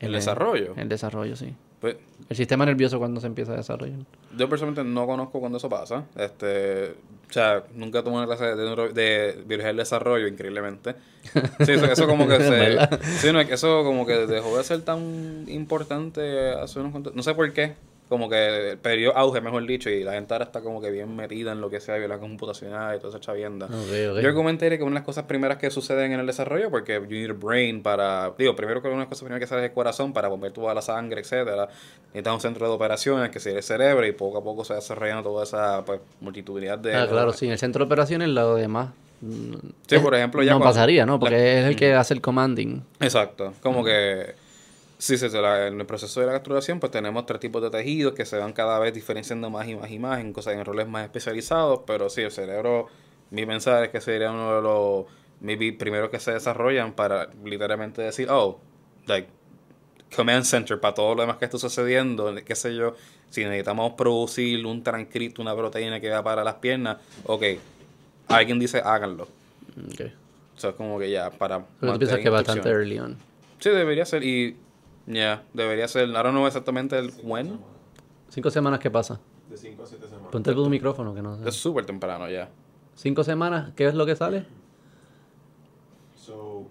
¿El en desarrollo? El desarrollo, sí. Pues, El sistema nervioso cuando se empieza a desarrollar. yo personalmente no conozco cuando eso pasa. Este, o sea, nunca tomé una clase de, neuro- de biología del desarrollo, increíblemente. Sí, eso, eso como que se... Sí, no, eso como que dejó de ser tan importante hace unos. No sé por qué. Como que perdió auge, mejor dicho, y la gente ahora está como que bien metida en lo que sea biología computacional y toda esa chavienda. Yo comenté que una de las cosas primeras que suceden en el desarrollo, porque you need a brain para, digo, primero que una de las cosas primeras que sale es el corazón para bombear toda la sangre, etcétera. Necesitas un centro de operaciones que sería el cerebro y poco a poco se va desarrollando toda esa pues, multitudinidad de... Ah, claro, sí. En el centro de operaciones, lo demás. Sí, por ejemplo, ya No cuando- pasaría, ¿no? Porque la- es el que hace el commanding. Exacto, como que sí, sí, en el proceso de la gastrulación pues tenemos tres tipos de tejidos que se van cada vez diferenciando más y más y más en cosas en roles más especializados, pero sí, el cerebro, mi pensar es que sería uno de los maybe primeros que se desarrollan para literalmente decir, oh, like command center para todo lo demás que está sucediendo, qué sé yo, si necesitamos producir un transcripto, una proteína que va para las piernas, ok, alguien dice háganlo. Ok. O sea, es como que ya, para... Tú piensas que bastante early on. Sí, debería ser. Y ya, debería ser. Ahora no exactamente el when. ¿Cinco semanas qué pasa? De 5 a 7 semanas. Ponte tu micrófono, que no sé. Es súper temprano ya. ¿Cinco semanas? ¿Qué es lo que sale? So,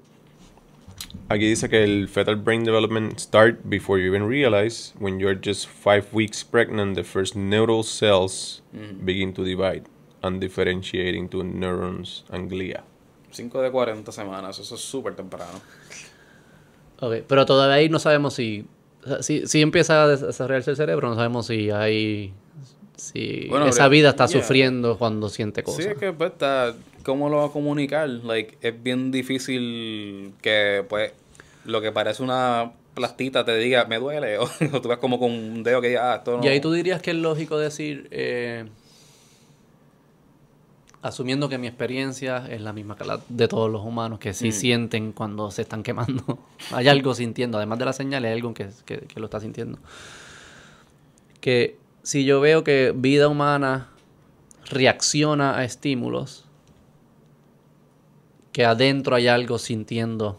Aquí dice que el fetal brain development start before you even realize when you're just five weeks pregnant, the first neural cells begin to divide and differentiate into neurons and glia. 5 de 40 semanas. Eso es súper temprano. Ok, pero todavía ahí no sabemos si... o sea, si, si empieza a des- desarrollarse el cerebro, no sabemos si hay... Si Bueno, esa habría- vida está yeah. sufriendo cuando siente cosas. Sí, es que pues está. ¿Cómo lo va a comunicar? Like, es bien difícil que, pues, lo que parece una plastita te diga, me duele. O, o tú ves como con un dedo que diga, ah, esto no. Y ahí tú dirías que es lógico decir, eh, asumiendo que mi experiencia es la misma que la de todos los humanos, que sí Mm. sienten cuando se están quemando. hay algo sintiendo, además de la señal, hay algo que, que, que lo está sintiendo. Que si yo veo que vida humana reacciona a estímulos, que adentro hay algo sintiendo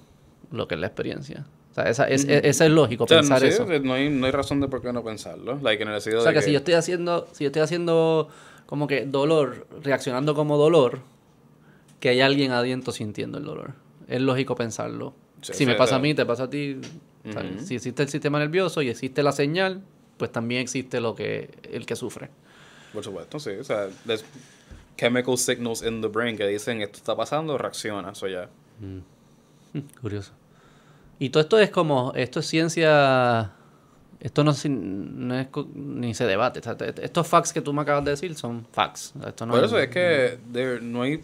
lo que es la experiencia. O sea, esa, es, es, esa es lógico O sea, pensar sí, eso. no, hay, no hay razón de por qué no pensarlo. Like, en el O sea, de que, si yo estoy haciendo, si yo estoy haciendo como que dolor, reaccionando como dolor, que hay alguien adentro sintiendo el dolor. Es lógico pensarlo. Sí, si me pasa a mí, te pasa a ti. Si existe el sistema nervioso y existe la señal, pues también existe lo que el que sufre. Por supuesto, sí. O sea, there's chemical signals in the brain que dicen esto está pasando, reacciona. Eso ya. Curioso. Y todo esto es como, esto es ciencia, esto no, sin- no es, ni se debate. Estos facts que tú me acabas de decir son facts. Esto no Por eso es que there- no hay,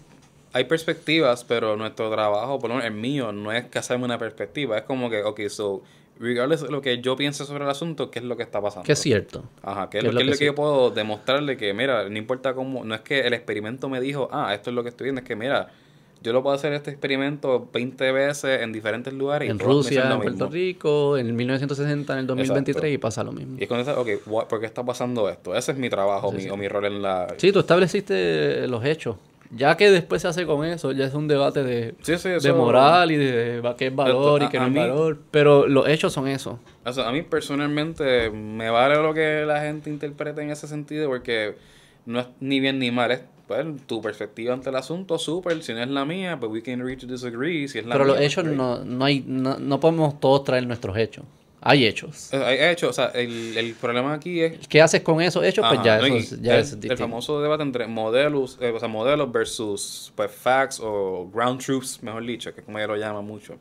hay perspectivas, pero nuestro trabajo, por lo menos el mío, no es que hacerme una perspectiva. Es como que, ok, so, regardless de lo que yo piense sobre el asunto, ¿qué es lo que está pasando? que es cierto. Ajá, ¿qué es lo, qué es lo que yo puedo demostrarle que, mira, no importa cómo, no es que el experimento me dijo, ah, esto es lo que estoy viendo, es que, mira, yo lo puedo hacer este experimento 20 veces en diferentes lugares. en Rusia, en Puerto. Rico, en el 1960, en el 2023 Exacto. y pasa lo mismo. Y es cuando dices, ok, what- ¿por qué está pasando esto? Ese es mi trabajo mi- o mi rol en la... Sí, tú estableciste los hechos. Ya que después se hace con eso, ya es un debate de, Sí, sí, de eso- moral y de qué es valor Esto, y qué no es mí- valor. Pero los hechos son eso. O sea, a mí personalmente me vale lo que la gente interprete en ese sentido porque no es ni bien ni mal, es pues, tu perspectiva ante el asunto, súper, si no es la mía, pues we can agree to disagree, si es la Pero mía, los pues, hechos great. no, no hay, no, no podemos todos traer nuestros hechos. Hay hechos. Eh, Hay hechos, o sea, el, el problema aquí es ¿Qué haces con esos hechos? Pues ya, ¿no? eso ya el, es el distinto. famoso debate entre modelos, eh, o sea, modelos versus pues facts o ground truths, mejor dicho, que es como ella lo llama mucho.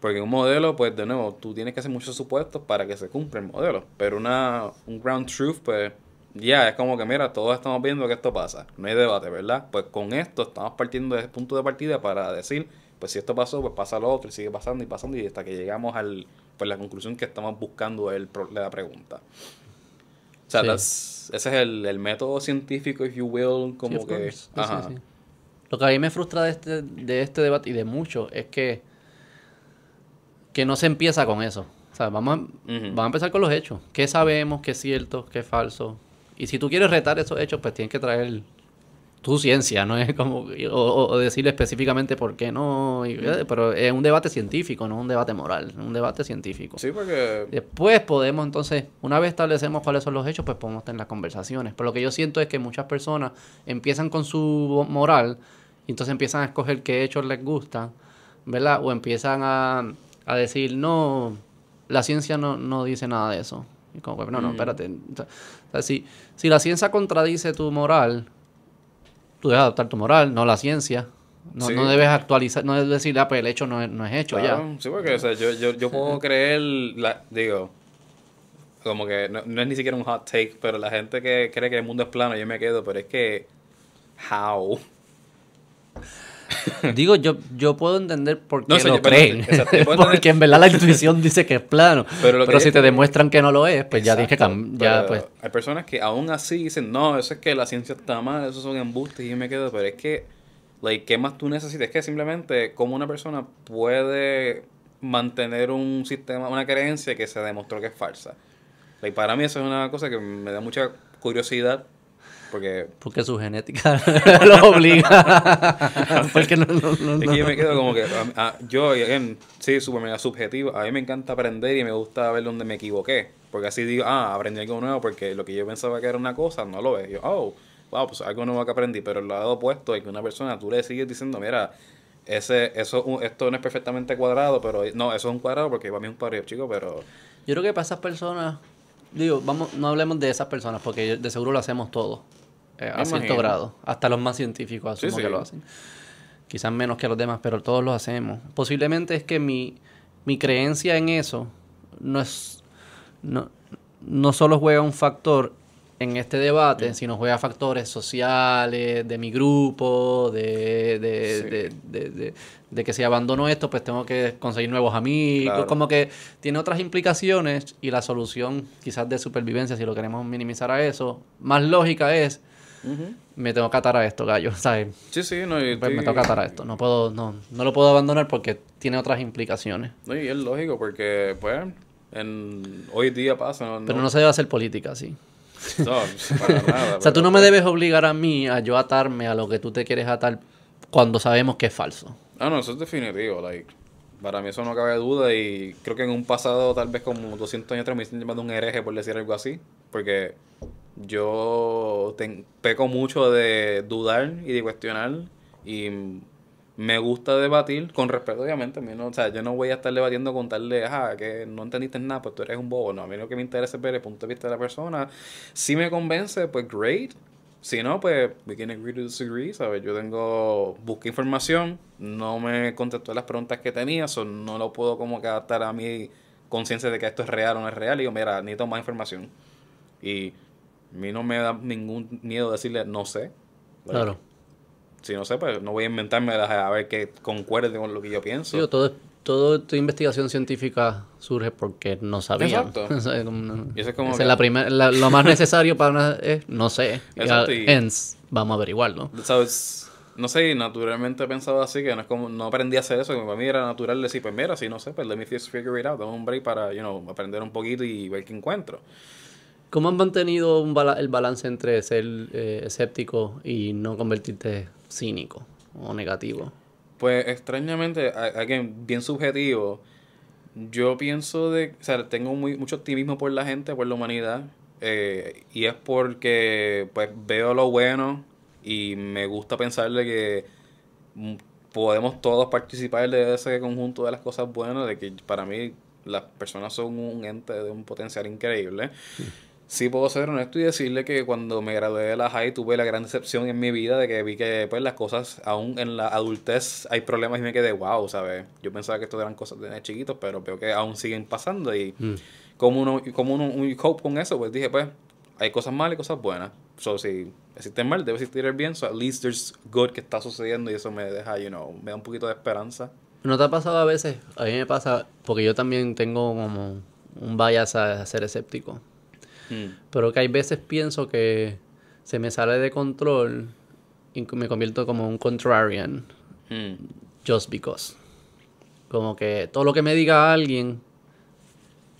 Porque un modelo, pues de nuevo, tú tienes que hacer muchos supuestos para que se cumpla el modelo. Pero una, un ground truth, pues ya es como que, mira, todos estamos viendo que esto pasa. No hay debate, ¿verdad? Pues con esto estamos partiendo de ese punto de partida para decir, pues si esto pasó, pues pasa lo otro y sigue pasando y pasando y hasta que llegamos al, pues la conclusión que estamos buscando el, la pregunta. O sea, Sí. that's- ese es el, el método científico, if you will, como que... Sí, ajá. Lo que a mí me frustra de este, de este debate y de mucho es que, que no se empieza con eso. O sea, vamos a, vamos a empezar con los hechos. ¿Qué sabemos? ¿Qué es cierto? ¿Qué es falso? Y si tú quieres retar esos hechos, pues tienes que traer tu ciencia, no es como o, o- decirle específicamente por qué no, y- pero es un debate científico, no un debate moral, un debate científico. Sí, porque... Después podemos entonces, una vez establecemos cuáles son los hechos, pues podemos tener las conversaciones. Pero lo que yo siento es que muchas personas empiezan con su moral y entonces empiezan a escoger qué hechos les gustan, ¿verdad? O empiezan a, a decir, no, la ciencia no, no dice nada de eso. Y como, no, no, Mm. espérate. O sea, si, si la ciencia contradice tu moral, tú debes adoptar tu moral, no la ciencia. No, Sí. no debes actualizar, no debes decir, ah, pues el hecho no es, no es hecho ya. Claro, Sí, porque o sea, yo, yo, yo puedo creer, la, digo, como que no, no es ni siquiera un hot take, pero la gente que cree que el mundo es plano, yo me quedo, pero es que, how? Digo, yo, yo puedo entender por qué No, lo yo- creen. exacto, Porque en verdad la intuición dice que es plano. Pero si es te demuestran que no lo es, pues ya tienes que cambiar. Pues. Hay personas que aún así dicen, no, eso es que la ciencia está mal, esos son embustes, y yo me quedo, pero es que, like, ¿qué más tú necesitas? Es que simplemente, como una persona puede mantener un sistema, una creencia que se demostró que es falsa? Like, para mí eso es una cosa que me da mucha curiosidad, porque Porque su genética lo obliga. porque no, no, no, Es que yo me quedo como que, yo, again, sí, súper mega subjetivo. A mí me encanta aprender y me gusta ver dónde me equivoqué. Porque así digo, ah, aprendí algo nuevo porque lo que yo pensaba que era una cosa, no lo es. Yo, oh, wow, pues algo nuevo que aprendí. Pero el lado opuesto es que una persona, tú le sigues diciendo, mira, ese, eso, esto no es perfectamente cuadrado, pero no, eso es un cuadrado porque para mí es un cuadrado, chico, pero... Yo creo que para esas personas, digo, vamos, no hablemos de esas personas, porque de seguro lo hacemos todos. Eh, a cierto grado. Hasta los más científicos asumo Sí, que lo hacen. Quizás menos que los demás, pero todos lo hacemos. Posiblemente es que mi, mi creencia en eso no es. No, no solo juega un factor en este debate, sino juega factores sociales, de mi grupo, de, de, Sí. de, de- de- de que si abandono esto, pues tengo que conseguir nuevos amigos. Claro. Como que tiene otras implicaciones y la solución quizás de supervivencia, si lo queremos minimizar a eso, más lógica es, me tengo que atar a esto, gallo, ¿sabes? Sí, sí, no, y Pues me tengo que atar a esto, no puedo, no, no lo puedo abandonar porque tiene otras implicaciones. No, y es lógico porque, pues, en, hoy día pasa, ¿no? Pero no se debe hacer política así. no, para nada. O sea, tú pero, no me pues, debes obligar a mí a yo atarme a lo que tú te quieres atar cuando sabemos que es falso. Ah, no, eso es definitivo. Like, para mí eso no cabe duda y creo que en un pasado, tal vez como 200 años atrás, me dicen llamando un hereje por decir algo así. Porque yo peco mucho de dudar y de cuestionar y me gusta debatir con respeto, obviamente. A mí no, o sea, yo no voy a estar debatiendo con tal de, ajá, que no entendiste nada, pues tú eres un bobo. No, a mí lo que me interesa es ver el punto de vista de la persona. Si me convence, pues great. Si no, pues we can agree to disagree, ¿sabes? Yo tengo, busqué información, no me contestó las preguntas que tenía, so no lo puedo como que adaptar a mi conciencia de que esto es real o no es real. Y digo, mira, necesito más información. Y a mí no me da ningún miedo decirle no sé. Claro. Si no sé, pues no voy a inventarme a ver que concuerde con lo que yo pienso. Digo, todo, todo tu investigación científica surge porque no sabían. Exacto. No- Y eso es como que- la primer- la- lo más necesario para una es no sé. Y Exacto, y- hence, vamos a averiguarlo. ¿Sabes? No sé, naturalmente he pensado así, que no es como, no aprendí a hacer eso, que para mí era natural decir, pues mira, si no sé, pues let me just figure it out, dame un break para, you know, aprender un poquito y ver qué encuentro. ¿Cómo han mantenido un bala- el balance entre ser eh, escéptico y no convertirte cínico o negativo? Pues extrañamente, again, bien subjetivo, yo pienso de, o sea, tengo muy, mucho optimismo por la gente, por la humanidad, eh, y es porque pues veo lo bueno y me gusta pensar de que mm, podemos todos participar de ese conjunto de las cosas buenas, de que para mí las personas son un ente de un potencial increíble. Sí puedo ser honesto y decirle que cuando me gradué de la high tuve la gran decepción en mi vida de que vi que pues las cosas aún en la adultez hay problemas y me quedé wow, ¿sabes? Yo pensaba que esto eran cosas de chiquitos, pero veo que aún siguen pasando y Mm. como uno como uno, uno cope con eso, pues dije pues hay cosas malas y cosas buenas. So, si existe el mal, debe existir el bien. So, at least there's good que está sucediendo y eso me deja, you know, me da un poquito de esperanza. ¿No te ha pasado a veces? A mí me pasa, porque yo también tengo como un bias a ser escéptico. Mm. Pero que hay veces pienso que se me sale de control y me convierto como un contrarian. Mm. Just because. Como que todo lo que me diga alguien,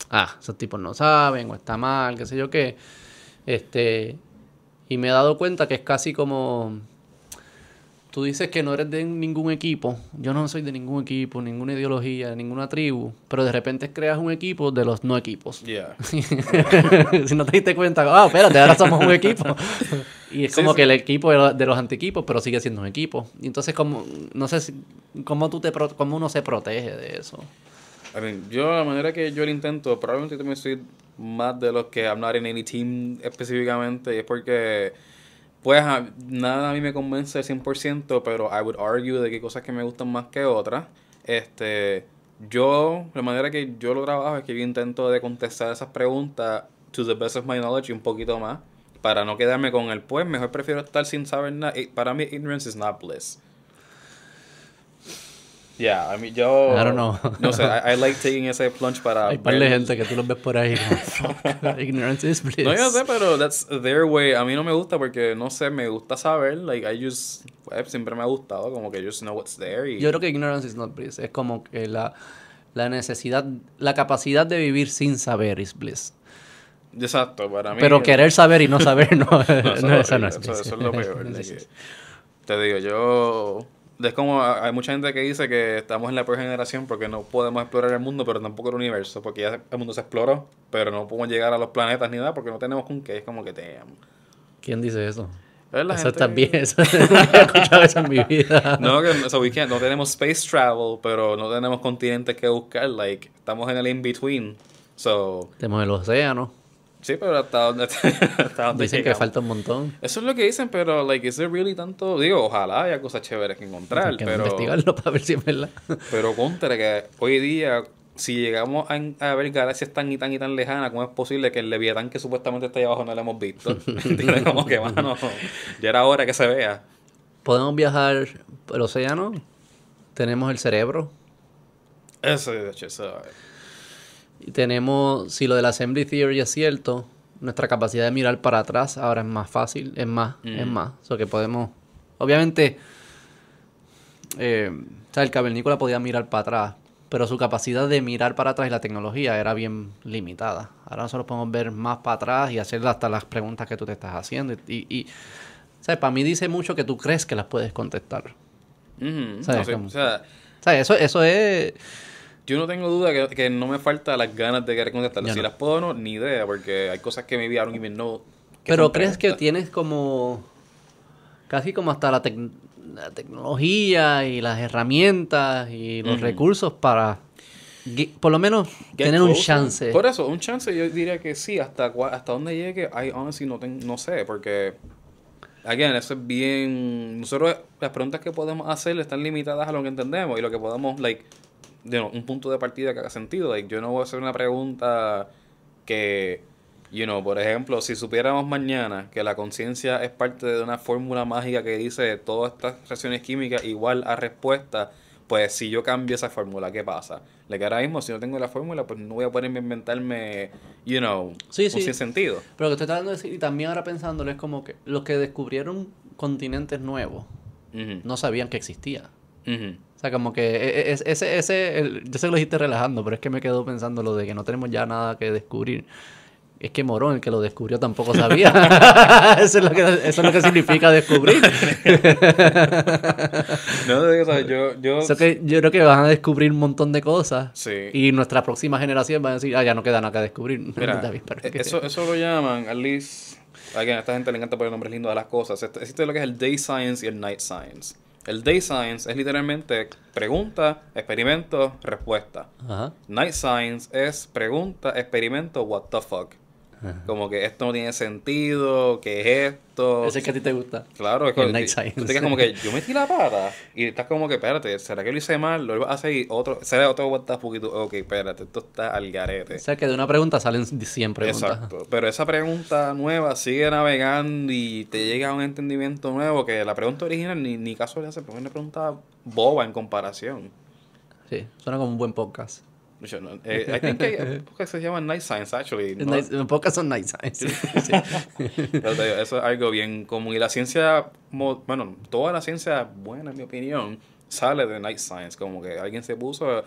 ah, esos tipos no saben o está mal, qué sé yo qué. Este, y me he dado cuenta que es casi como tú dices que no eres de ningún equipo. Yo no soy de ningún equipo, ninguna ideología, ninguna tribu. Pero de repente creas un equipo de los no equipos. Yeah. si no te diste cuenta, ah, espérate, ahora somos un equipo. Y es Sí, como sí. que el equipo de los- de los antiquipos, pero sigue siendo un equipo. Y entonces, como, no sé si, cómo, tú te, cómo uno se protege de eso. I mean, yo la manera que yo lo intento, probablemente también soy más de los que I'm not in any team específicamente, y es porque, pues, nada a mí me convence al 100%, pero I would argue de que hay cosas que me gustan más que otras. Este, yo, la manera que yo lo trabajo es que yo intento de contestar esas preguntas to the best of my knowledge y un poquito más, para no quedarme con el, pues, mejor prefiero estar sin saber nada. Para mí, ignorance is not bliss. Yeah, I mean, yo... I don't know. No sé, I, I like taking ese plunge para... Hay par de gente que tú los ves por ahí como, "Fuck, ignorance is bliss. No, yo sé, pero that's their way. A mí no me gusta porque, no sé, me gusta saber. Like, I just... pues, siempre me ha gustado, como que just know what's there. Y, Yo creo que ignorance is not bliss. Es como que la, la necesidad, la capacidad de vivir sin saber is bliss. Exacto, para mí... Pero querer saber y no saber, no, No, eso, no, es eso no horrible, es eso, es lo peor. que- te digo, yo... Es como hay mucha gente que dice que estamos en la peor generación porque no podemos explorar el mundo, pero tampoco el universo, porque ya el mundo se exploró, pero no podemos llegar a los planetas ni nada porque no tenemos con qué. Es como que te ¿Quién dice eso? Es la eso gente- está bien. Eso, he escuchado eso en mi vida. No, que so we can't- no tenemos space travel, pero no tenemos continentes que buscar. Like, estamos en el in-between. So, Tenemos el océano. Sí, pero hasta donde, hasta donde Dicen que llegamos. falta un montón. Eso es lo que dicen, pero, like, there really tanto? Digo, ojalá haya cosas chéveres que encontrar, Hay que pero... investigarlo para ver si es verdad. Pero contra que hoy día, si llegamos a, a ver galaxias tan y tan y tan lejanas, ¿cómo es posible que el Leviatán que supuestamente está ahí abajo no lo hemos visto? ¿Entiendes? Como que, mano, ya era hora que se vea. Podemos viajar el océano. Tenemos el cerebro. Eso, de hecho, eso. Y tenemos, si lo del assembly theory es cierto, nuestra capacidad de mirar para atrás ahora es más fácil, es más, es Mm. más. O sea que podemos, obviamente, eh, o sea, el cavernícola podía mirar para atrás, pero su capacidad de mirar para atrás y la tecnología era bien limitada. Ahora nosotros podemos ver más para atrás y hacer hasta las preguntas que tú te estás haciendo. Y, y ¿sabes? Para mí dice mucho que tú crees que las puedes contestar. Ujú, ¿Sabes no sé, cómo? o sea, ¿Sabes? Eso, eso es... Yo no tengo duda que, que no me falta las ganas de querer contestarlas. Si no. las puedo o no, ni idea, porque hay cosas que me don't even know. que Pero crees que tienes como casi como hasta la, tec- la tecnología y las herramientas y los recursos para por lo menos Get tener un chance. Por eso, un chance yo diría que sí, hasta hasta dónde llegue, I honestly no, ten- no sé, porque, again, eso es bien, nosotros las preguntas que podemos hacer están limitadas a lo que entendemos y lo que podemos, like, you know, un punto de partida que haga sentido, like, yo no voy a hacer una pregunta que, you know, por ejemplo, si supiéramos mañana que la conciencia es parte de una fórmula mágica que dice todas estas reacciones químicas igual a respuesta, pues si yo cambio esa fórmula, ¿qué pasa? Le que ahora mismo, si no tengo la fórmula, pues no voy a poder inventarme, you know, Sí, un sí. sinsentido. Pero lo que estoy tratando de decir, y también ahora pensándolo, es como que los que descubrieron continentes nuevos no sabían que existía. ujú. O sea, como que e- e- es- ese, ese, el- yo sé que lo dijiste relajando, pero es que me quedo pensando lo de que no tenemos ya nada que descubrir. Es que Morón, el que lo descubrió, tampoco sabía. eso, es lo que, eso es lo que significa descubrir. No, o sea, yo, yo, Eso que yo creo que van a descubrir un montón de cosas. sí. Y nuestra próxima generación va a decir, ah, ya no queda nada que descubrir. Mira, eh, que- eso, eso lo llaman, at least, again, a esta gente le encanta poner nombres lindos a las cosas. Este- Existe lo que es el day science y el night science. El day science es literalmente pregunta, experimento, respuesta. Ajá. Night science es pregunta, experimento, what the fuck. Como que esto no tiene sentido, ¿qué es esto? Ese que a ti te gusta. Claro, es como, Night tú te como que yo metí la pata y estás como que, espérate, ¿será que lo hice mal? Lo iba a hacer y otro, se da otro vuelta poquito, ok, espérate, esto está al garete. O sea, que de una pregunta salen 100 preguntas. Exacto, pero esa pregunta nueva sigue navegando y te llega a un entendimiento nuevo que la pregunta original ni, ni caso le hace, porque es una pregunta boba en comparación. Sí, suena como un buen podcast. Yo no- eh, I think que porque se llama Night Science, actually. ¿no? Nice- podcasts son nice science. Sí, sí. Pero te digo, eso es algo bien común. Y la ciencia, bueno, toda la ciencia buena, en mi opinión, sale de Night Science. Como que alguien se puso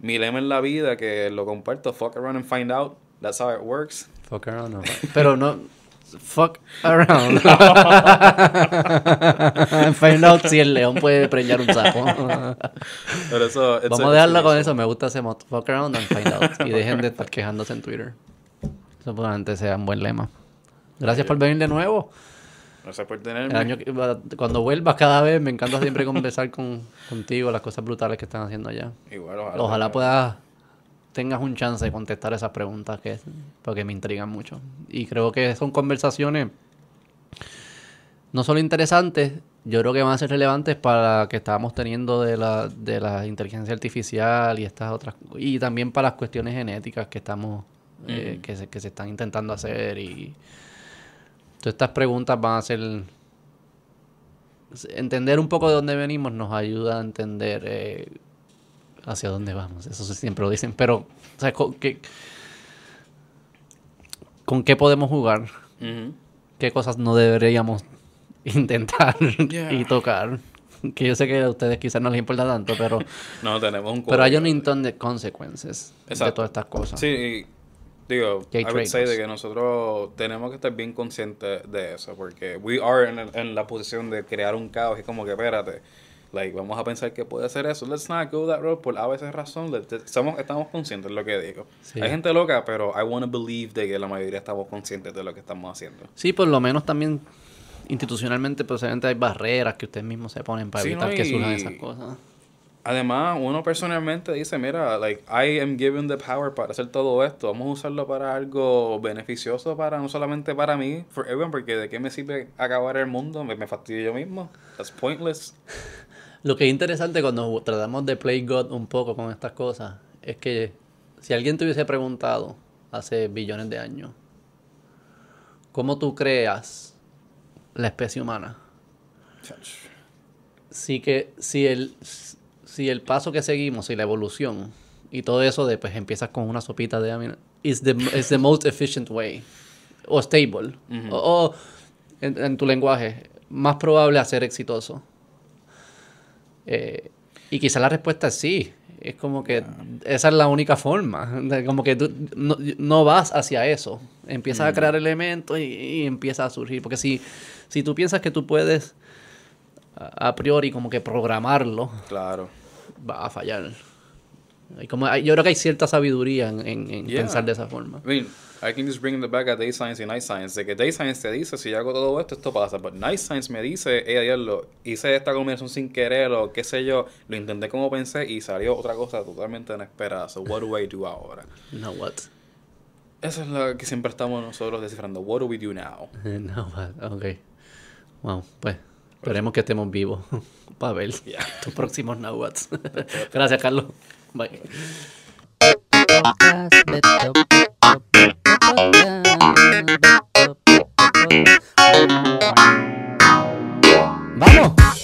mi lema en la vida, que lo comparto, fuck around and find out. That's how it works. Fuck around. no. Pero no. Fuck around. Find out si el león puede preñar un sapo. Pero eso, Vamos a- dejarla con eso. Me gusta ese moto. Fuck around and find out. Y dejen de estar quejándose en Twitter. Eso probablemente sea un buen lema. Gracias por venir de nuevo. Gracias por El tenerme. año que- cuando vuelvas cada vez, me encanta siempre conversar con, contigo, las cosas brutales que están haciendo allá. Igual, ojalá. Ojalá puedas tengas un chance de contestar esas preguntas que porque me intrigan mucho. Y creo que son conversaciones no solo interesantes, yo creo que van a ser relevantes para que estábamos teniendo de la, de la inteligencia artificial y estas otras y también para las cuestiones genéticas que estamos eh, que, se, que se están intentando hacer y todas estas preguntas van a ser entender un poco de dónde venimos nos ayuda a entender eh, hacia dónde vamos. Eso siempre lo dicen. Pero, o sea, ¿con qué, ¿con qué podemos jugar? ¿Qué cosas no deberíamos intentar Yeah. y tocar? Que yo sé que a ustedes quizás no les importa tanto, pero, No, tenemos un pero hay un montón de consecuencias de todas estas cosas. Sí, y digo, I would say de que nosotros tenemos que estar bien conscientes de eso, porque we are en, en la posición de crear un caos y como que espérate, like, vamos a pensar que puede ser eso, let's not go that road por a veces razón, somos, estamos conscientes de lo que digo. Sí. Hay gente loca, pero I want to believe de que la mayoría estamos conscientes de lo que estamos haciendo. Sí, por lo menos también institucionalmente, obviamente hay barreras que ustedes mismos se ponen para Sí, evitar no, que surjan esas cosas. Además, uno personalmente dice, mira, like, I am given the power para hacer todo esto. Vamos a usarlo para algo beneficioso para, no solamente para mí, for everyone, porque de qué me sirve acabar el mundo, me, me fastidio yo mismo. That's pointless. Lo que es interesante cuando tratamos de play God un poco con estas cosas es que si alguien te hubiese preguntado hace billones de años, ¿cómo tú creas la especie humana? Sí que si el, si el paso que seguimos y la evolución y todo eso de pues empiezas con una sopita de amino is the, is the most efficient way o stable o, o en, en tu lenguaje más probable a ser exitoso eh, y quizá la respuesta es sí. Es como que esa es la única forma. como que tú no, no vas hacia eso. Empiezas a crear elementos y, y empieza a surgir. Porque si, si tú piensas que tú puedes a, a priori como que programarlo, Claro. va a fallar. Hay como, yo creo que hay cierta sabiduría en, en- en Yeah. pensar de esa forma. I mean, I can just bring it back a Day Science y Night Science. De que Day Science te dice, si yo hago todo esto, esto pasa. Pero Night Science me dice, eh, diablo, hice esta combinación sin querer o qué sé yo. Lo intenté como pensé y salió otra cosa totalmente inesperada. So, what do I do ahora? No what? Eso es lo que siempre estamos nosotros descifrando. What do we do now? No what. Ok. Wow, pues esperemos que estemos vivos para ver Yeah. tus próximos Now Whats. Gracias, Carlos. Bye. ¡Vamos!